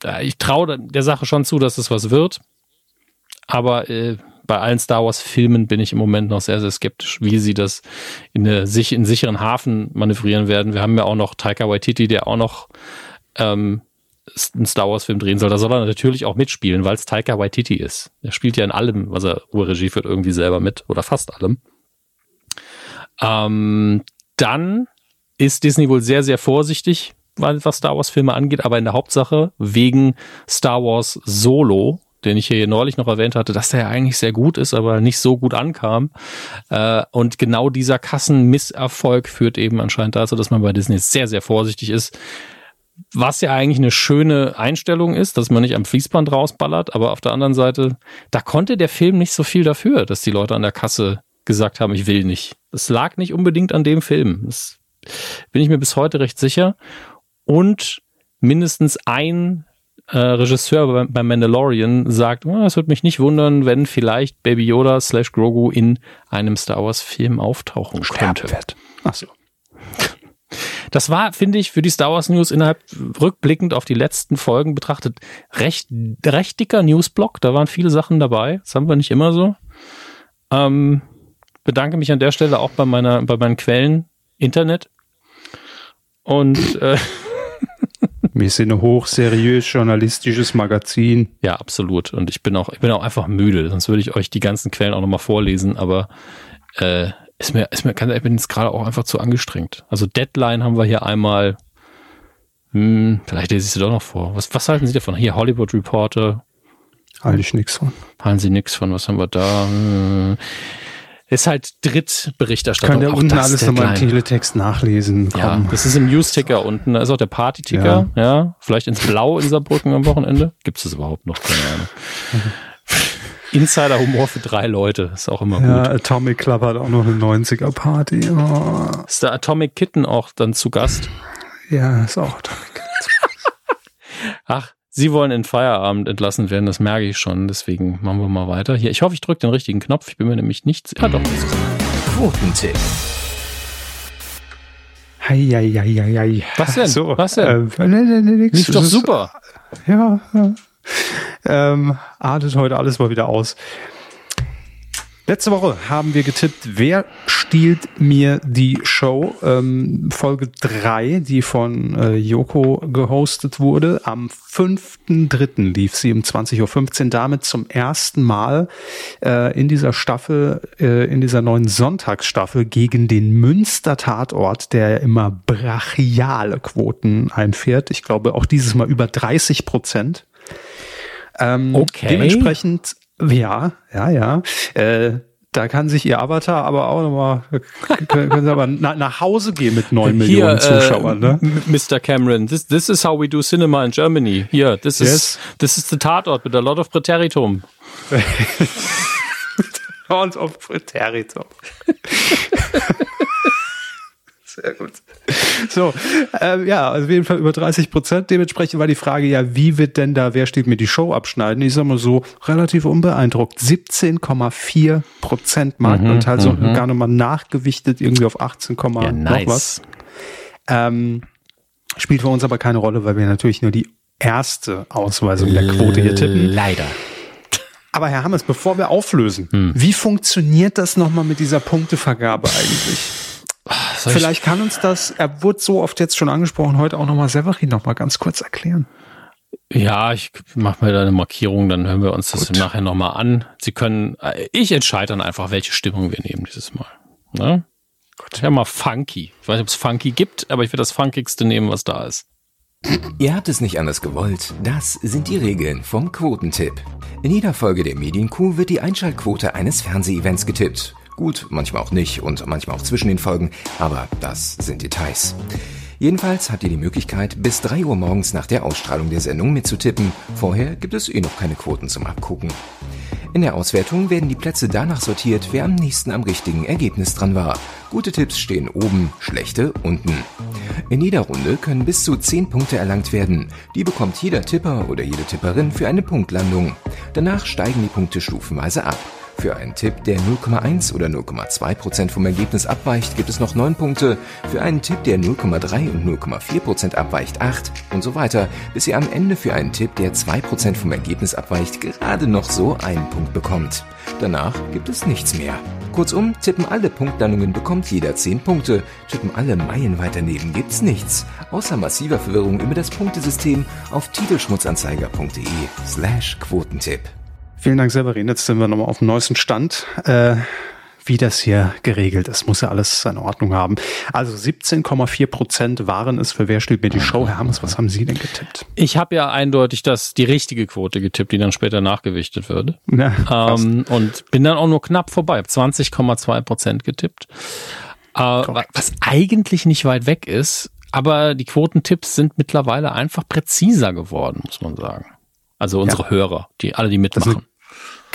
äh, ich traue der Sache schon zu, dass es was wird. Aber äh, bei allen Star Wars Filmen bin ich im Moment noch sehr, sehr skeptisch, wie sie das in, eine, sich in sicheren Hafen manövrieren werden. Wir haben ja auch noch Taika Waititi, der auch noch ähm, einen Star Wars Film drehen soll. Da soll er natürlich auch mitspielen, weil es Taika Waititi ist. Er spielt ja in allem, was er Urregie führt, irgendwie selber mit oder fast allem. Ähm, dann ist Disney wohl sehr, sehr vorsichtig, was Star Wars Filme angeht, aber in der Hauptsache wegen Star Wars Solo den ich hier neulich noch erwähnt hatte, dass der ja eigentlich sehr gut ist, aber nicht so gut ankam. Äh, und genau dieser Kassenmisserfolg führt eben anscheinend dazu, dass man bei Disney sehr, sehr vorsichtig ist. Was ja eigentlich eine schöne Einstellung ist, dass man nicht am Fließband rausballert, aber auf der anderen Seite, da konnte der Film nicht so viel dafür, dass die Leute an der Kasse gesagt haben, ich will nicht. Das lag nicht unbedingt an dem Film. Das bin ich mir bis heute recht sicher. Und mindestens ein äh, Regisseur bei, bei Mandalorian sagt, oh, es würde mich nicht wundern, wenn vielleicht Baby Yoda slash Grogu in einem Star Wars Film auftauchen könnte. Ach so. Das war, finde ich, für die Star Wars News innerhalb rückblickend auf die letzten Folgen betrachtet recht, recht dicker Newsblock. Da waren viele Sachen dabei. Das haben wir nicht immer so. Ähm, bedanke mich an der Stelle auch bei meiner, bei meinen Quellen Internet. Und äh, Wir sind ein hochseriös journalistisches Magazin. Ja, absolut. Und ich bin auch, ich bin auch einfach müde. Sonst würde ich euch die ganzen Quellen auch nochmal vorlesen. Aber äh, ist mir, ist mir, kann, ich bin jetzt gerade auch einfach zu angestrengt. Also Deadline haben wir hier einmal. Hm, vielleicht lese ich sie doch noch vor. Was, was halten Sie davon? Hier Hollywood Reporter. Halte ich nichts von. Halten Sie nichts von. Was haben wir da? Hm ist halt Drittberichterstattung. Kann der unten alles nochmal im Teletext nachlesen. Komm. Ja, das ist im News-Ticker unten. Da ist auch der Party-Ticker. Ja. ja. Vielleicht ins Blau in Saarbrücken am Wochenende. Gibt es das überhaupt noch? Keine Ahnung. Insider-Humor für drei Leute. Ist auch immer ja, gut. Atomic Club hat auch noch eine 90er-Party. Oh. Ist der Atomic Kitten auch dann zu Gast? Ja, ist auch Atomic Kitten. Ach, Sie wollen in Feierabend entlassen werden, das merke ich schon. Deswegen machen wir mal weiter. Hier, ich hoffe, ich drücke den richtigen Knopf. Ich bin mir nämlich nicht. Ja, doch. Quotentipp. Heieieiei. Was denn? So, Was denn? Äh, nee, nee, nee, nix. Lief doch super. Ja, ja. Ähm, artet heute alles mal wieder aus. Letzte Woche haben wir getippt, wer stiehlt mir die Show? Ähm, Folge 3, die von äh, Joko gehostet wurde. Am 5.3. lief sie um 20.15 Uhr damit zum ersten Mal äh, in dieser Staffel, äh, in dieser neuen Sonntagsstaffel gegen den Münster-Tatort, der immer brachiale Quoten einfährt. Ich glaube auch dieses Mal über 30 Prozent. Ähm, okay. Dementsprechend ja, ja, ja. Äh, da kann sich ihr Avatar aber auch nochmal, können sie aber na, nach Hause gehen mit neun Millionen Hier, Zuschauern, äh, ne? Mr. Cameron, this, this is how we do cinema in Germany. Here, this yes. is, this is the Tatort with a lot of Präteritum. Horns of Präteritum. Sehr gut. So, ähm, ja, also auf jeden Fall über 30 Prozent. Dementsprechend war die Frage ja, wie wird denn da, wer steht mir die Show abschneiden? Ich sag mal so, relativ unbeeindruckt. 17,4 Prozent Marktanteil, mhm, so mhm. gar nochmal nachgewichtet, irgendwie auf 18, ja, nice. noch was. Ähm, Spielt für uns aber keine Rolle, weil wir natürlich nur die erste Ausweisung der Quote hier tippen. Leider. Aber Herr Hammers, bevor wir auflösen, hm. wie funktioniert das nochmal mit dieser Punktevergabe eigentlich? Vielleicht kann uns das, er wurde so oft jetzt schon angesprochen, heute auch nochmal Severin nochmal ganz kurz erklären. Ja, ich mache mir da eine Markierung, dann hören wir uns das Gut. nachher nochmal an. Sie können, äh, ich entscheide dann einfach, welche Stimmung wir nehmen dieses Mal. Ne? Gut. Ja, mal funky. Ich weiß nicht, ob es funky gibt, aber ich will das funkigste nehmen, was da ist. Ihr habt es nicht anders gewollt. Das sind die Regeln vom Quotentipp. In jeder Folge der Medienkuh wird die Einschaltquote eines Fernsehevents getippt. Gut, manchmal auch nicht und manchmal auch zwischen den Folgen, aber das sind Details. Jedenfalls habt ihr die Möglichkeit, bis 3 Uhr morgens nach der Ausstrahlung der Sendung mitzutippen. Vorher gibt es eh noch keine Quoten zum Abgucken. In der Auswertung werden die Plätze danach sortiert, wer am nächsten am richtigen Ergebnis dran war. Gute Tipps stehen oben, schlechte unten. In jeder Runde können bis zu 10 Punkte erlangt werden. Die bekommt jeder Tipper oder jede Tipperin für eine Punktlandung. Danach steigen die Punkte stufenweise ab. Für einen Tipp, der 0,1 oder 0,2% vom Ergebnis abweicht, gibt es noch 9 Punkte. Für einen Tipp, der 0,3 und 0,4% abweicht, 8 und so weiter, bis ihr am Ende für einen Tipp, der 2% vom Ergebnis abweicht, gerade noch so einen Punkt bekommt. Danach gibt es nichts mehr. Kurzum, tippen alle Punktlandungen bekommt jeder 10 Punkte. Tippen alle Meilen weiter neben gibt's nichts. Außer massiver Verwirrung über das Punktesystem auf titelschmutzanzeiger.de slash Quotentipp. Vielen Dank, Severin. Jetzt sind wir nochmal auf dem neuesten Stand. Äh, wie das hier geregelt ist, muss ja alles seine Ordnung haben. Also 17,4 Prozent waren es für Wer steht mir die Show? Herr Hammes, was haben Sie denn getippt? Ich habe ja eindeutig das, die richtige Quote getippt, die dann später nachgewichtet würde. Ja, ähm, und bin dann auch nur knapp vorbei, 20,2 Prozent getippt. Äh, was eigentlich nicht weit weg ist, aber die Quotentipps sind mittlerweile einfach präziser geworden, muss man sagen. Also unsere ja. Hörer, die alle, die mitmachen.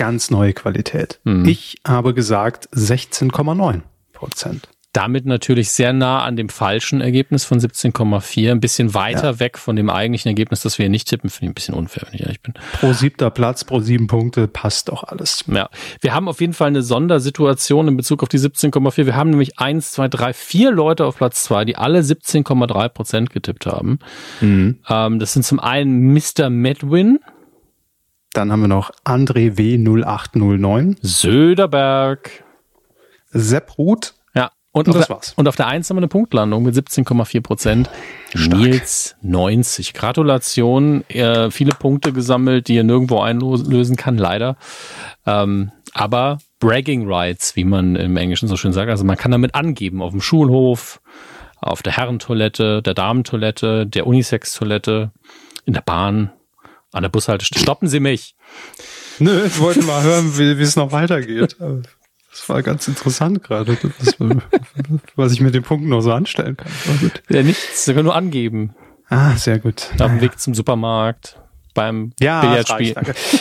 Ganz neue Qualität. Mhm. Ich habe gesagt 16,9 Prozent. Damit natürlich sehr nah an dem falschen Ergebnis von 17,4, ein bisschen weiter ja. weg von dem eigentlichen Ergebnis, das wir hier nicht tippen, finde ich ein bisschen unfair, wenn ich ehrlich bin. Pro siebter Platz, pro sieben Punkte, passt doch alles. Ja, wir haben auf jeden Fall eine Sondersituation in Bezug auf die 17,4. Wir haben nämlich eins, zwei, drei, vier Leute auf Platz zwei, die alle 17,3 Prozent getippt haben. Mhm. Ähm, das sind zum einen Mr. Medwin, dann haben wir noch André W 0809. Söderberg. Sepp Ruth. Ja. Und, und das der, war's. Und auf der 1 haben wir eine Punktlandung mit 17,4 Prozent. Nils 90. Gratulation. Äh, viele Punkte gesammelt, die er nirgendwo einlösen kann, leider. Ähm, aber Bragging Rights, wie man im Englischen so schön sagt. Also man kann damit angeben auf dem Schulhof, auf der Herrentoilette, der Damentoilette, der Unisex-Toilette, in der Bahn, an der Bushaltestelle. Stoppen Sie mich. Nö, ich wollte mal hören, wie, wie es noch weitergeht. Das war ganz interessant gerade, was ich mit den Punkten noch so anstellen kann. Ja, nichts, können nur angeben. Ah, sehr gut. Auf dem Weg zum Supermarkt, beim ja, Billardspiel.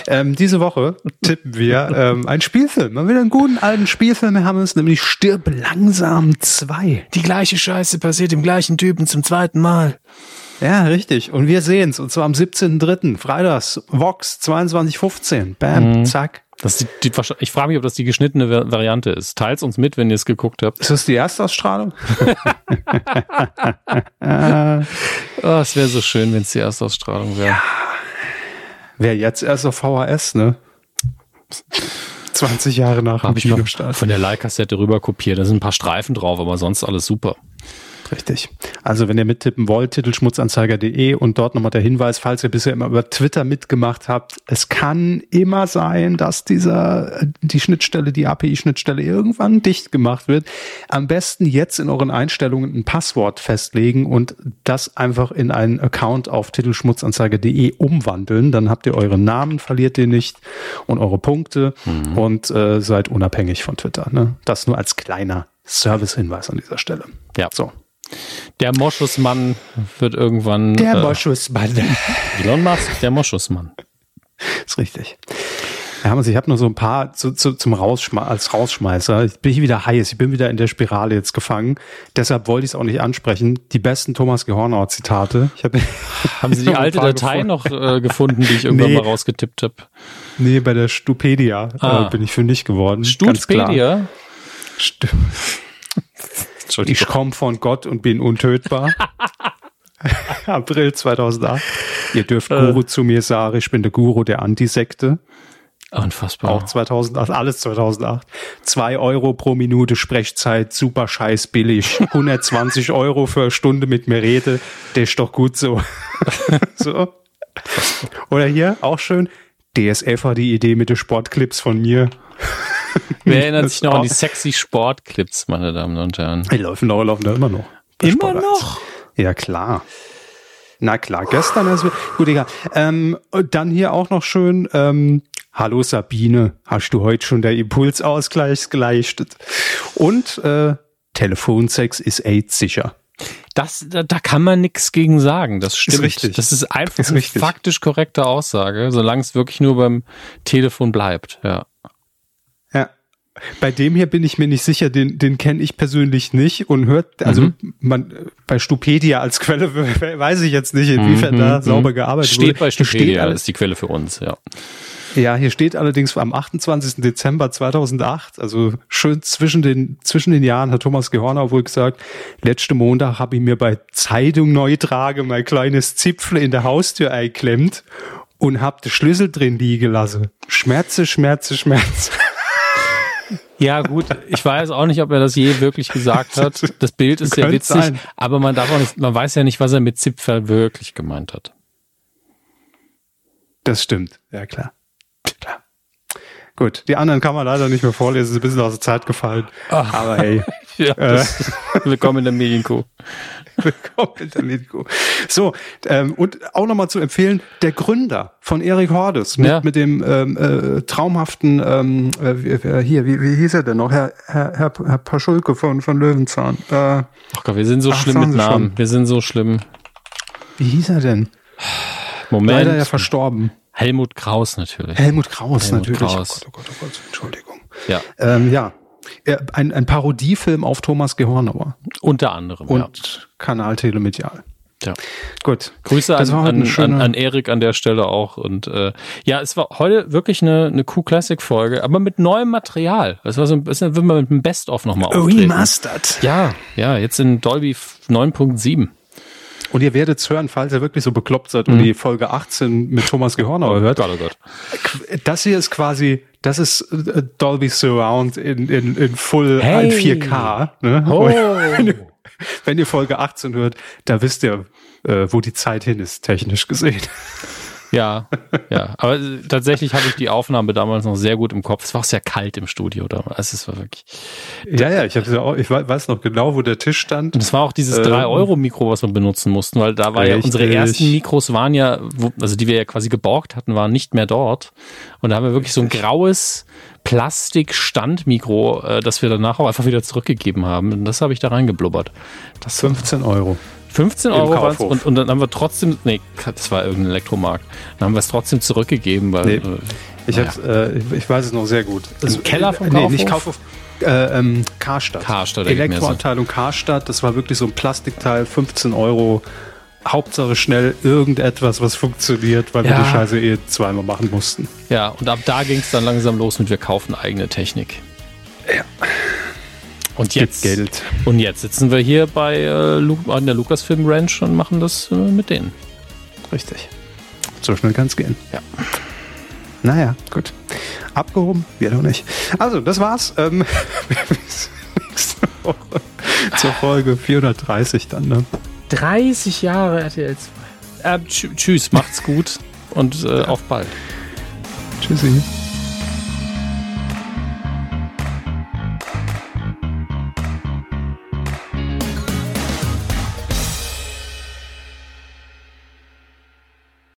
Ähm, diese Woche tippen wir ähm, einen Spielfilm. Man will einen guten alten Spielfilm Wir haben, es nämlich Stirb langsam 2. Die gleiche Scheiße passiert dem gleichen Typen zum zweiten Mal. Ja, richtig. Und wir sehen's. Und zwar am 17.3. Freitags, Vox 22.15. Bam, mhm. zack. Das die, die, ich frage mich, ob das die geschnittene Variante ist. Teilt uns mit, wenn ihr es geguckt habt. Ist das die Erstausstrahlung? oh, es wäre so schön, wenn es die Erstausstrahlung wäre. Ja. Wäre jetzt erst auf VHS, ne? 20 Jahre nach dem Kinostart. Von der Leihkassette rüber kopiert. Da sind ein paar Streifen drauf, aber sonst alles super. Richtig. Also wenn ihr mittippen wollt, titelschmutzanzeiger.de und dort nochmal der Hinweis, falls ihr bisher immer über Twitter mitgemacht habt, es kann immer sein, dass dieser, die Schnittstelle, die API-Schnittstelle irgendwann dicht gemacht wird. Am besten jetzt in euren Einstellungen ein Passwort festlegen und das einfach in einen Account auf titelschmutzanzeiger.de umwandeln. Dann habt ihr euren Namen, verliert ihr nicht und eure Punkte mhm. und äh, seid unabhängig von Twitter. Ne? Das nur als kleiner Service-Hinweis an dieser Stelle. Ja. So. Der Moschusmann wird irgendwann. Der äh, Moschusmann. Elon Musk, der Moschusmann. Ist richtig. Ja, ich habe noch so ein paar zu, zu, zum Rausschme als Rausschmeißer. Ich bin wieder heiß, ich bin wieder in der Spirale jetzt gefangen. Deshalb wollte ich es auch nicht ansprechen. Die besten Thomas Gehornauer Zitate. Ich hab, Haben Sie die alte Datei noch äh, gefunden, die ich irgendwann nee. mal rausgetippt habe? Nee, bei der Stupedia äh, ah. äh, bin ich fündig geworden. Stupedia? Ich komme von Gott und bin untötbar. April 2008. Ihr dürft Guru zu mir sagen, ich bin der Guru der Antisekte. Unfassbar. Auch 2008, alles 2008. Zwei Euro pro Minute Sprechzeit, super scheiß billig. 120 Euro für eine Stunde mit mir rede, der ist doch gut so. so. Oder hier, auch schön, DSF hat die Idee mit den Sportclips von mir. Wer erinnert sich noch an die sexy Sportclips, meine Damen und Herren? Die laufen doch, laufen da immer noch. Immer noch? Ja, klar. Na klar, gestern also, gut, egal. Ähm, und dann hier auch noch schön, ähm, Hallo Sabine, hast du heute schon der Impulsausgleich geleistet? Und äh, Telefonsex ist AIDS sicher. Das, da, da kann man nichts gegen sagen. Das stimmt. Ist richtig. Das ist einfach Ist eine faktisch korrekte Aussage, solange es wirklich nur beim Telefon bleibt. Ja. Bei dem hier bin ich mir nicht sicher, den, den kenne ich persönlich nicht und hört, also Mhm. man bei Stupedia als Quelle weiß ich jetzt nicht, inwiefern da Mhm, sauber mhm. gearbeitet Steht wurde. bei Stupedia, alle- ist die Quelle für uns, ja. Ja, hier steht allerdings am 28. Dezember 2008, also schön zwischen den, zwischen den Jahren, hat Thomas Gehorner wohl gesagt, letzte Montag habe ich mir bei Zeitung Neutrage mein kleines Zipfel in der Haustür eingeklemmt und hab den Schlüssel drin liegen lassen. Schmerze, Schmerze, Schmerze. Ja, gut, ich weiß auch nicht, ob er das je wirklich gesagt hat. Das Bild ist sehr witzig, sein. aber man darf auch nicht, man weiß ja nicht, was er mit Zipfel wirklich gemeint hat. Das stimmt, ja klar. klar. Gut, die anderen kann man leider nicht mehr vorlesen, ist ein bisschen aus der Zeit gefallen. Aber hey, Ja, das, willkommen in der Medienkuh. Willkommen in der Medico. So, ähm, und auch nochmal zu empfehlen, der Gründer von Erik Hordes mit, Ja. mit dem ähm, äh, traumhaften, ähm, äh, wie- hier, wie, wie hieß er denn noch? Herr, Herr, Herr, Herr Paschulke von, von Löwenzahn. Äh, Ach Gott, wir sind so Ach, schlimm mit Namen. schon. Wir sind so schlimm. wie hieß er denn? Moment. Leider ja verstorben. Helmut Kraus natürlich. Helmut Kraus Helmut natürlich. Kraus. Oh Gott, oh Gott, oh Gott, Entschuldigung. Ja, Ähm, ja, Er- ein, ein Parodiefilm auf Thomas Gehornauer unter anderem. ja. und Kanal Telemedial. Ja. Gut. Grüße Das an, an, an, an Erik an der Stelle auch. Und äh, ja, es war heute wirklich eine, eine Q-Classic-Folge, aber mit neuem Material. Es war so ein bisschen, wenn man mit einem Best-of nochmal auftreten. Remastered. Ja, ja, jetzt in Dolby 9.7. Und ihr werdet hören, falls ihr wirklich so bekloppt seid und die Folge 18 mit Thomas Gehornauer hört. Gott, oh Gott. Das hier ist quasi, das ist äh, Dolby Surround in, in, in Full Hey. ein 4K. Ne? Oh. Wenn, ihr, wenn ihr Folge 18 hört, da wisst ihr, äh, wo die Zeit hin ist, technisch gesehen. Ja, ja. Aber äh, tatsächlich habe ich die Aufnahme damals noch sehr gut im Kopf. Es war auch sehr kalt im Studio damals. Es war wirklich. Ja, ja, ich, auch, ich we- weiß noch genau, wo der Tisch stand. Und es war auch dieses Ähm. 3-Euro-Mikro, was wir benutzen mussten, weil da war ja Richtig. unsere ersten Mikros waren ja, also die wir ja quasi geborgt hatten, waren nicht mehr dort. Und da haben wir wirklich so ein graues Plastik-Standmikro, äh, das wir danach auch einfach wieder zurückgegeben haben. Und das habe ich da reingeblubbert. Das 15 Euro. 15 Im Euro Kaufhof. und, und dann haben wir trotzdem, nee, das war irgendein Elektromarkt. Dann haben wir es trotzdem zurückgegeben, weil Nee. äh, Ich, Naja. äh, ich, weiß es noch sehr gut. Im Keller vom Nee, Kaufhof? nicht Kaufhof. Äh, ähm, Karstadt. Karstadt, Elektroabteilung Karstadt. Das war wirklich so ein Plastikteil, 15 Euro. Hauptsache schnell irgendetwas, was funktioniert, weil wir Ja. die Scheiße eh zweimal machen mussten. ja, und ab da ging es dann langsam los mit wir kaufen eigene Technik. Ja. Und jetzt, Geld. und jetzt sitzen wir hier bei äh, an der Lucasfilm Ranch und machen das äh, mit denen. Richtig. So schnell kann es gehen. Ja. Naja, gut. Abgehoben? Wir doch nicht. Also, das war's. Ähm, bis nächste Woche zur Folge 430 dann. Ne? 30 Jahre RTL 2. Äh, tschü- tschüss, macht's gut und äh, auf bald. Tschüssi.